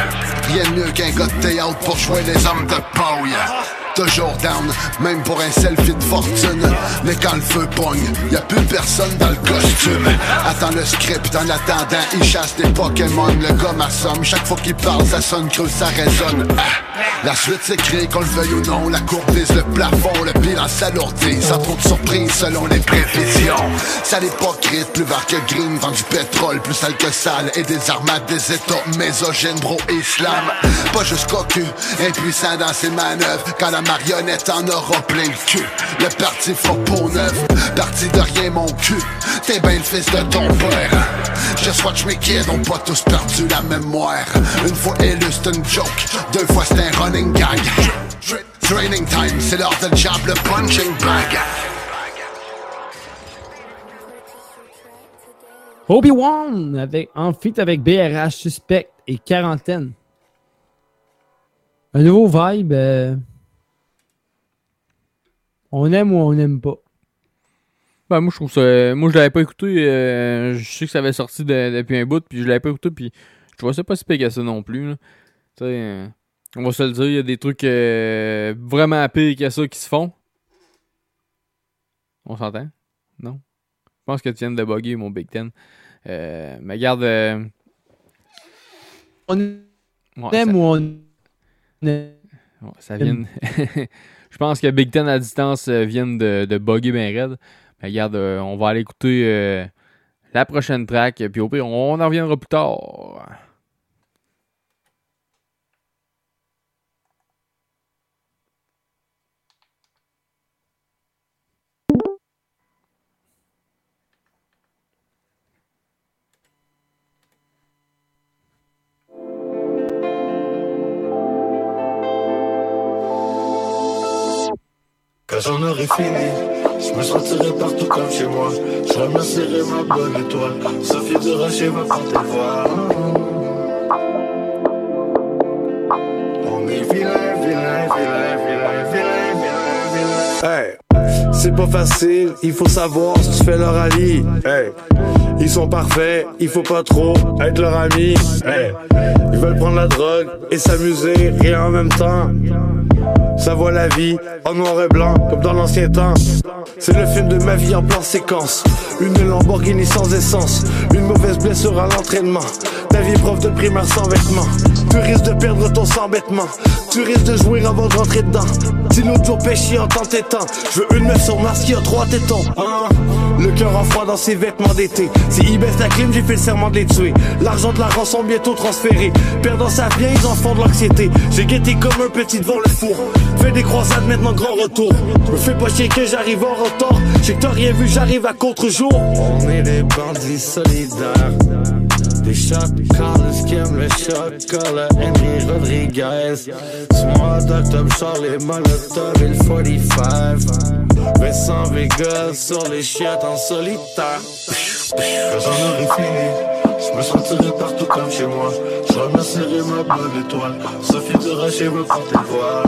[SPEAKER 38] Rien de mieux qu'un gars de théâtre pour jouer les hommes de paille. Toujours down, même pour un selfie de fortune. Mais quand le feu pogne, y a plus personne dans le costume. Attends le script, en attendant, il chasse des Pokémon. Le gars m'assomme, chaque fois qu'il parle, ça sonne creux, ça résonne. La suite s'écrit qu'on le veuille ou non, la courbe vise le plafond, le bilan s'alourdit, sans trop de surprise selon les prévisions. Sale hypocrite, plus vert que green, vend du pétrole, plus sale que sale, et des armades des états mésogynes, bro, islam. Pas juste cocu, impuissant dans ses manœuvres, marionnette en aura plein le cul. Le parti fera pour neuf, parti de rien mon cul. T'es ben le fils de ton père. Just watch mes kids ont pas tous perdu la mémoire. Une fois élu, c'est une joke, deux fois c'est un running gag. Training time, c'est l'heure de job, le punching bag.
[SPEAKER 1] Obi-Wan avec, en feat avec BRH Suspect et Quarantaine. Un nouveau vibe. euh, on aime ou on n'aime pas?
[SPEAKER 2] Ben, moi, je trouve ça. Moi, je l'avais pas écouté. euh, je sais que ça avait sorti de- depuis un bout, puis je l'avais pas écouté, puis je trouvais ça pas si pire que ça non plus. Tu sais, euh, on va se le dire, il y a des trucs euh, vraiment pires que ça qui se font. On s'entend? Non? Je pense que tu viens de bugger mon Big Ten. Euh, mais regarde. euh,
[SPEAKER 1] On
[SPEAKER 2] ouais,
[SPEAKER 1] aime
[SPEAKER 2] ça-
[SPEAKER 1] ou on.
[SPEAKER 2] Ouais, ça vient. je pense que Big Ten à distance euh, viennent de, bugger bien raide. Mais regarde, euh, on va aller écouter euh, la prochaine track, puis au pire, on en reviendra plus tard.
[SPEAKER 9] Quand j'en aurai fini, je me sentirai partout comme chez moi. Je remercierai ma bonne étoile. Sophie de Rocher va porter le voile. On est vilain, vilain, vilain, vilain, vilain, vilain, vilain.
[SPEAKER 36] Hey, c'est pas facile, il faut savoir si tu fais leur allié. Hey, ils sont parfaits, il faut pas trop être leur ami. Hey, ils veulent prendre la drogue et s'amuser, rien en même temps. Ça voit la vie en noir et blanc, comme dans l'ancien temps. C'est le film de ma vie en plan séquence. Une Lamborghini sans essence, une mauvaise blessure à l'entraînement. Ta vie prof de primaire sans vêtements. Tu risques de perdre ton sang bêtement. Tu risques de jouer avant de rentrer dedans. Si l'autre jour péché en t'entêtant, je veux une meuf sur Mars qui a trois tétons. Le cœur en froid dans ses vêtements d'été. Si ils baissent la clim, j'ai fait le serment de les tuer. L'argent de la rançon bientôt transféré. Perdant sa vie, ils en font de l'anxiété. J'ai guetté comme un petit devant le four. Fais des croisades maintenant, grand retour. Me fais pas chier que j'arrive en retard. J'ai que t'as rien vu, j'arrive à contre-jour. On est des bandits solidaires. Des shot callers qui aiment le chocolat, Henry Rodriguez. Small d'octobre, Charlie Molotov et le 45. Vincent Vega sur les chiottes en solitaire.
[SPEAKER 9] J'en aurai fini, je me sentirai partout comme chez moi. Je remercierai ma bonne étoile. Sophie de Rocher va porter le voile.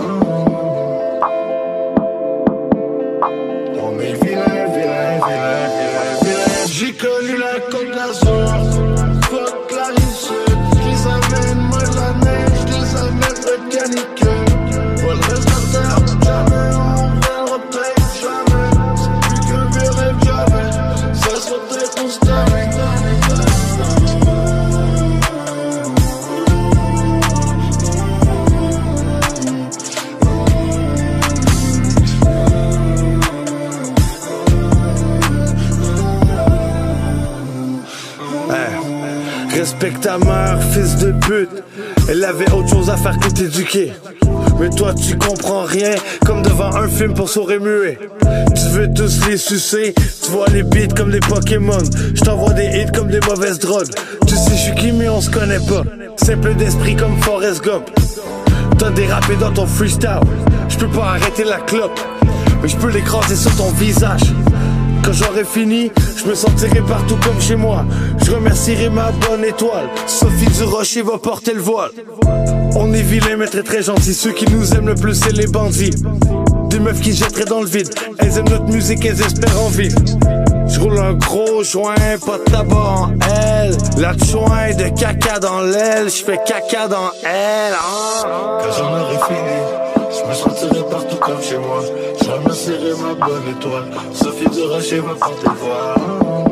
[SPEAKER 9] On est vilain.
[SPEAKER 36] Respecte ta mère, fils de pute. Elle avait autre chose à faire que t'éduquer. Mais toi, tu comprends rien, comme devant un film pour sourire muet. Tu veux tous les sucer, tu vois les beats comme des Pokémon. Je t'envoie des hits comme des mauvaises drogues. Tu sais, je suis qui, mais on se connaît pas. Simple d'esprit comme Forrest Gump. T'as dérapé dans ton freestyle. Je peux pas arrêter la clope, mais je peux l'écraser sur ton visage. Quand j'aurai fini, je me sentirai partout comme chez moi. Je remercierai ma bonne étoile. Sophie du Rocher va porter le voile. On est vilains mais très très gentils. Ceux qui nous aiment le plus, c'est les bandits. Des meufs qui jetteraient dans le vide. Elles aiment notre musique, elles espèrent en vivre. Je roule un gros joint, pas de tabac en elle. La joint de caca dans l'aile, je fais caca dans elle. hein.
[SPEAKER 9] Quand j'en aurai fini, je me sentirai partout comme chez moi. Je remercierai ma bonne étoile. Sophie de Rocher va porter le voile.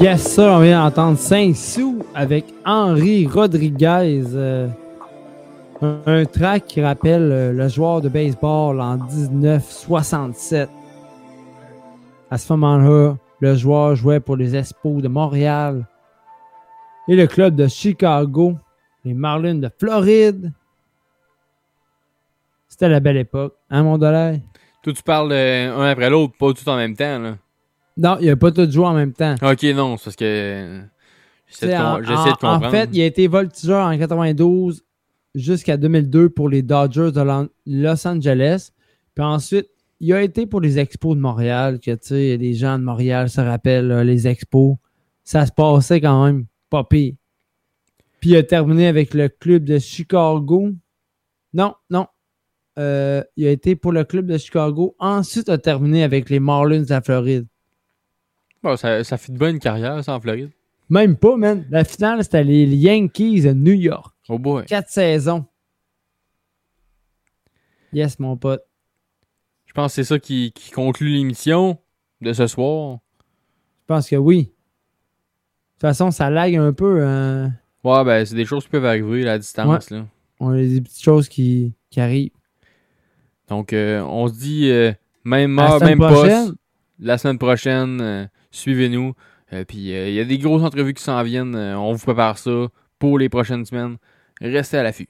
[SPEAKER 1] Yes, ça, on vient d'entendre Saint-Sou avec Henri Rodriguez. euh, un, un track qui rappelle euh, le joueur de baseball en 1967. À ce moment-là, le joueur jouait pour les Expos de Montréal et le club de Chicago, les Marlins de Floride. C'était la belle époque, hein, mon dollar?
[SPEAKER 2] Toi, tu parles euh, un après l'autre, pas tout en même temps. Là.
[SPEAKER 1] Non, il a pas tout joué en même temps.
[SPEAKER 2] Ok, non, c'est parce que. J'essaie de, com- de comprendre.
[SPEAKER 1] en fait, il a été voltigeur en 92 jusqu'à 2002 pour les Dodgers de Los Angeles. Puis ensuite, il a été pour les Expos de Montréal, que tu sais, les gens de Montréal se rappellent, là, les Expos. Ça se passait quand même pas pire. Puis il a terminé avec le club de Chicago. Non, non. Euh, il a été pour le club de Chicago. Ensuite, il a terminé avec les Marlins de la Floride.
[SPEAKER 2] Bon, ça, ça fait de bonne carrière, ça, en Floride.
[SPEAKER 1] Même pas, man. La finale, c'était les Yankees de New York.
[SPEAKER 2] Oh boy.
[SPEAKER 1] Quatre saisons. Yes, mon pote.
[SPEAKER 2] Je pense que c'est ça qui, qui conclut l'émission de ce soir.
[SPEAKER 1] Je pense que oui. De toute façon, ça lag un peu. hein.
[SPEAKER 2] Ouais, ben, c'est des choses qui peuvent arriver à la distance. Là.
[SPEAKER 1] On a des petites choses qui, qui arrivent.
[SPEAKER 2] Donc, euh, on se dit euh, même heure,
[SPEAKER 1] semaine
[SPEAKER 2] même
[SPEAKER 1] prochaine.
[SPEAKER 2] poste. La semaine prochaine, euh, suivez-nous. Euh, Puis, euh, il y a des grosses entrevues qui s'en viennent. Euh, on vous prépare ça pour les prochaines semaines. Restez à l'affût.